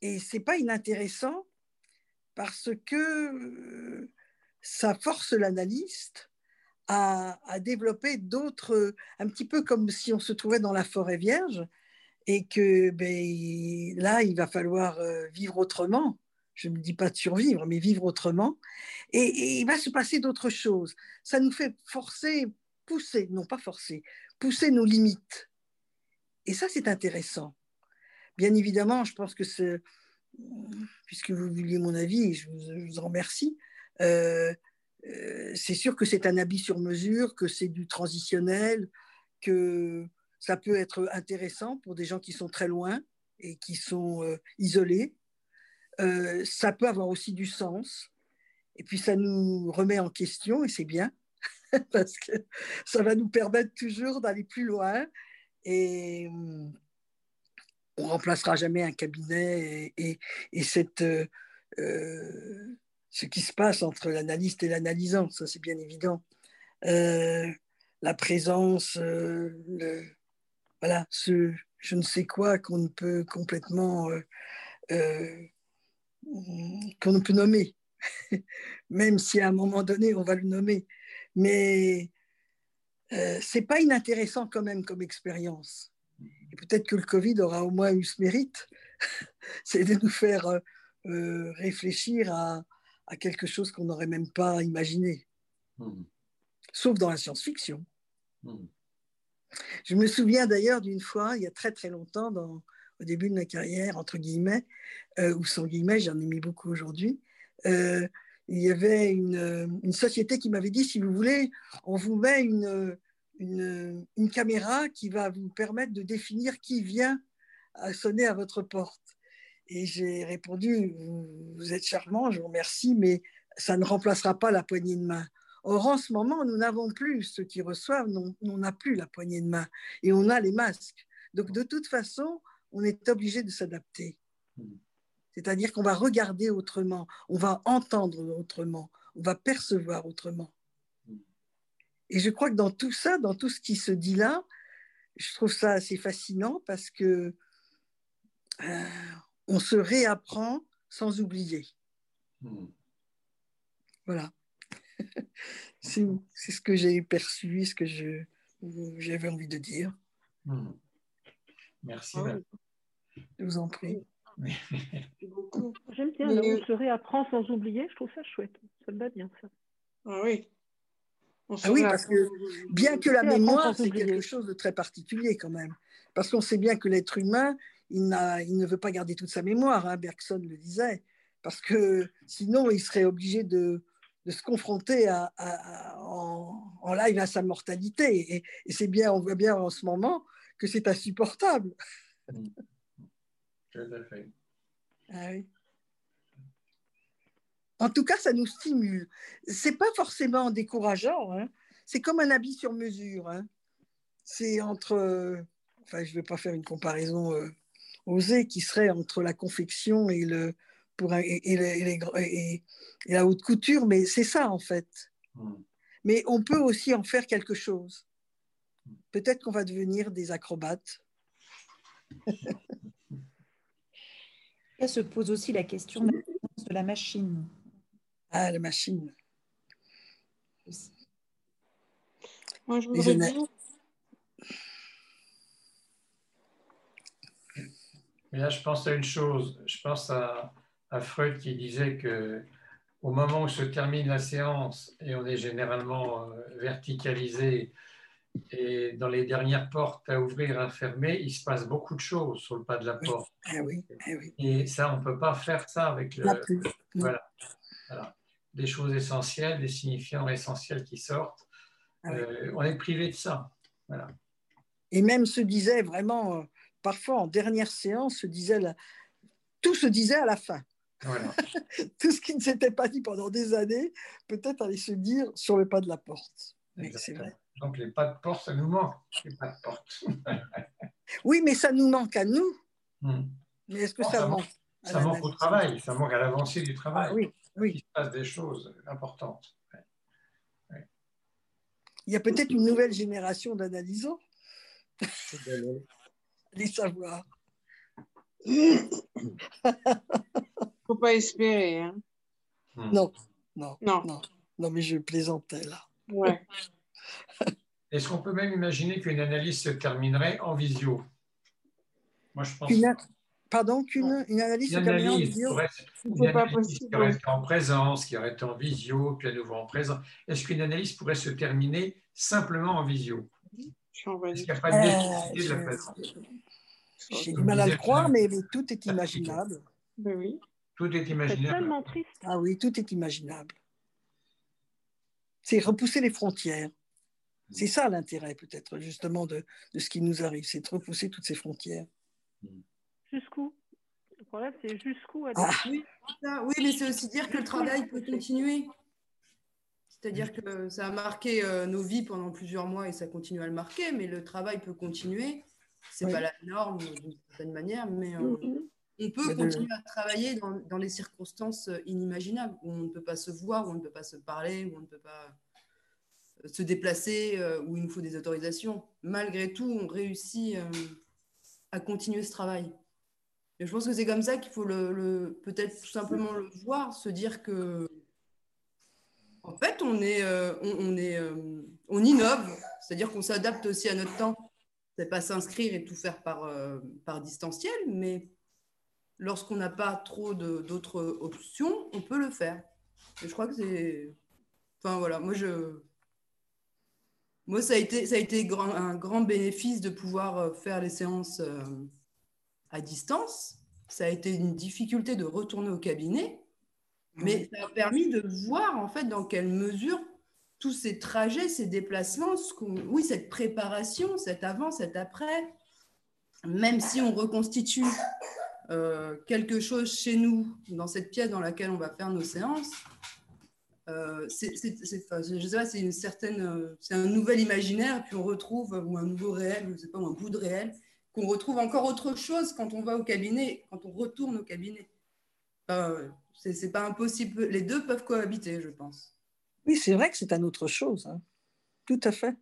Et c'est pas inintéressant parce que ça force l'analyste à, développer d'autres, un petit peu comme si on se trouvait dans la forêt vierge et que ben, là, il va falloir euh, vivre autrement. Je ne dis pas de survivre, mais vivre autrement. Et, il va se passer d'autres choses. Ça nous fait forcer, pousser, non pas forcer, pousser nos limites. Et ça, c'est intéressant. Bien évidemment, je pense que c'est, puisque vous vouliez mon avis, je vous, je vous en remercie, c'est sûr que c'est un habit sur mesure, que c'est du transitionnel, que ça peut être intéressant pour des gens qui sont très loin et qui sont euh, isolés. ça peut avoir aussi du sens. Et puis ça nous remet en question et c'est bien (laughs) parce que ça va nous permettre toujours d'aller plus loin et on remplacera jamais un cabinet et, cette ce qui se passe entre l'analyste et l'analysant, ça c'est bien évident. Euh, la présence, euh, voilà, ce je ne sais quoi qu'on ne peut complètement, euh, qu'on ne peut nommer, (laughs) même si à un moment donné on va le nommer. Mais c'est pas inintéressant quand même comme expérience. Et peut-être que le Covid aura au moins eu ce mérite, (laughs) c'est de nous faire réfléchir à, à quelque chose qu'on n'aurait même pas imaginé, hmm. sauf dans la science-fiction. Hmm. Je me souviens d'ailleurs d'une fois, il y a très très longtemps, dans, au début de ma carrière, entre guillemets, euh, ou sans guillemets, j'en ai mis beaucoup aujourd'hui, euh, il y avait une, une société qui m'avait dit, si vous voulez, on vous met une, une, une, caméra qui va vous permettre de définir qui vient à sonner à votre porte. Et j'ai répondu, vous, êtes charmant, je vous remercie, mais ça ne remplacera pas la poignée de main. Or, en ce moment, nous n'avons plus, ceux qui reçoivent, on n'a plus la poignée de main et on a les masques. Donc, de toute façon, on est obligé de s'adapter. C'est-à-dire qu'on va regarder autrement, on va entendre autrement, on va percevoir autrement. Et je crois que dans tout ça, dans tout ce qui se dit là, je trouve ça assez fascinant parce que euh, on se réapprend sans oublier. Hmm. Voilà. (laughs) c'est ce que j'ai perçu, ce que j'avais envie de dire. Hmm. Merci. Ah je vous en prie. (laughs) J'aime bien, on se réapprend sans oublier, je trouve ça chouette. Ça me va bien, ça. Ah oui. Ah oui, parce que bien que la mémoire, c'est quelque chose de très particulier quand même. Parce qu'on sait bien que l'être humain, il, ne veut pas garder toute sa mémoire, hein, Bergson le disait, parce que sinon il serait obligé de, se confronter en, live à sa mortalité. Et, c'est bien, on voit bien en ce moment que c'est insupportable. Ah en tout cas, ça nous stimule. C'est pas forcément décourageant. Hein. C'est comme un habit sur mesure. Hein. C'est entre. Enfin, je ne vais pas faire une comparaison euh, osé qui serait entre la confection et, le, pour, et, et, la haute couture, mais c'est ça en fait. Hmm. Mais on peut aussi en faire quelque chose. Peut-être qu'on va devenir des acrobates. (laughs) Là se pose aussi la question de la machine. Ah, la machine. Moi, je voudrais dire, Mais là, je pense à une chose. Je pense à, Freud qui disait que au moment où se termine la séance et on est généralement euh, verticalisé et dans les dernières portes à ouvrir, à fermer, il se passe beaucoup de choses sur le pas de la porte. Oui, ah oui. Et ça, on ne peut pas faire ça avec le. Voilà. voilà. Des choses essentielles, des signifiants essentiels qui sortent. Ah euh, on est privé de ça. Voilà. Et même se disait vraiment, euh, parfois en dernière séance, se disait la- tout se disait à la fin. Voilà. (laughs) tout ce qui ne s'était pas dit pendant des années, peut-être allait se dire sur le pas de la porte. Oui, c'est vrai. Donc les pas de porte, ça nous manque, les pas de porte. (laughs) Oui, mais ça nous manque à nous. Hmm. Mais est-ce que ça, ça manque Ça manque au travail, ça manque à l'avancée du travail. Ah oui, oui. Il se passe des choses importantes. Il y a peut-être une nouvelle génération d'analysants. Les savoir. (coughs) Faut pas espérer. Hein. Non, non, Non. non, non, mais je plaisantais là. Ouais. (laughs) Est-ce qu'on peut même imaginer qu'une analyse se terminerait en visio? Moi, je pense Pardon, qu'une une analyse Une se termine en une analyse qui aurait été en présence, qui aurait été en visio, puis à nouveau en présence. Est-ce qu'une analyse pourrait se terminer simplement en visio? Est-ce qu'il n'y a pas de Euh, de la J'ai du mal à le croire, mais, mais tout est imaginable. Oui. Tout est C'est imaginable. tellement triste. Ah oui, tout est imaginable. C'est repousser les frontières. C'est ça l'intérêt peut-être justement de, de ce qui nous arrive, c'est de repousser toutes ces frontières. Jusqu'où? Le problème, c'est jusqu'où. Ah. C'est. Oui, mais c'est aussi dire que le travail peut continuer. C'est-à-dire que ça a marqué euh, nos vies pendant plusieurs mois et ça continue à le marquer, mais le travail peut continuer. C'est Oui. pas la norme d'une certaine manière, mais euh, on peut Mais de- continuer à travailler dans, dans les circonstances euh, inimaginables où on ne peut pas se voir, où on ne peut pas se parler, où on ne peut pas euh, se déplacer, euh, où il nous faut des autorisations. Malgré tout, on réussit euh, à continuer ce travail. Et je pense que c'est comme ça qu'il faut le, le- peut-être tout simplement le voir, se dire que en fait on est euh, on, est euh, on innove, c'est-à-dire qu'on s'adapte aussi à notre temps. C'est pas s'inscrire et tout faire par euh, par distanciel, mais lorsqu'on n'a pas trop d'autres options, on peut le faire. Et je crois que c'est enfin voilà, moi je moi, ça a été, ça a été un grand bénéfice de pouvoir faire les séances à distance. Ça a été une difficulté de retourner au cabinet, mais ça a permis de voir en fait dans quelle mesure tous ces trajets, ces déplacements, ce oui, cette préparation, cet avant, cet après, même si on reconstitue euh, quelque chose chez nous, dans cette pièce dans laquelle on va faire nos séances, euh, c'est, c'est- c'est- enfin, je sais pas, c'est une certaine, euh, c'est un nouvel imaginaire, puis on retrouve ou un nouveau réel, je sais pas, ou un bout de réel, qu'on retrouve encore autre chose quand on va au cabinet, quand on retourne au cabinet. Euh, c'est, c'est pas impossible, les deux peuvent cohabiter, je pense. Oui, c'est vrai que c'est un autre chose. hein. Tout à fait.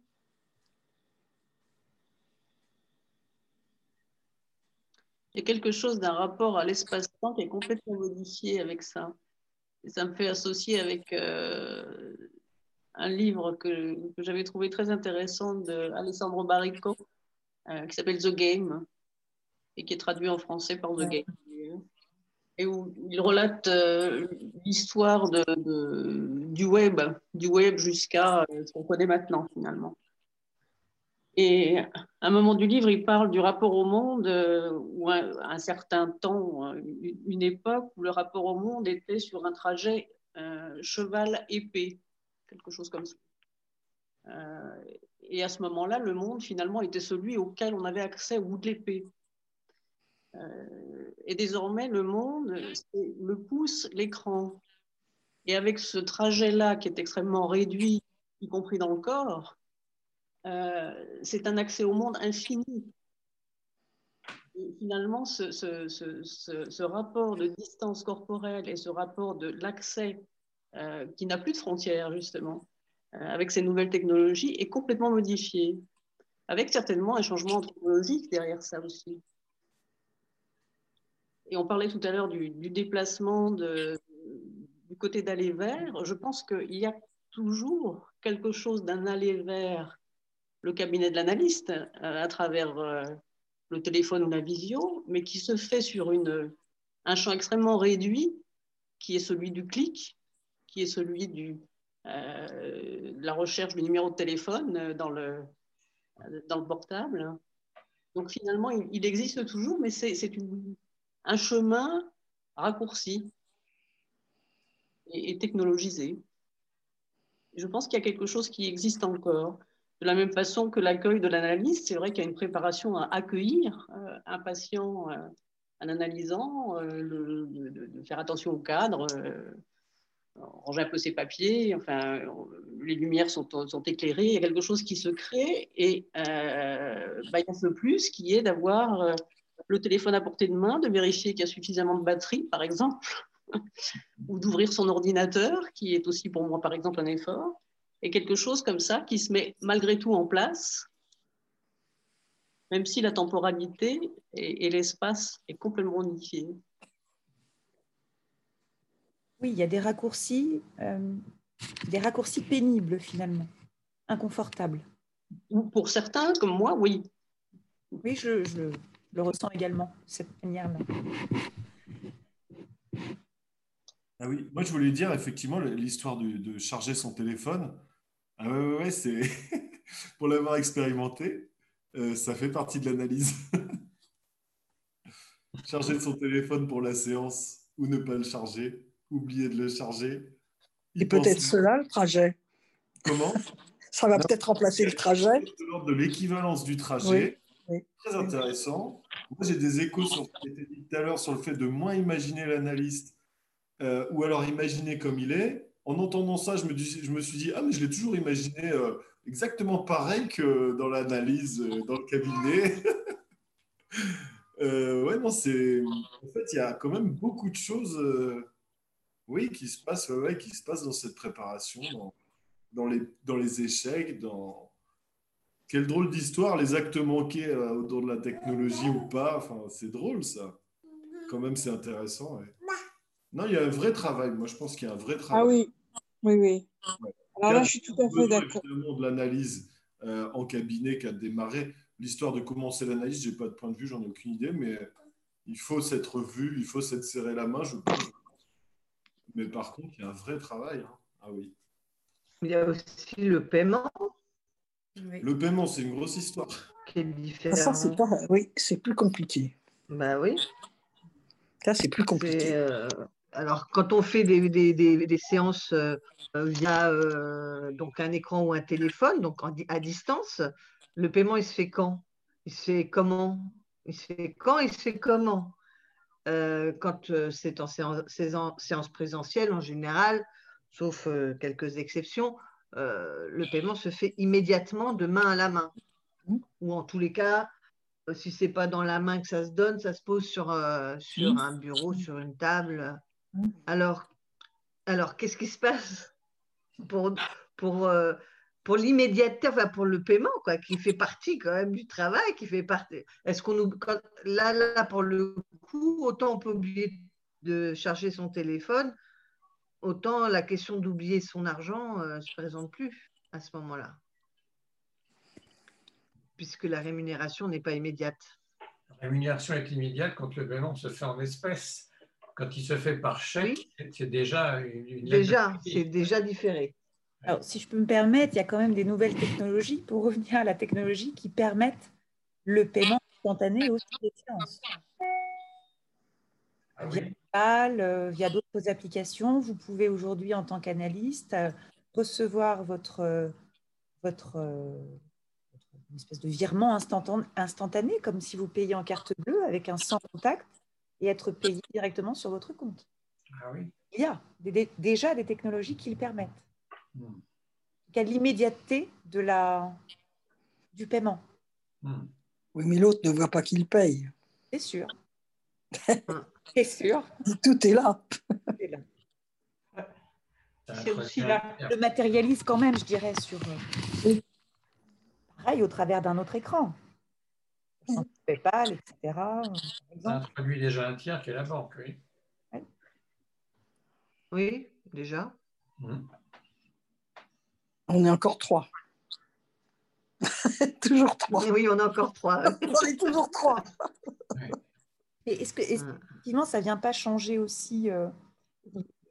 Il y a quelque chose d'un rapport à l'espace-temps qui est complètement modifié avec ça. Et ça me fait associer avec euh, un livre que, que j'avais trouvé très intéressant de Alessandro Barrico, euh, qui s'appelle The Game, et qui est traduit en français par The Game. Où il relate euh, l'histoire du web, du web jusqu'à euh, ce qu'on connaît maintenant finalement. Et à un moment du livre, il parle du rapport au monde, euh, ou un, un certain temps, une, époque où le rapport au monde était sur un trajet cheval-épée, quelque chose comme ça. Et à ce moment-là, le monde, finalement, était celui auquel on avait accès au bout de l'épée. Euh, et désormais, le monde, le pouce, l'écran. Et avec ce trajet-là qui est extrêmement réduit, y compris dans le corps, euh, c'est un accès au monde infini. Et finalement, ce, rapport de distance corporelle et ce rapport de l'accès euh, qui n'a plus de frontières, justement, avec ces nouvelles technologies, est complètement modifié, avec certainement un changement anthropologique derrière ça aussi. Et on parlait tout à l'heure du, déplacement du côté d'aller vers. Je pense qu'il y a toujours quelque chose d'un aller vers le cabinet de l'analyste euh, à travers euh, le téléphone ou la visio, mais qui se fait sur une, un champ extrêmement réduit, qui est celui du clic, qui est celui du, euh, de la recherche du numéro de téléphone dans le, dans le portable. Donc finalement, il, existe toujours, mais c'est une- un chemin raccourci et, technologisé. Je pense qu'il y a quelque chose qui existe encore. De la même façon que l'accueil de l'analyse, c'est vrai qu'il y a une préparation à accueillir euh, un patient euh, en analysant, euh, de, faire attention au cadre, ranger un peu ses papiers, enfin, les lumières sont, sont, éclairées, il y a quelque chose qui se crée et bah, il y a ce plus qui est d'avoir le téléphone à portée de main, de vérifier qu'il y a suffisamment de batterie, par exemple, (laughs) ou d'ouvrir son ordinateur, qui est aussi pour moi, par exemple, un effort et quelque chose comme ça qui se met malgré tout en place, même si la temporalité et, l'espace est complètement unifié. Oui, il y a des raccourcis, euh, des raccourcis pénibles finalement, inconfortables. Pour certains, comme moi, oui. Oui, je, je le ressens également, cette manière-là. Ah oui, moi je voulais dire effectivement l'histoire de charger son téléphone. Ah ouais, ouais, c'est (laughs) pour l'avoir expérimenté, euh, ça fait partie de l'analyse. (laughs) charger son téléphone pour la séance ou ne pas le charger, oublier de le charger. Et peut-être cela le trajet. Comment? Ça va peut-être remplacer le trajet. De de l'équivalence du trajet. Très intéressant. Moi, j'ai des échos sur ce qui été dit tout à l'heure sur le fait de moins imaginer l'analyste euh, ou alors imaginer comme il est en entendant ça, je me, je me suis dit, ah, mais je l'ai toujours imaginé euh, exactement pareil que dans l'analyse, euh, dans le cabinet. (laughs) ouais, non, c'est. En fait, il y a quand même beaucoup de choses, oui, qui se passent, qui dans cette préparation, dans, dans, les, dans les échecs, dans. Quelle drôle d'histoire, les actes manqués autour de la technologie ou pas. Enfin, c'est drôle, ça. Quand même, c'est intéressant. Ouais. Non, il y a un vrai travail. Moi, je pense qu'il y a un vrai travail. Ah oui, oui, oui. Alors là, je suis tout à fait d'accord. De l'analyse euh, en cabinet qui a démarré. L'histoire de commencer l'analyse, je n'ai pas de point de vue, j'en ai aucune idée, mais il faut s'être vu, il faut s'être serré la main, je pense. Mais par contre, il y a un vrai travail. Hein. Ah oui. Il y a aussi le paiement. Le paiement, c'est une grosse histoire. Ça, c'est pas... Oui, c'est plus compliqué. Bah oui. Ça, c'est plus compliqué. Euh, alors, quand on fait des, des, des, séances euh, via euh, donc un écran ou un téléphone, donc à distance, le paiement, il se fait quand? Il se fait comment? Il se fait quand Il se fait comment? Quand c'est en séance, séance, présentielle, en général, sauf quelques exceptions, le paiement se fait immédiatement de main à la main. Mmh. Ou en tous les cas, euh, si c'est pas dans la main que ça se donne, ça se pose sur, euh, sur un bureau, sur une table. Alors, alors qu'est-ce qui se passe pour, pour, euh, pour l'immédiateté, enfin pour le paiement, quoi, qui fait partie quand même du travail, qui fait partie. Est-ce qu'on là, là, pour le coup, autant on peut oublier de charger son téléphone, autant la question d'oublier son argent ne se présente plus à ce moment-là puisque la rémunération n'est pas immédiate. La rémunération est immédiate quand le paiement se fait en espèces. Quand il se fait par chèque, c'est déjà une, Déjà, c'est déjà différé. Alors, si je peux me permettre, il y a quand même des nouvelles technologies, pour revenir à la technologie, qui permettent le paiement instantané aussi des séances. Ah via PayPal, euh, via d'autres applications, vous pouvez aujourd'hui, en tant qu'analyste, euh, recevoir votre, euh, votre une espèce de virement instantané, comme si vous payiez en carte bleue avec un sans contact et être payé directement sur votre compte. Ah oui. Il y a déjà des technologies qui le permettent. Il y a l'immédiateté de la, du paiement. Hmm. Oui, mais l'autre ne voit pas qu'il paye. C'est sûr. (laughs) C'est sûr. Tout est là. C'est aussi le matérialise quand même, je dirais, sur, euh, pareil au travers d'un autre écran. PayPal, etc. Ça introduit déjà un tiers qui est la banque, oui. Oui, déjà. Mmh. On est encore trois. (laughs) toujours trois. Oui, on est encore trois. (laughs) on est toujours trois. Est-ce que effectivement, ça ne vient pas changer aussi euh,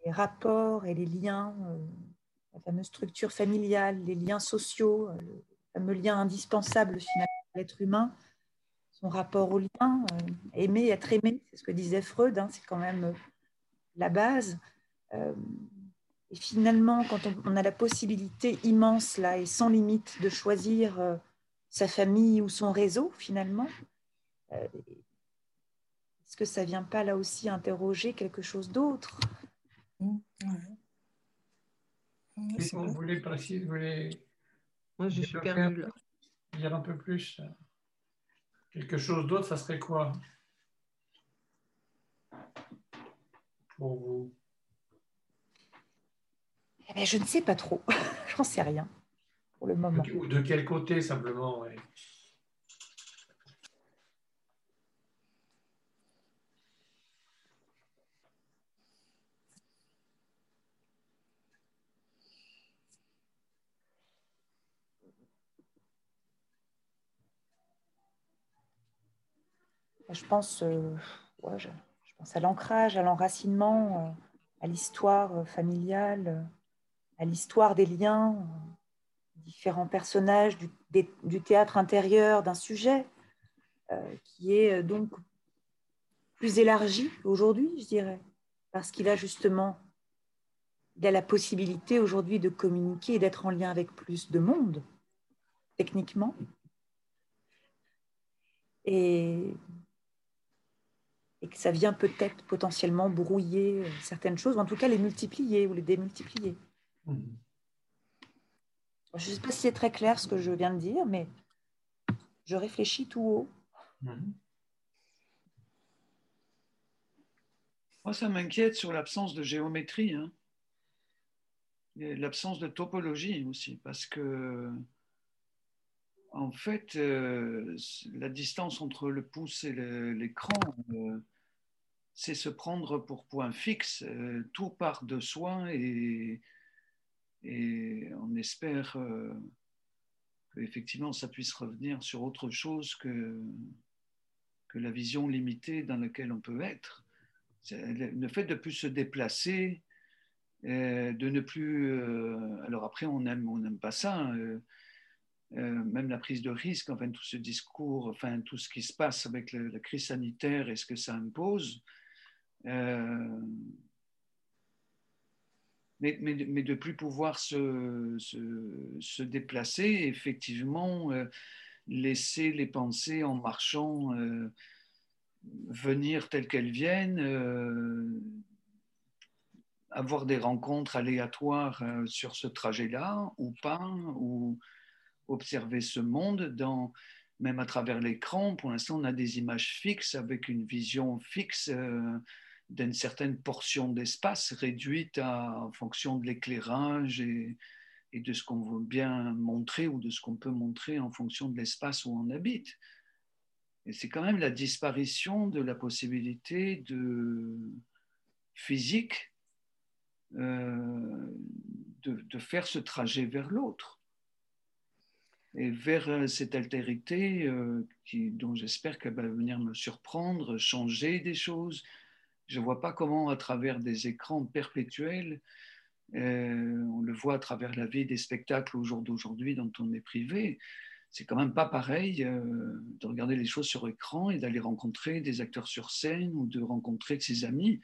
les rapports et les liens, euh, la fameuse structure familiale, les liens sociaux, euh, fameux lien indispensable finalement à l'être humain, son rapport au lien, aimer, être aimé, c'est ce que disait Freud, hein, c'est quand même la base. Et finalement, quand on, a la possibilité immense là et sans limite de choisir sa famille ou son réseau, finalement, est-ce que ça vient pas là aussi interroger quelque chose d'autre? Mmh, Vous voulez préciser, vous voulez Moi, je suis perdu là. Dire un peu plus. Quelque chose d'autre, ça serait quoi? Pour vous eh ben, Je ne sais pas trop. (laughs) J'en sais rien pour le moment. Ou de quel côté simplement Je pense, euh, je, pense à l'ancrage, à l'enracinement, euh, à l'histoire euh, familiale, à l'histoire des liens, différents personnages du, théâtre intérieur d'un sujet qui est donc plus élargi aujourd'hui, je dirais, parce qu'il a justement la possibilité aujourd'hui de communiquer et d'être en lien avec plus de monde, techniquement. Et et que ça vient peut-être potentiellement brouiller euh, certaines choses, ou en tout cas les multiplier ou les démultiplier. Mhm. Je ne sais pas si c'est très clair ce que je viens de dire, mais je réfléchis tout haut. Mhm. Moi, ça m'inquiète sur l'absence de géométrie, hein. l'absence de topologie aussi, parce que en fait, euh, la distance entre le pouce et l'écran, euh, c'est se prendre pour point fixe. Euh, tout part de soi et, on espère qu'effectivement ça puisse revenir sur autre chose que, que la vision limitée dans laquelle on peut être. Le fait de ne plus se déplacer, de ne plus... alors après, on aime on n'aime pas ça. Même la prise de risque, enfin tout ce discours, enfin tout ce qui se passe avec la crise sanitaire et ce que ça impose, euh, mais, mais, mais, de plus pouvoir se, se, déplacer, effectivement, euh, laisser les pensées en marchant euh, venir telles qu'elles viennent, avoir des rencontres aléatoires sur ce trajet-là ou pas, ou observer ce monde dans, même à travers l'écran. Pour l'instant, on a des images fixes avec une vision fixe d'une certaine portion d'espace réduite en fonction de l'éclairage et, de ce qu'on veut bien montrer ou de ce qu'on peut montrer en fonction de l'espace où on habite. Et c'est quand même la disparition de la possibilité de physique euh, de, faire ce trajet vers l'autre et vers euh, cette altérité euh, dont j'espère qu'elle va venir me surprendre, changer des choses, je ne vois pas comment, à travers des écrans perpétuels, euh, on le voit à travers la vie des spectacles au jour d'aujourd'hui dont on est privé, c'est quand même pas pareil de regarder les choses sur écran et d'aller rencontrer des acteurs sur scène ou de rencontrer ses amis.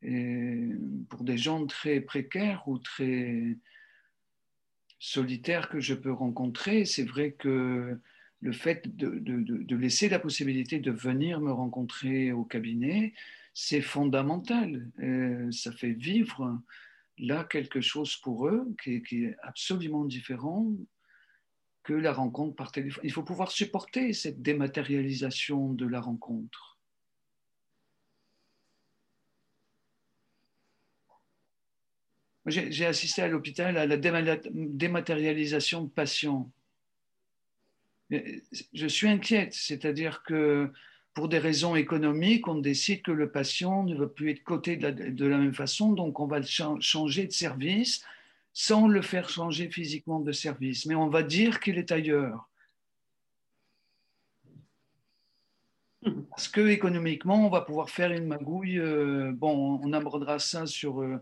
Et pour des gens très précaires ou très solitaires que je peux rencontrer, c'est vrai que le fait de, laisser la possibilité de venir me rencontrer au cabinet, c'est fondamental. Euh, ça fait vivre là quelque chose pour eux qui, est absolument différent que la rencontre par téléphone. Il faut pouvoir supporter cette dématérialisation de la rencontre. J'ai assisté à l'hôpital à la dématérialisation de patients. Je suis inquiète, c'est-à-dire que pour des raisons économiques, on décide que le patient ne va plus être coté de la, même façon, donc on va le changer de service sans le faire changer physiquement de service, mais on va dire qu'il est ailleurs. Parce que économiquement, on va pouvoir faire une magouille. Euh, bon, on abordera ça sur euh,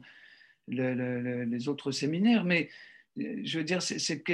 les autres séminaires, mais euh, je veux dire, cette